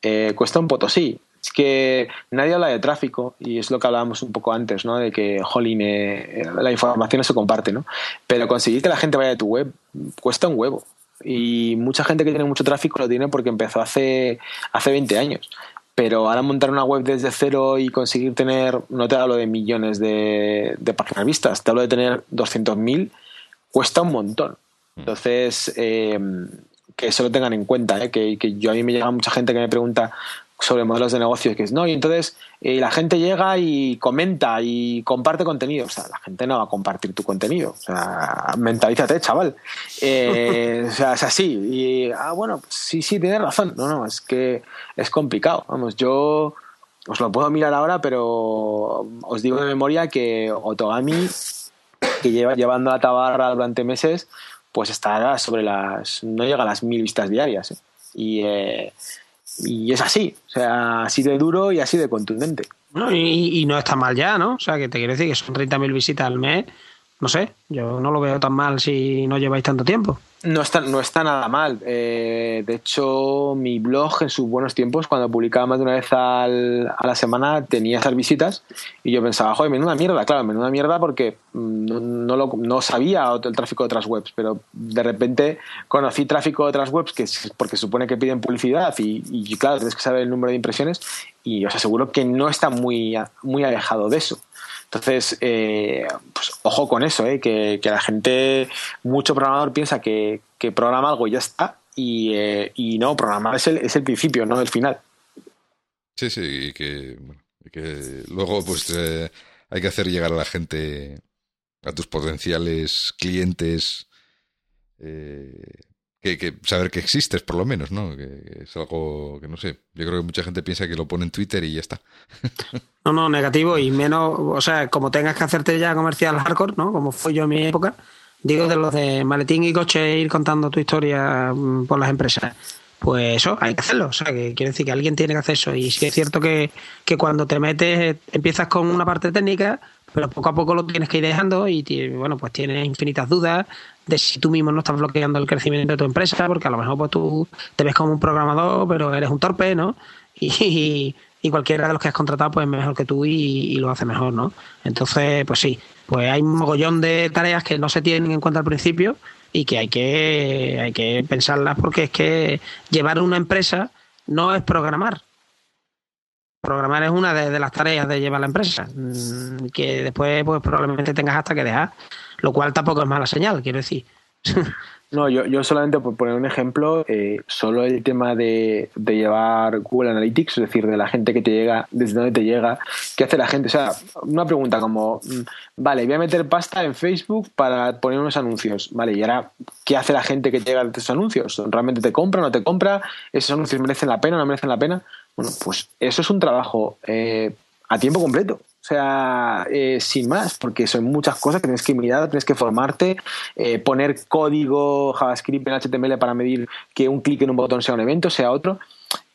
Speaker 3: eh, cuesta un potosí. Es que nadie habla de tráfico y es lo que hablábamos un poco antes, ¿no? De que, jolín, eh, la información no se comparte, ¿no? Pero conseguir que la gente vaya a tu web cuesta un huevo. Y mucha gente que tiene mucho tráfico lo tiene porque empezó hace, hace 20 años. Pero ahora montar una web desde cero y conseguir tener, no te hablo de millones de, de páginas vistas, te hablo de tener 200.000, cuesta un montón. Mm. Entonces, eh, que eso lo tengan en cuenta, ¿eh? que, que, yo a mí me llega mucha gente que me pregunta, sobre modelos de negocio que es no y entonces eh, la gente llega y comenta y comparte contenido o sea la gente no va a compartir tu contenido. O sea mentalízate chaval. Eh, o sea es así. Y ah bueno pues sí sí tienes razón. No no es que es complicado. Vamos yo os lo puedo mirar ahora pero os digo de memoria que Otogami que lleva llevando la tabarra durante meses pues está sobre las no llega a las mil vistas diarias ¿eh? y y es así, o sea, así de duro y así de contundente.
Speaker 2: y, y, no está mal ya, ¿no? O sea, que te quiero decir que son 30.000 visitas al mes. No sé, yo no lo veo tan mal si no lleváis tanto tiempo.
Speaker 3: No está, no está nada mal. Eh, de hecho, mi blog en sus buenos tiempos, cuando publicaba más de una vez al, a la semana, tenía esas visitas y yo pensaba, joder, menuda mierda, claro, menuda mierda porque mm, no, lo, no sabía el tráfico de otras webs, pero de repente conocí tráfico de otras webs que porque supone que piden publicidad y, y claro, tienes que saber el número de impresiones y os aseguro que no está muy, muy alejado de eso. Entonces, eh, pues ojo con eso, eh, que, la gente, mucho programador piensa que, programa algo y ya está, y, eh, y no, programar es el, es el principio, no el final.
Speaker 1: Sí, sí, y que, que luego pues eh, hay que hacer llegar a la gente, a tus potenciales clientes, eh, que, saber que existes, por lo menos, ¿no? Que, es algo que no sé. Yo creo que mucha gente piensa que lo pone en Twitter y ya está.
Speaker 2: no, no, negativo y menos, o sea, como tengas que hacerte ya comercial hardcore, ¿no? Como fue yo en mi época, digo de los de maletín y coche ir contando tu historia mm, por las empresas. Pues eso, hay que hacerlo. O sea, que quiere decir que alguien tiene que hacer eso. Y sí es cierto que, que cuando te metes, empiezas con una parte técnica, pero poco a poco lo tienes que ir dejando y bueno, pues tienes infinitas dudas de si tú mismo no estás bloqueando el crecimiento de tu empresa, porque a lo mejor pues tú te ves como un programador, pero eres un torpe, ¿no? Y, y cualquiera de los que has contratado pues es mejor que tú y, lo hace mejor, ¿no? Entonces, pues sí, pues hay un mogollón de tareas que no se tienen en cuenta al principio y que hay que, hay que pensarlas porque es que llevar una empresa no es programar. Programar es una de, las tareas de llevar la empresa, mm, que después pues probablemente tengas hasta que dejar lo cual tampoco es mala señal, quiero decir.
Speaker 3: No, yo, yo solamente por poner un ejemplo, eh, solo el tema de, de, llevar Google Analytics, es decir, de la gente que te llega, desde dónde te llega, qué hace la gente. O sea, una pregunta como, mm, vale, voy a meter pasta en Facebook para poner unos anuncios, vale, y ahora, ¿qué hace la gente que llega de esos anuncios? ¿Realmente te compra, no te compra? ¿Esos anuncios merecen la pena, no merecen la pena? Bueno, pues eso es un trabajo eh, a tiempo completo. O sea, eh, sin más, porque son muchas cosas que tienes que mirar, tienes que formarte, eh, poner código JavaScript en HTML para medir que un clic en un botón sea un evento, sea otro.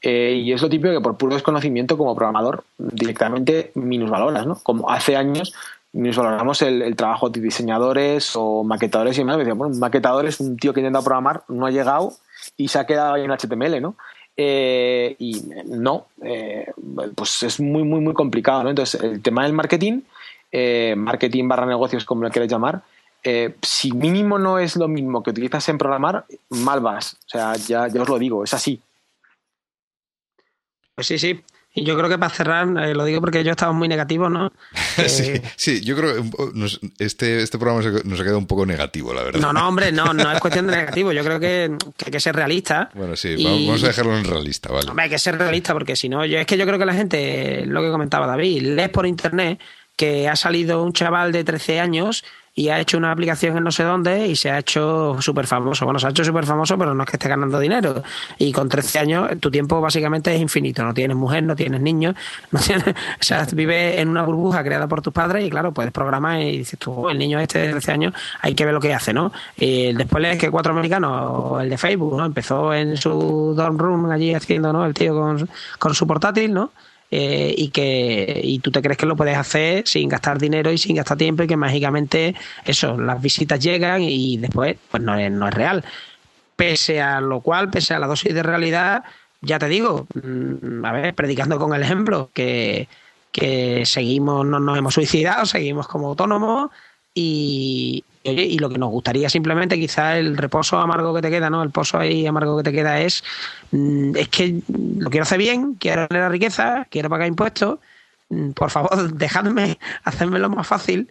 Speaker 3: Eh, y es lo típico que por puro desconocimiento como programador directamente minusvaloras, ¿no? Como hace años minusvaloramos el, el trabajo de diseñadores o maquetadores y demás. Decíamos, bueno, un maquetador es un tío que intenta programar, no ha llegado y se ha quedado ahí en HTML, ¿no? Eh, y no, eh, pues es muy, muy, muy complicado. ¿no? Entonces, el tema del marketing, eh, marketing barra negocios, como lo quieras llamar, si mínimo no es lo mismo que utilizas en programar, mal vas. O sea, ya, ya os lo digo, es así.
Speaker 2: Pues sí, sí. Y yo creo que para cerrar, eh, lo digo porque yo estaba muy negativo, ¿no?
Speaker 1: sí, sí, yo creo que este, este programa nos ha quedado un poco negativo, la verdad.
Speaker 2: No, no, hombre, no, no es cuestión de negativo. Yo creo que, que hay que ser realista.
Speaker 1: Bueno, sí, y... vamos a dejarlo en realista, ¿vale?
Speaker 2: Hombre, hay que ser realista porque si no, yo es que yo creo que la gente, lo que comentaba David, lees por internet que ha salido un chaval de 13 años y ha hecho una aplicación en no sé dónde y se ha hecho súper famoso. Bueno, se ha hecho súper famoso, pero no es que esté ganando dinero. Y con 13 años tu tiempo básicamente es infinito. No tienes mujer, no tienes niños, no tienes, o sea, vives en una burbuja creada por tus padres y claro, puedes programar y dices tú, oh, el niño este de 13 años, hay que ver lo que hace, ¿no? Y después lees que cuatro americanos, el de Facebook, ¿no? Empezó en su dorm room allí haciendo, ¿no? El tío con, con su portátil, ¿no? Eh, y que y tú te crees que lo puedes hacer sin gastar dinero y sin gastar tiempo y que mágicamente eso, las visitas llegan y después pues no es, no es real. Pese a lo cual, pese a la dosis de realidad, ya te digo, mm, a ver, predicando con el ejemplo, que, que seguimos, no nos hemos suicidado, seguimos como autónomos y, y lo que nos gustaría simplemente, quizá el reposo amargo que te queda, ¿no? El pozo ahí amargo que te queda es, mm, es que lo quiero hacer bien, quiero tener riqueza, quiero pagar impuestos, mm, por favor, dejadme hacérmelo más fácil,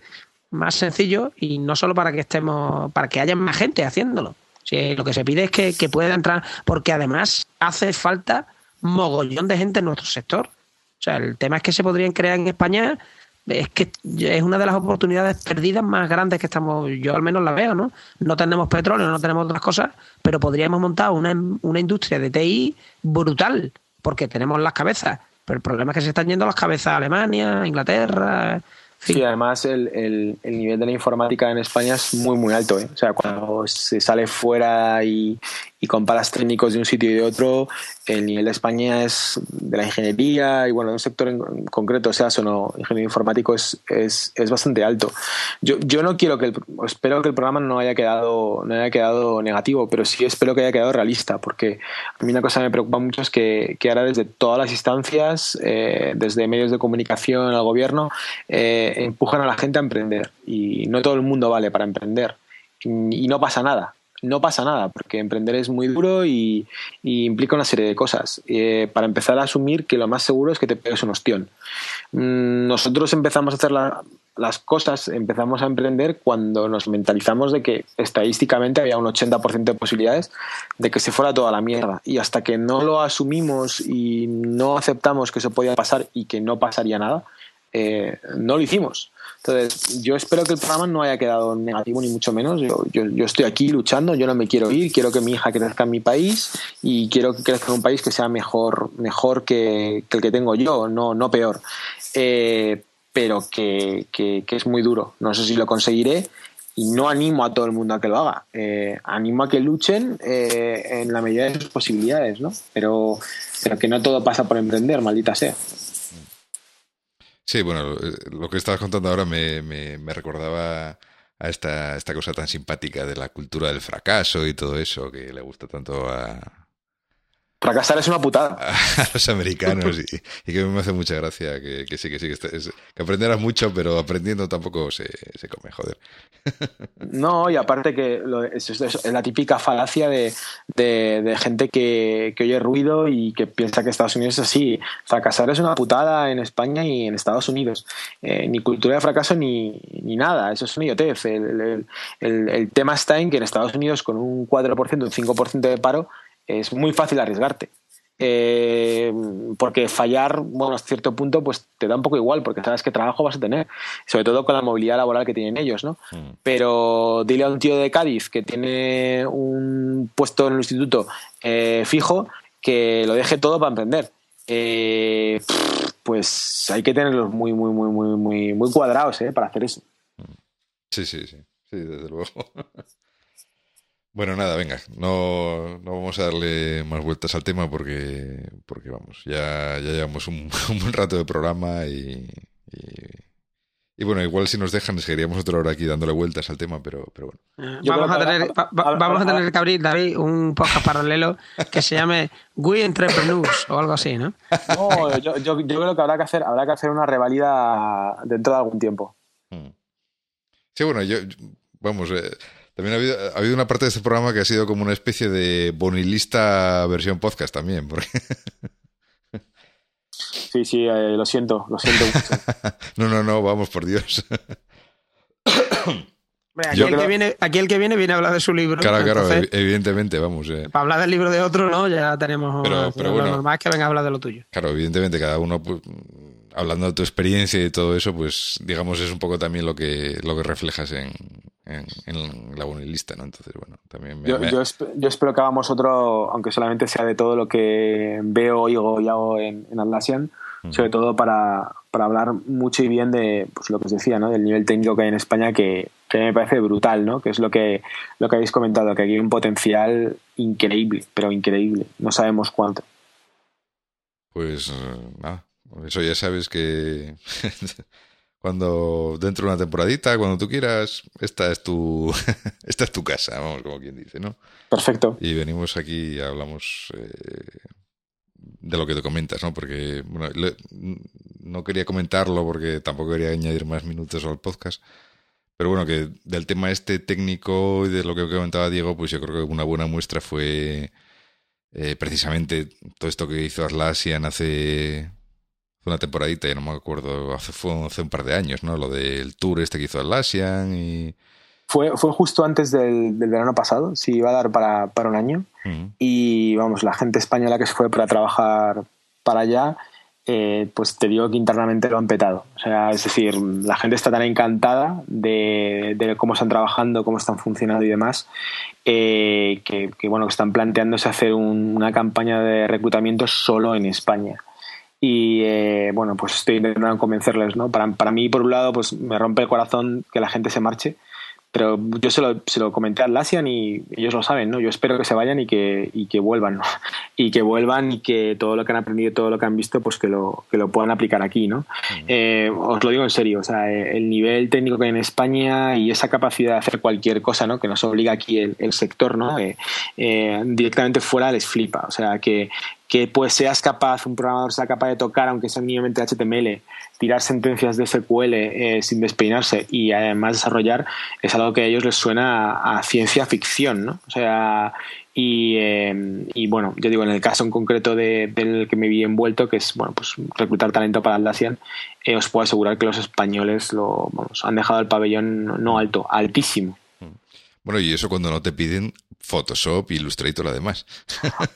Speaker 2: más sencillo y no solo para que estemos, para que haya más gente haciéndolo. Si lo que se pide es que, que pueda entrar, porque además hace falta mogollón de gente en nuestro sector. O sea, el tema es que se podrían crear en España es que es una de las oportunidades perdidas más grandes que estamos, yo al menos la veo, ¿no? No tenemos petróleo, no tenemos otras cosas, pero podríamos montar una, una industria de TI brutal, porque tenemos las cabezas. Pero el problema es que se están yendo las cabezas a Alemania, Inglaterra.
Speaker 3: Sí, además el, el, el, nivel de la informática en España es muy, muy alto. ¿eh? O sea, cuando se sale fuera y, y comparas técnicos de un sitio y de otro, el nivel de España es de la ingeniería y bueno, de un sector en concreto, sea o no, ingeniero informático es, es, es, bastante alto. Yo, yo no quiero que el, espero que el programa no haya quedado, no haya quedado negativo, pero sí espero que haya quedado realista, porque a mí una cosa que me preocupa mucho es que, que ahora desde todas las instancias, eh, desde medios de comunicación al gobierno, eh, empujan a la gente a emprender. Y no todo el mundo vale para emprender. Y no pasa nada no pasa nada, porque emprender es muy duro y, implica una serie de cosas. Eh, para empezar a asumir que lo más seguro es que te pegues un ostión. Mm, nosotros empezamos a hacer la, las cosas, empezamos a emprender cuando nos mentalizamos de que estadísticamente había un 80% de posibilidades de que se fuera toda la mierda. Y hasta que no lo asumimos y no aceptamos que eso podía pasar y que no pasaría nada, eh, no lo hicimos. Entonces, yo espero que el programa no haya quedado negativo, ni mucho menos. Yo, yo, yo, estoy aquí luchando, yo no me quiero ir, quiero que mi hija crezca en mi país y quiero que crezca en un país que sea mejor, mejor que, el que tengo yo, no, no peor. Eh, pero que, que, que, es muy duro. No sé si lo conseguiré y no animo a todo el mundo a que lo haga. Eh, animo a que luchen eh, en la medida de sus posibilidades, ¿no? Pero, pero que no todo pasa por emprender, maldita sea.
Speaker 1: Sí, bueno, eh, lo que estabas contando ahora me, me, me recordaba a esta, esta cosa tan simpática de la cultura del fracaso y todo eso que le gusta tanto a,
Speaker 3: Fracasar es una putada.
Speaker 1: A los americanos y, y, que me hace mucha gracia que, que sí, que sí, que, es, que, aprenderás mucho, pero aprendiendo tampoco se, se come, joder.
Speaker 3: No, y aparte que lo, es, es, la típica falacia de, de, de gente que, que, oye ruido y que piensa que Estados Unidos es así. Fracasar es una putada en España y en Estados Unidos. Eh, ni cultura de fracaso ni, ni nada, eso es una idiotez. El, el, tema está en que en Estados Unidos con un 4%, un 5% de paro es muy fácil arriesgarte. Eh, porque fallar, bueno, a cierto punto, pues te da un poco igual, porque sabes qué trabajo vas a tener, sobre todo con la movilidad laboral que tienen ellos, ¿no? Mm. Pero dile a un tío de Cádiz que tiene un puesto en el instituto eh, fijo que lo deje todo para emprender. Eh, pues hay que tenerlos muy, muy, muy, muy, muy, muy cuadrados ¿eh? para hacer eso.
Speaker 1: Sí, sí, sí, sí, desde luego. Bueno, nada, venga, no, no, vamos a darle más vueltas al tema porque, porque vamos, ya, ya llevamos un, buen rato de programa y, y, bueno, igual si nos dejan seguiríamos otra hora aquí dándole vueltas al tema, pero, pero
Speaker 2: bueno. vamos, a tener, vamos a tener que abrir, David, un podcast paralelo que se llame We Entrepreneurs o algo así, ¿no?
Speaker 3: No, yo, yo, yo, creo que habrá que hacer, habrá que hacer una revalida dentro de algún tiempo. Mm.
Speaker 1: Sí, bueno, yo, vamos, eh, también ha habido, una parte de este programa que ha sido como una especie de bonilista versión podcast también. Porque...
Speaker 3: Sí, sí, eh, lo siento, lo siento mucho.
Speaker 1: no, no, no, vamos, por Dios.
Speaker 2: Aquí, el que viene, aquí el que viene viene a hablar de su libro.
Speaker 1: Claro, claro, evidentemente, vamos. Eh.
Speaker 2: Para hablar del libro de otro, ¿no? Ya tenemos.
Speaker 1: Pero, pero bueno,
Speaker 2: lo normal es que venga a hablar de lo tuyo.
Speaker 1: Claro, evidentemente, cada uno pues, hablando de tu experiencia y todo eso, pues digamos es un poco también lo que, lo que reflejas en, en, la bonilista, ¿no? Entonces, bueno, también...
Speaker 3: yo, yo, espero que hagamos otro, aunque solamente sea de todo lo que veo, oigo y hago en, en Atlassian, sobre todo para, para, hablar mucho y bien de pues, lo que os decía, ¿no? Del nivel técnico que hay en España que, que me parece brutal, ¿no? Que es lo que, lo que habéis comentado, que aquí hay un potencial increíble, pero increíble. No sabemos cuánto.
Speaker 1: Pues nada, eso ya sabes que cuando dentro de una temporadita, cuando tú quieras, esta es tu esta es tu casa, vamos, como quien dice, ¿no?
Speaker 3: Perfecto.
Speaker 1: Y venimos aquí y hablamos eh, de lo que te comentas, ¿no? Porque bueno, no quería comentarlo porque tampoco quería añadir más minutos al podcast. Pero bueno, que del tema este técnico y de lo que comentaba Diego, pues yo creo que una buena muestra fue eh, precisamente todo esto que hizo Atlassian hace una temporadita, ya no me acuerdo, hace, fue hace un par de años, ¿no? Lo del tour este que hizo Atlassian y...
Speaker 3: Fue, fue justo antes del, del verano pasado, sí, iba a dar para, para un año. Y vamos, la gente española que se fue para trabajar para allá, eh, pues te digo que internamente lo han petado. O sea, es decir, la gente está tan encantada de, de cómo están trabajando, cómo están funcionando y demás, eh, que, que, bueno, que están planteándose hacer una campaña de reclutamiento solo en España y eh, bueno, pues estoy intentando convencerles, ¿no? Para, para mí, por un lado, pues me rompe el corazón que la gente se marche, pero yo se lo, se lo comenté a Atlassian y ellos lo saben, ¿no? Yo espero que se vayan y que, y que vuelvan, ¿no? Y que vuelvan y que todo lo que han aprendido, todo lo que han visto, pues que lo, que lo puedan aplicar aquí, ¿no? Eh, os lo digo en serio, o sea, eh, el nivel técnico que hay en España y esa capacidad de hacer cualquier cosa, ¿no? Que nos obliga aquí el, el sector, ¿no? directamente fuera les flipa, o sea, que, que pues seas capaz, un programador sea capaz de tocar, aunque sea mínimamente HTML, tirar sentencias de SQL eh, sin despeinarse y además desarrollar, es algo que a ellos les suena a, ciencia ficción, ¿no? O sea, y, eh, y, bueno, yo digo, en el caso en concreto de, del que me vi envuelto, que es, bueno, pues reclutar talento para Atlassian, eh, os puedo asegurar que los españoles lo, vamos, han dejado el pabellón no alto, altísimo.
Speaker 1: Bueno, y eso cuando no te piden Photoshop, Illustrator, además.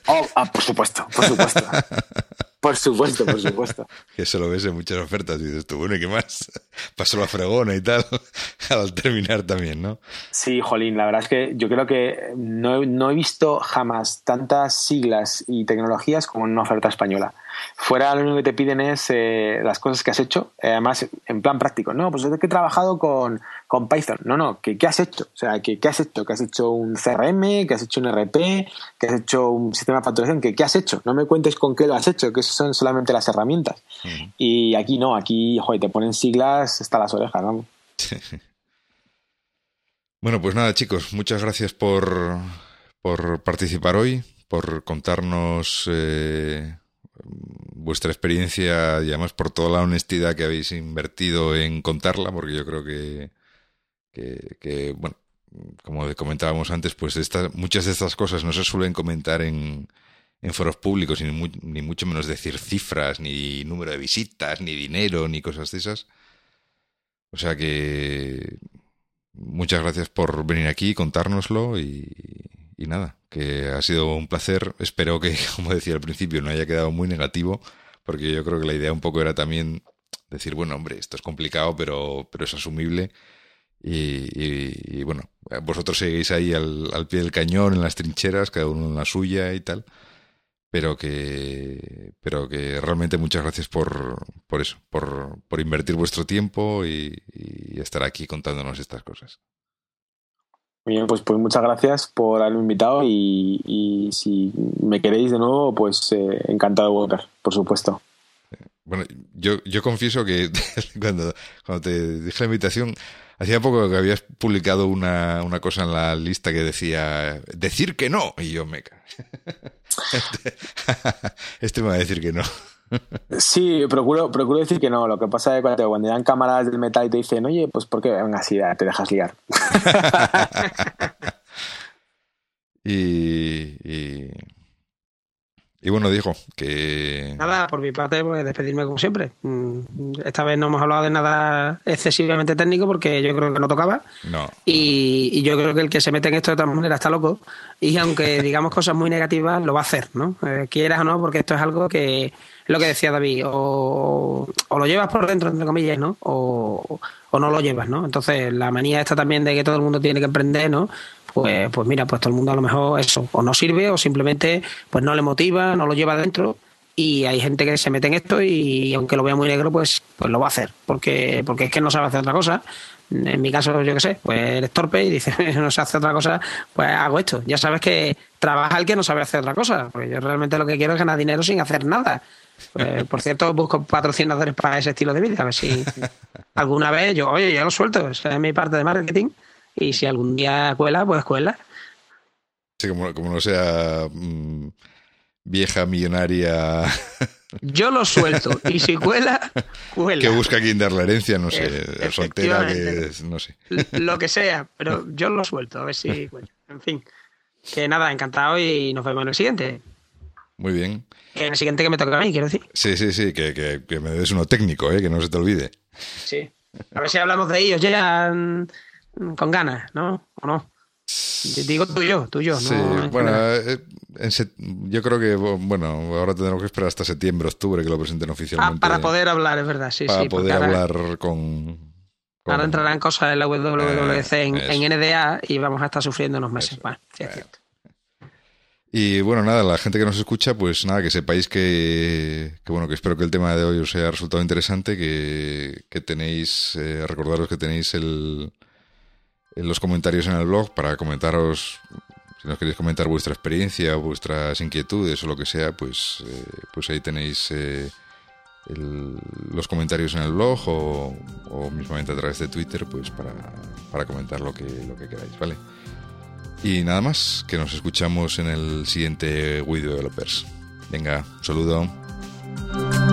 Speaker 3: Oh, ah, por supuesto, por supuesto. Por supuesto, por supuesto.
Speaker 1: Eso lo ves en muchas ofertas y dices tú, bueno, ¿y qué más? Pasó la fregona y tal, al terminar también, ¿no?
Speaker 3: Sí, Jolín, la verdad es que yo creo que no, no he visto jamás tantas siglas y tecnologías como en una oferta española fuera lo único que te piden es eh, las cosas que has hecho, eh, además en plan práctico. No, pues es que he trabajado con, con Python. No, no, ¿qué, has hecho? O sea, ¿qué, ¿qué, has hecho? ¿Que has hecho un CRM? ¿Que has hecho un RP? ¿Que has hecho un sistema de facturación? ¿Qué, ¿Qué has hecho? No me cuentes con qué lo has hecho, que son solamente las herramientas. Y aquí no, aquí, joder, te ponen siglas hasta las orejas, vamos.
Speaker 1: bueno, pues nada, chicos, muchas gracias por, por participar hoy, por contarnos... Eh vuestra experiencia y además por toda la honestidad que habéis invertido en contarla, porque yo creo que, que, bueno, como comentábamos antes, pues muchas de estas cosas no se suelen comentar en, en foros públicos, ni, ni mucho menos decir cifras, ni número de visitas, ni dinero, ni cosas de esas. O sea que muchas gracias por venir aquí, contárnoslo y, y nada, que ha sido un placer. Espero que, como decía al principio, no haya quedado muy negativo, porque yo creo que la idea un poco era también decir, bueno, hombre, esto es complicado, pero, pero es asumible. Y, bueno, vosotros seguís ahí al, al, pie del cañón, en las trincheras, cada uno en la suya y tal. Pero que, pero que realmente muchas gracias por, por eso, por, por invertir vuestro tiempo y, y estar aquí contándonos estas cosas.
Speaker 3: Bien, pues, pues muchas gracias por haberme invitado y, y si me queréis de nuevo, pues eh, encantado de volver, por supuesto.
Speaker 1: Bueno, yo, yo confieso que cuando, cuando te dije la invitación, hacía poco que habías publicado una, una cosa en la lista que decía decir que no, y yo me este, este me va a decir que no.
Speaker 3: Sí, procuro, procuro decir que no. Lo que pasa es que cuando, cuando dan cámaras del metal y te dicen, oye, pues ¿por qué? Venga, así, te dejas liar.
Speaker 1: y, y, y, bueno, dijo que...
Speaker 2: Nada, por mi parte, pues despedirme como siempre. Mm, esta vez no hemos hablado de nada excesivamente técnico porque yo creo que no tocaba.
Speaker 1: No.
Speaker 2: Y, y yo creo que el que se mete en esto de otra manera está loco. Y aunque digamos cosas muy negativas, lo va a hacer, ¿no? Eh, quieras o no, porque esto es algo que lo que decía David, o, lo llevas por dentro, entre comillas, ¿no? O, o, no lo llevas, ¿no? Entonces, la manía esta también de que todo el mundo tiene que emprender, ¿no? Pues, pues mira, pues todo el mundo a lo mejor eso, o no sirve, o simplemente pues no le motiva, no lo lleva dentro. Y hay gente que se mete en esto y aunque lo vea muy negro, pues, pues lo va a hacer, porque, porque es que no sabe hacer otra cosa. En mi caso, yo qué sé, pues eres torpe y dices, no sé hacer otra cosa, pues hago esto. Ya sabes que trabaja el que no sabe hacer otra cosa, porque yo realmente lo que quiero es ganar dinero sin hacer nada. Eh, por cierto, busco patrocinadores para ese estilo de vida. A ver si alguna vez yo, oye, yo lo suelto. Esa es mi parte de marketing. Y si algún día cuela, pues cuela.
Speaker 1: Sí, como, como no sea mmm, vieja millonaria.
Speaker 2: Yo lo suelto. Y si cuela, cuela.
Speaker 1: Que busca quien dar la herencia, no sé. Soltera, que no sé.
Speaker 2: Lo que sea, pero yo lo suelto. A ver si cuela. En fin. Que nada, encantado y nos vemos en el siguiente.
Speaker 1: Muy bien.
Speaker 2: En el siguiente que me toca a mí, quiero decir.
Speaker 1: Sí, sí, sí, que, que, que me des uno técnico, ¿eh? que no se te olvide.
Speaker 2: Sí. A ver si hablamos de ellos ya con ganas, ¿no? ¿O no? Digo tú y yo, tú y yo.
Speaker 1: Sí,
Speaker 2: no,
Speaker 1: bueno, eh, en set, yo creo que, bueno, ahora tendremos que esperar hasta septiembre, octubre que lo presenten oficialmente.
Speaker 2: Ah, para poder hablar, es verdad, sí,
Speaker 1: para
Speaker 2: sí.
Speaker 1: poder hablar ahora, con,
Speaker 2: con, Ahora entrarán cosas en la WWDC eh, en, en, NDA y vamos a estar sufriendo unos meses.
Speaker 1: Eso,
Speaker 2: bueno, sí, es cierto.
Speaker 1: Y bueno, nada, la gente que nos escucha, pues nada, que sepáis que, que bueno, que espero que el tema de hoy os haya resultado interesante, que, que tenéis, eh, recordaros que tenéis el, los comentarios en el blog para comentaros, si nos queréis comentar vuestra experiencia, vuestras inquietudes o lo que sea, pues, eh, pues ahí tenéis eh, los comentarios en el blog o, o, mismamente a través de Twitter, pues para, para comentar lo que, lo que queráis, ¿vale? Y nada más, que nos escuchamos en el siguiente We Developers. Venga, un saludo.